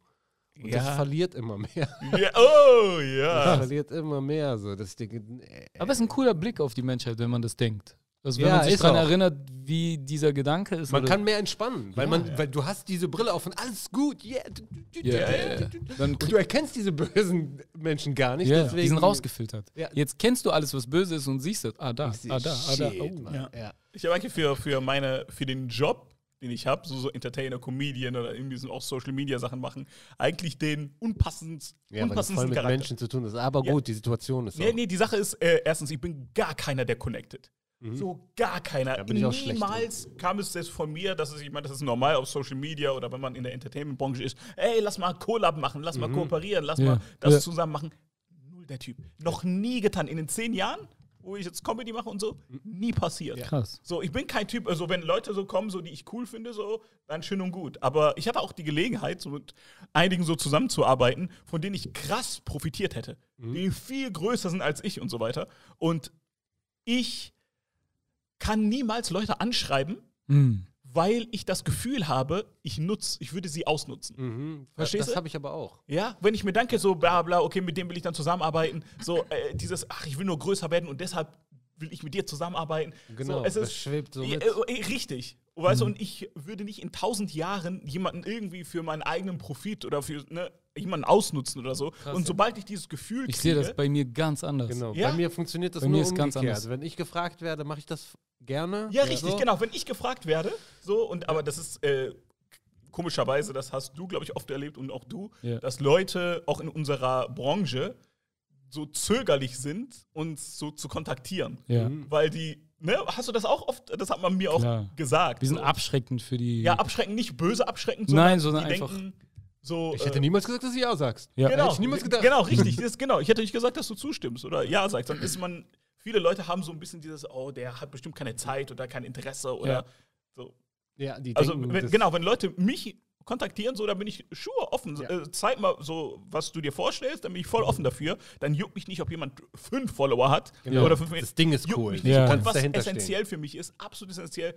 Und Ja. das verliert immer mehr. ja, oh, Das ja. verliert immer mehr. So. Das Ding, äh, Aber es ist ein cooler Blick auf die Menschheit, wenn man das denkt. Also wenn Ja, man sich daran erinnert, wie dieser Gedanke ist. man oder- kann mehr entspannen, weil, man, weil du hast diese Brille auf und alles gut. Yeah. Ja, ja, ja. Dann Und du erkennst diese bösen Menschen gar nicht. Ja, deswegen, die sind rausgefiltert. Ja. Jetzt kennst du alles, was böse ist und siehst es. Ah, da, ah, da, ah, da. Oh. Ja. Ja. Ich habe eigentlich für, für, meine, für den Job, den ich habe, so, so Entertainer, Comedian oder irgendwie so auch Social Media Sachen machen, eigentlich den unpassendsten, Ja, weil das voll unpassendsten mit Charakter. Menschen zu tun ist. Aber Ja. gut, die Situation ist Nee, auch. nee, die Sache ist, äh, erstens, ich bin gar keiner, der connected. So gar keiner. Mhm. Da bin ich auch schlecht Niemals kam es das von mir, dass es, ich meine, das ist normal auf Social Media oder wenn man in der Entertainment-Branche ist, ey, lass mal Collab machen, lass Mhm. mal kooperieren, lass Ja. mal das Ja. zusammen machen. Null der Typ. Noch nie getan. In den zehn Jahren, wo ich jetzt Comedy mache und so, nie passiert. Krass. So, ich bin kein Typ, also wenn Leute so kommen, so die ich cool finde, so, dann schön und gut. Aber ich hatte auch die Gelegenheit, so mit einigen so zusammenzuarbeiten, von denen ich krass profitiert hätte. Die viel größer sind als ich und so weiter. Und ich kann niemals Leute anschreiben, Mhm. weil ich das Gefühl habe, ich nutze, ich würde sie ausnutzen. Mhm. Verstehst das du? habe ich aber auch. Ja, wenn ich mir denke, so bla bla, okay, mit dem will ich dann zusammenarbeiten, so äh, dieses, ach, ich will nur größer werden und deshalb will ich mit dir zusammenarbeiten. Genau, so, es das ist, schwebt so mit. äh, äh, richtig. Weißt du, und ich würde nicht in tausend Jahren jemanden irgendwie für meinen eigenen Profit oder für ne, jemanden ausnutzen oder so. und sobald ich dieses Gefühl Ich sehe das kriege- bei mir ganz anders. Genau. Ja? Bei mir funktioniert das Bei nur mir ist ganz umgekehrt. anders. Wenn ich gefragt werde, mache ich das gerne. Ja, richtig, so. genau. Wenn ich gefragt werde, so, und aber das ist äh, komischerweise, das hast du, glaube ich, oft erlebt und auch du, Ja. dass Leute auch in unserer Branche so zögerlich sind, uns so zu kontaktieren. Ja. Weil die, ne, hast du das auch oft, das hat man mir auch Klar. gesagt. Wir sind so. abschreckend für die. Ja, abschreckend, nicht böse abschreckend, Nein, sondern die einfach- denken so. Ich hätte äh, niemals gesagt, dass du ja sagst. Ja. Genau, Hätte ich niemals gedacht. genau, richtig. Das, genau. Ich hätte nicht gesagt, dass du zustimmst oder ja sagst. Dann ist man, viele Leute haben so ein bisschen dieses, oh, der hat bestimmt keine Zeit oder kein Interesse oder Ja. so. Ja, die Also, denken, wenn, genau, wenn Leute mich kontaktieren, so, dann bin ich sure offen. Ja. Äh, zeig mal so, was du dir vorstellst, dann bin ich voll offen dafür. Dann juckt mich nicht, ob jemand fünf Follower hat Genau. oder fünf Das Ding ist Juckt cool. mich nicht. Ja. Und was essentiell für mich ist, absolut essentiell,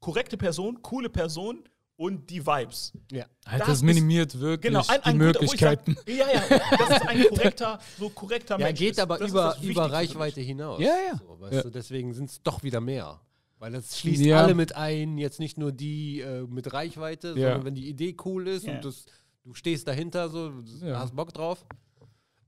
korrekte Person, coole Person und die Vibes. Ja. halt, das das ist- minimiert wirklich Genau, ein, die ein guter- wo ich sag, Möglichkeiten. ja, ja, das ist ein korrekter, so korrekter Ja, Mensch. geht ist. aber Das ist über, das über. Reichweite hinaus. Ja, ja. So, weißt Ja. Du, deswegen sind es doch wieder mehr. Weil das schließt Ja. alle mit ein, jetzt nicht nur die äh, mit Reichweite, Ja. sondern wenn die Idee cool ist Ja. und das, du stehst dahinter, so, du Ja. hast Bock drauf.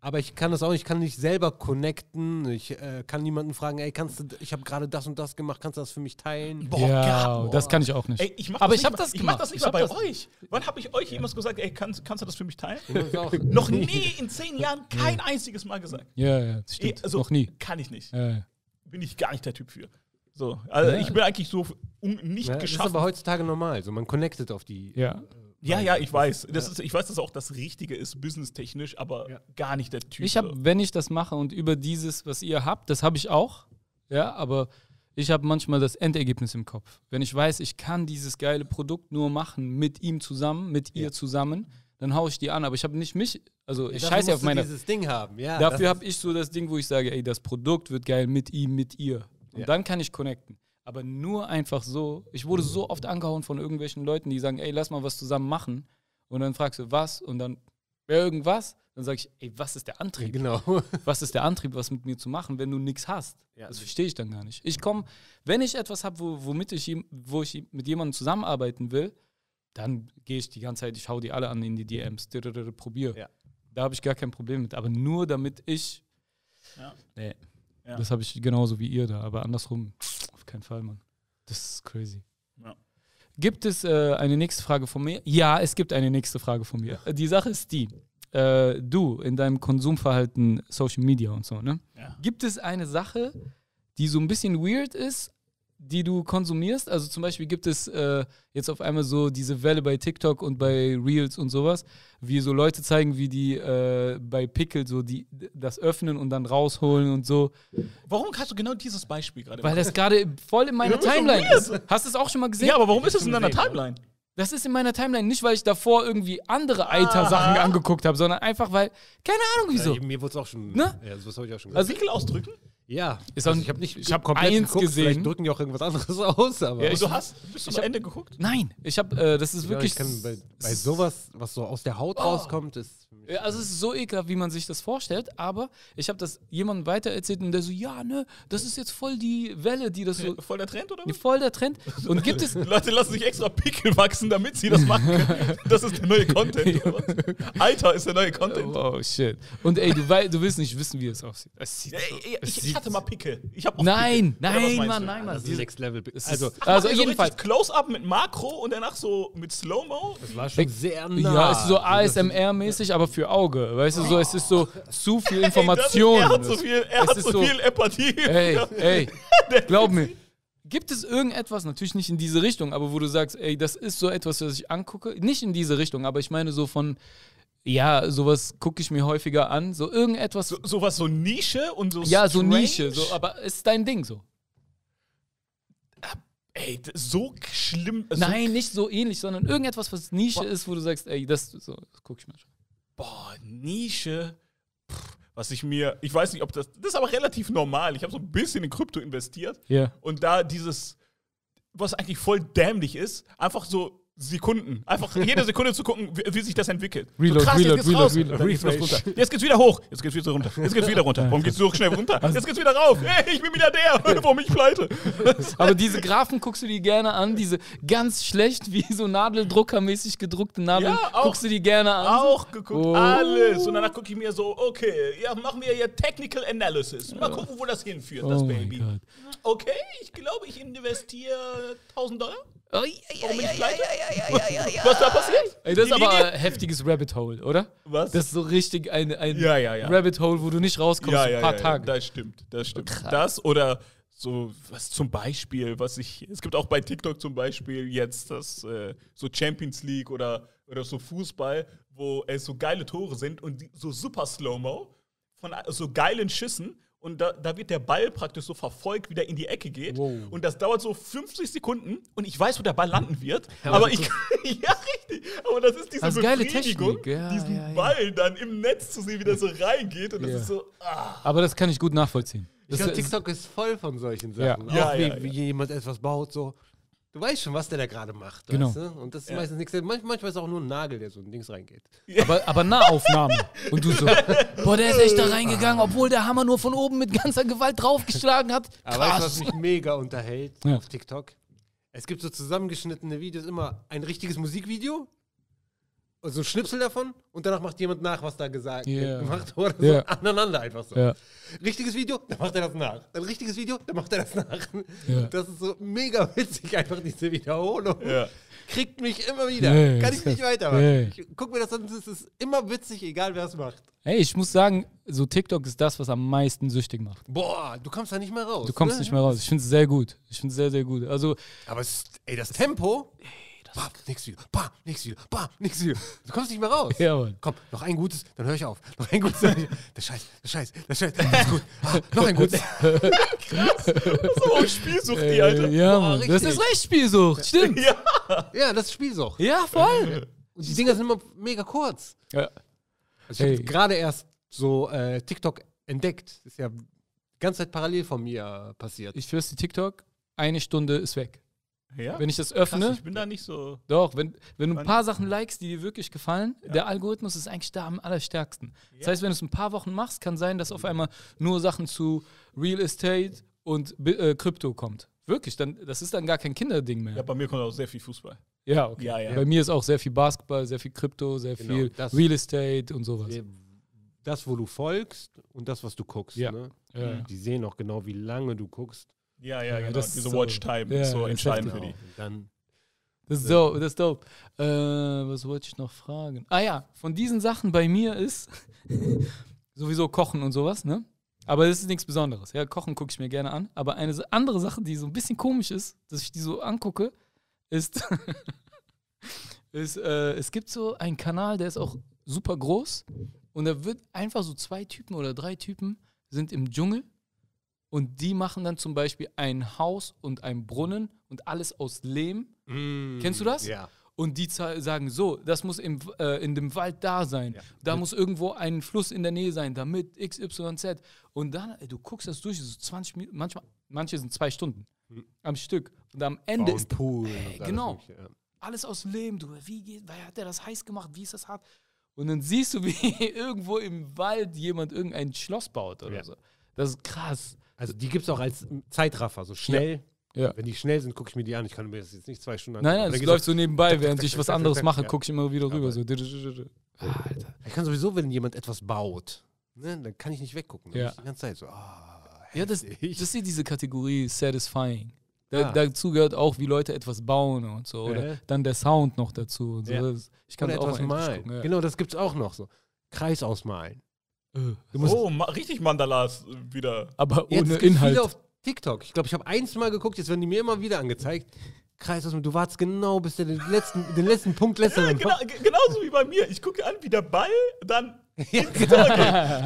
Aber ich kann das auch nicht, ich kann nicht selber connecten. Ich äh, kann niemanden fragen, ey, kannst du, ich habe gerade das und das gemacht, kannst du das für mich teilen? Boah, ja, gar- das kann ich auch nicht. Ey, ich mach aber das ich habe nicht mal- das Ich gemacht. mach das nicht Ich mal bei das- euch. Wann habe ich euch jemals gesagt, ey, kannst, kannst du das für mich teilen? Noch nie in zehn Jahren kein einziges Mal gesagt. Ja, ja, das stimmt. Eh, also, Noch nie. Kann ich nicht. Ja, ja. Bin ich gar nicht der Typ für. So, also Ja. ich bin eigentlich so nicht Ja, das ist geschafft. aber heutzutage normal. So, man connectet auf die. Ja. ja, ja, ich weiß. Das ist, ich weiß, dass auch das Richtige ist, businesstechnisch, aber Ja. gar nicht der Typ. Ich habe, wenn ich das mache und über dieses, was ihr habt, das habe ich auch. Ja, aber ich habe manchmal das Endergebnis im Kopf. Wenn ich weiß, ich kann dieses geile Produkt nur machen mit ihm zusammen, mit ihr zusammen, dann haue ich die an. Aber ich habe nicht mich, also ich dafür scheiße auf meine. dieses Ding haben. Ja, Dafür habe ich so das Ding, wo ich sage, ey, das Produkt wird geil mit ihm, mit ihr. Und Ja. dann kann ich connecten. Aber nur einfach so. Ich wurde so oft angehauen von irgendwelchen Leuten, die sagen, ey, lass mal was zusammen machen. Und dann fragst du, was? Und dann, ja, irgendwas. Dann sage ich, ey, was ist der Antrieb? Genau. Was ist der Antrieb, was mit mir zu machen, wenn du nichts hast? Ja. Das verstehe ich dann gar nicht. Ich komme, wenn ich etwas habe, wo, womit ich, wo ich mit jemandem zusammenarbeiten will, dann gehe ich die ganze Zeit, ich hau die alle an in die DMs, probiere. Ja. Da habe ich gar kein Problem mit. Aber nur damit ich. Ja. Nee. Ja. Das habe ich genauso wie ihr da. Aber andersrum, auf keinen Fall, Mann. Das ist crazy. Ja. Gibt es äh, eine nächste Frage von mir? Ja, es gibt eine nächste Frage von mir. Die Sache ist die. Äh, du in deinem Konsumverhalten, Social Media und so, ne? Ja. Gibt es eine Sache, die so ein bisschen weird ist, die du konsumierst? Also zum Beispiel gibt es äh, jetzt auf einmal so diese Welle bei TikTok und bei Reels und sowas, wie so Leute zeigen, wie die äh, bei Pickel so die, das öffnen und dann rausholen und so. Warum hast du genau dieses Beispiel gerade? Weil das gerade voll in meiner Ja, Timeline ist. Hast du es auch schon mal gesehen? ja, aber warum ist das schon in deiner Timeline? Das ist in meiner Timeline nicht, weil ich davor irgendwie andere Eiter-Sachen Aha. angeguckt habe, sondern einfach, weil, keine Ahnung wieso. Ja, mir wurde es auch schon. Ne? Ja, sowas habe ich auch schon Also- Pickel ausdrücken? Ja, Ist also ich habe nicht ich hab komplett eins geguckt, gesehen. Vielleicht drücken die auch irgendwas anderes aus, aber Ja, ich- du hast bis zum hab- Ende geguckt? Nein, ich habe, äh, das ist Ja, wirklich. ich kann bei, bei sowas, was so aus der Haut rauskommt, ist für mich Ja, Also es ist so ekelhaft, wie man sich das vorstellt, aber ich habe das jemandem weitererzählt und der so, ja, ne, das ist jetzt voll die Welle, die das so, Voll der Trend, oder? voll der Trend. Und gibt es, Leute lassen sich extra Pickel wachsen, damit sie das machen können. Das ist der neue Content. oder was? Alter ist der neue Content. oh shit. Und ey, du, wei- du willst nicht wissen, wie es aussieht. Es sieht Ja, so, ja, es ich, ich hatte mal Pickel. Ich hab auch Nein, Pickel. Was nein, Mann, nein, Mann. das ist Next Level. Also, also macht ihr so jedenfalls. Close-Up mit Makro und danach so mit Slow-Mo? das war schon sehr nah. Ja, es ist so Also, ASMR-mäßig, aber für Auge. Weißt du, so, es ist so zu viel Ey, das Information. er hat so viel, er Es hat ist so so- viel Empathie. Ey, ey, glaub mir. Gibt es irgendetwas, natürlich nicht in diese Richtung, aber wo du sagst, ey, das ist so etwas, was ich angucke? Nicht in diese Richtung, aber ich meine so von, Ja, sowas gucke ich mir häufiger an. So irgendetwas. So, sowas so Nische und so ja, so strange. Nische. So, aber ist dein Ding so? Ey, das ist so schlimm. so Nein, nicht so ähnlich, sondern irgendetwas, was Nische ist, wo du sagst, ey, das, so, das gucke ich mir schon. Boah, Nische. Pff, was ich mir, ich weiß nicht, ob das, das ist aber relativ normal. Ich habe so ein bisschen in Krypto investiert Ja. und da dieses, was eigentlich voll dämlich ist, einfach so Sekunden, einfach jede Sekunde zu gucken, wie, wie sich das entwickelt. Reload, so krass, reload, jetzt geht's reload, raus, reload. was Refresh. runter. Jetzt geht's wieder hoch, jetzt geht's wieder runter, jetzt geht's wieder runter. Warum geht's so schnell runter? Jetzt geht's wieder rauf. Hey, ich bin wieder der, warum ich pleite? Aber diese Graphen guckst du dir gerne an, diese ganz schlecht wie so Nadeldruckermäßig gedruckte Nadeln, Ja, auch- guckst du die gerne an. Auch geguckt, Oh. alles. Und danach gucke ich mir so, okay, ja, machen wir hier Technical Analysis. Mal gucken, wo das hinführt, das Oh mein Baby. Okay, ich glaube, ich investiere 1000 Dollar. Oh, ja. Was da passiert? Ey, das ist aber ein heftiges Rabbit Hole, oder? Was? Das ist so richtig ein, ein Ja, ja, ja. Rabbit Hole, wo du nicht rauskommst, ja, ein ja, paar ja, ja, Tage. das stimmt, das stimmt. Krass. Das oder so, was zum Beispiel, was ich, es gibt auch bei TikTok zum Beispiel jetzt das äh, so Champions League oder, oder so Fußball, wo es so geile Tore sind und so super Slow-Mo von so geilen Schüssen und da, da wird der Ball praktisch so verfolgt, wie der in die Ecke geht. Wow. Und das dauert so 50 Sekunden und ich weiß, wo der Ball landen wird. aber ich, ja, richtig. Aber das ist diese Das ist geile Befriedigung, Technik, ja, diesen ja, ja. Ball dann im Netz zu sehen, wie der so reingeht. Und das Ja. ist so, ah. Aber das kann ich gut nachvollziehen. Ich Das glaube, ist- TikTok ist voll von solchen Ja. Sachen. Ja, auch wie, ja, ja. wie jemand etwas baut, so. Du weißt schon, was der da gerade macht. Genau. Weißt du? Und das ist Ja. meistens nichts. Manch, manchmal ist es auch nur ein Nagel, der so in Dings reingeht. Aber, aber Nahaufnahme. Und du so, boah, der ist echt da reingegangen, obwohl der Hammer nur von oben mit ganzer Gewalt draufgeschlagen hat. Aber weißt du, was Krass. mich mega unterhält Ja. auf TikTok? Es gibt so zusammengeschnittene Videos, immer ein richtiges Musikvideo, so ein Schnipsel davon und danach macht jemand nach, was da gesagt Ja. gemacht wurde. So Ja. aneinander einfach so. Ja. Richtiges Video, dann macht er das nach. Dann richtiges Video, dann macht er das nach. Ja. Das ist so mega witzig, einfach diese Wiederholung. Ja. Kriegt mich immer wieder. Ja, Kann ich nicht weitermachen. ja. Ich guck mir das an, es ist immer witzig, egal wer es macht. Ey, ich muss sagen, so TikTok ist das, was am meisten süchtig macht. Boah, du kommst da nicht mehr raus. Du kommst ne? nicht mehr raus. Ich finde es sehr gut. Ich finde es sehr, sehr gut. Also, Aber es, ey, das Tempo. Bam, nix Video. Bam, nix Video. Bam, nix Video. Du kommst nicht mehr raus. ja, Mann. Komm, noch ein gutes, dann höre ich auf. Noch ein gutes. Der Scheiß, der Scheiß, der Scheiß. Das ist gut. Ah, noch ein gutes. So auch Spielsucht, die, Äh, Alter. ja, Boah, Mann. Das ist Rechtsspielsucht. Stimmt. Ja. Ja, das ist Spielsucht. Ja, voll. Und die Dinger sind immer mega kurz. Ja. Also ich Hey. habe gerade erst so äh, TikTok entdeckt. Das ist ja die ganze Zeit parallel von mir äh, passiert. Ich dir, TikTok, eine Stunde ist weg. Ja? Wenn ich das Krass, öffne, ich bin da nicht so. Doch, wenn, wenn du ein paar Sachen likest, die dir wirklich gefallen, der Algorithmus ist eigentlich da am allerstärksten. Das Ja. heißt, wenn du es ein paar Wochen machst, kann sein, dass auf einmal nur Sachen zu Real Estate und äh, Krypto kommt. Wirklich, dann, das ist dann gar kein Kinderding mehr. Ja, bei mir kommt auch sehr viel Fußball. Ja, okay. Ja, ja. Bei mir ist auch sehr viel Basketball, sehr viel Krypto, sehr Genau, viel das- Real Estate und sowas. Das, wo du folgst und das, was du guckst. Ja. Ne? Ja. Die sehen auch genau, wie lange du guckst. Ja, ja, Ja, genau. das ist Diese so- Watchtime Ja, ist so entscheidend für die. Dann Das ist dope, das ist dope. Äh, was wollte ich noch fragen? Ah ja, von diesen Sachen bei mir ist sowieso Kochen und sowas, ne? Aber das ist nichts Besonderes. Ja, Kochen gucke ich mir gerne an. Aber eine andere Sache, die so ein bisschen komisch ist, dass ich die so angucke, ist, ist äh, es gibt so einen Kanal, der ist auch super groß. Und da wird einfach so zwei Typen oder drei Typen sind im Dschungel und die machen dann zum Beispiel ein Haus und einen Brunnen und alles aus Lehm. Kennst du das? Ja. Und die sagen so, das muss im, äh, in dem Wald da sein. Da muss irgendwo ein Fluss in der Nähe sein, damit XYZ. Und dann, ey, du guckst das durch, so 20 Minuten, manchmal, manche sind zwei Stunden am Stück. Und am Ende ist Pool. Ey, genau. Mögliche, ja. alles aus Lehm. Du, wie geht, wer hat der das heiß gemacht? Wie ist das hart? Und dann siehst du, wie irgendwo im Wald jemand irgendein Schloss baut oder Ja. so. Das ist krass. Also die gibt es auch als Zeitraffer, so schnell. Ja. Wenn die schnell sind, gucke ich mir die an. Ich kann mir das jetzt nicht zwei Stunden Nein, nein, angucken. es Da geht's läuft so nebenbei, während ich was anderes mache, ja. gucke ich immer wieder rüber. So. Alter. Ich kann sowieso, wenn jemand etwas baut, ne, dann kann ich nicht weggucken. Dann Ja. die ganze Zeit so, ah, Ja, das, das ist ja diese Kategorie satisfying. Da, Ah. Dazu gehört auch, wie Leute etwas bauen und so. Oder Ja. dann der Sound noch dazu. Und so. Ja. Das, ich kann Oder es auch etwas malen. gucken, ja. Genau, das gibt's auch noch so. Kreis ausmalen. Äh, Du musst Oh, ma richtig Mandalas wieder. Aber jetzt ohne gibt's Inhalt. viele auf TikTok. Ich glaube, ich habe eins mal geguckt, jetzt werden die mir immer wieder angezeigt. Kreis aus, du wartest genau bis der den letzten, den letzten Punkt lässt. Ja, genau, ge- genauso wie bei mir. Ich gucke an, wie der Ball dann Ja.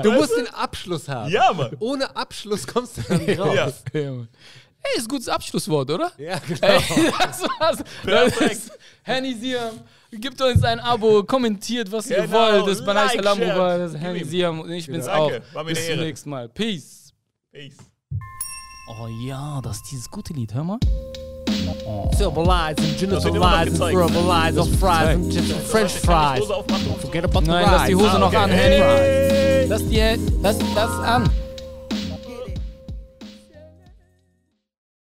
Du musst den Abschluss haben. Ja, Mann. Ohne Abschluss kommst du dann nicht raus. Ja. Ja, Mann. Ey, ist ein gutes Abschlusswort, oder? Ja, genau. Ey, das war's. Das Perfekt. ist Henny Siam. Gebt uns ein Abo, kommentiert, was ihr Genau. wollt. Das ist Banai Like, Salam. Ruba, das ist ihm. Siam und ich bin's Danke, auch. war mir Bis zum Ehre. nächsten Mal. Peace. Peace. Oh ja, das ist dieses gute Lied, hör mal. Silver lies and genital lies and verbal lies of fries and chips and french fries. Forget about the Nein, lass die. Hose noch okay. an, Henny. Lass die, lass das an.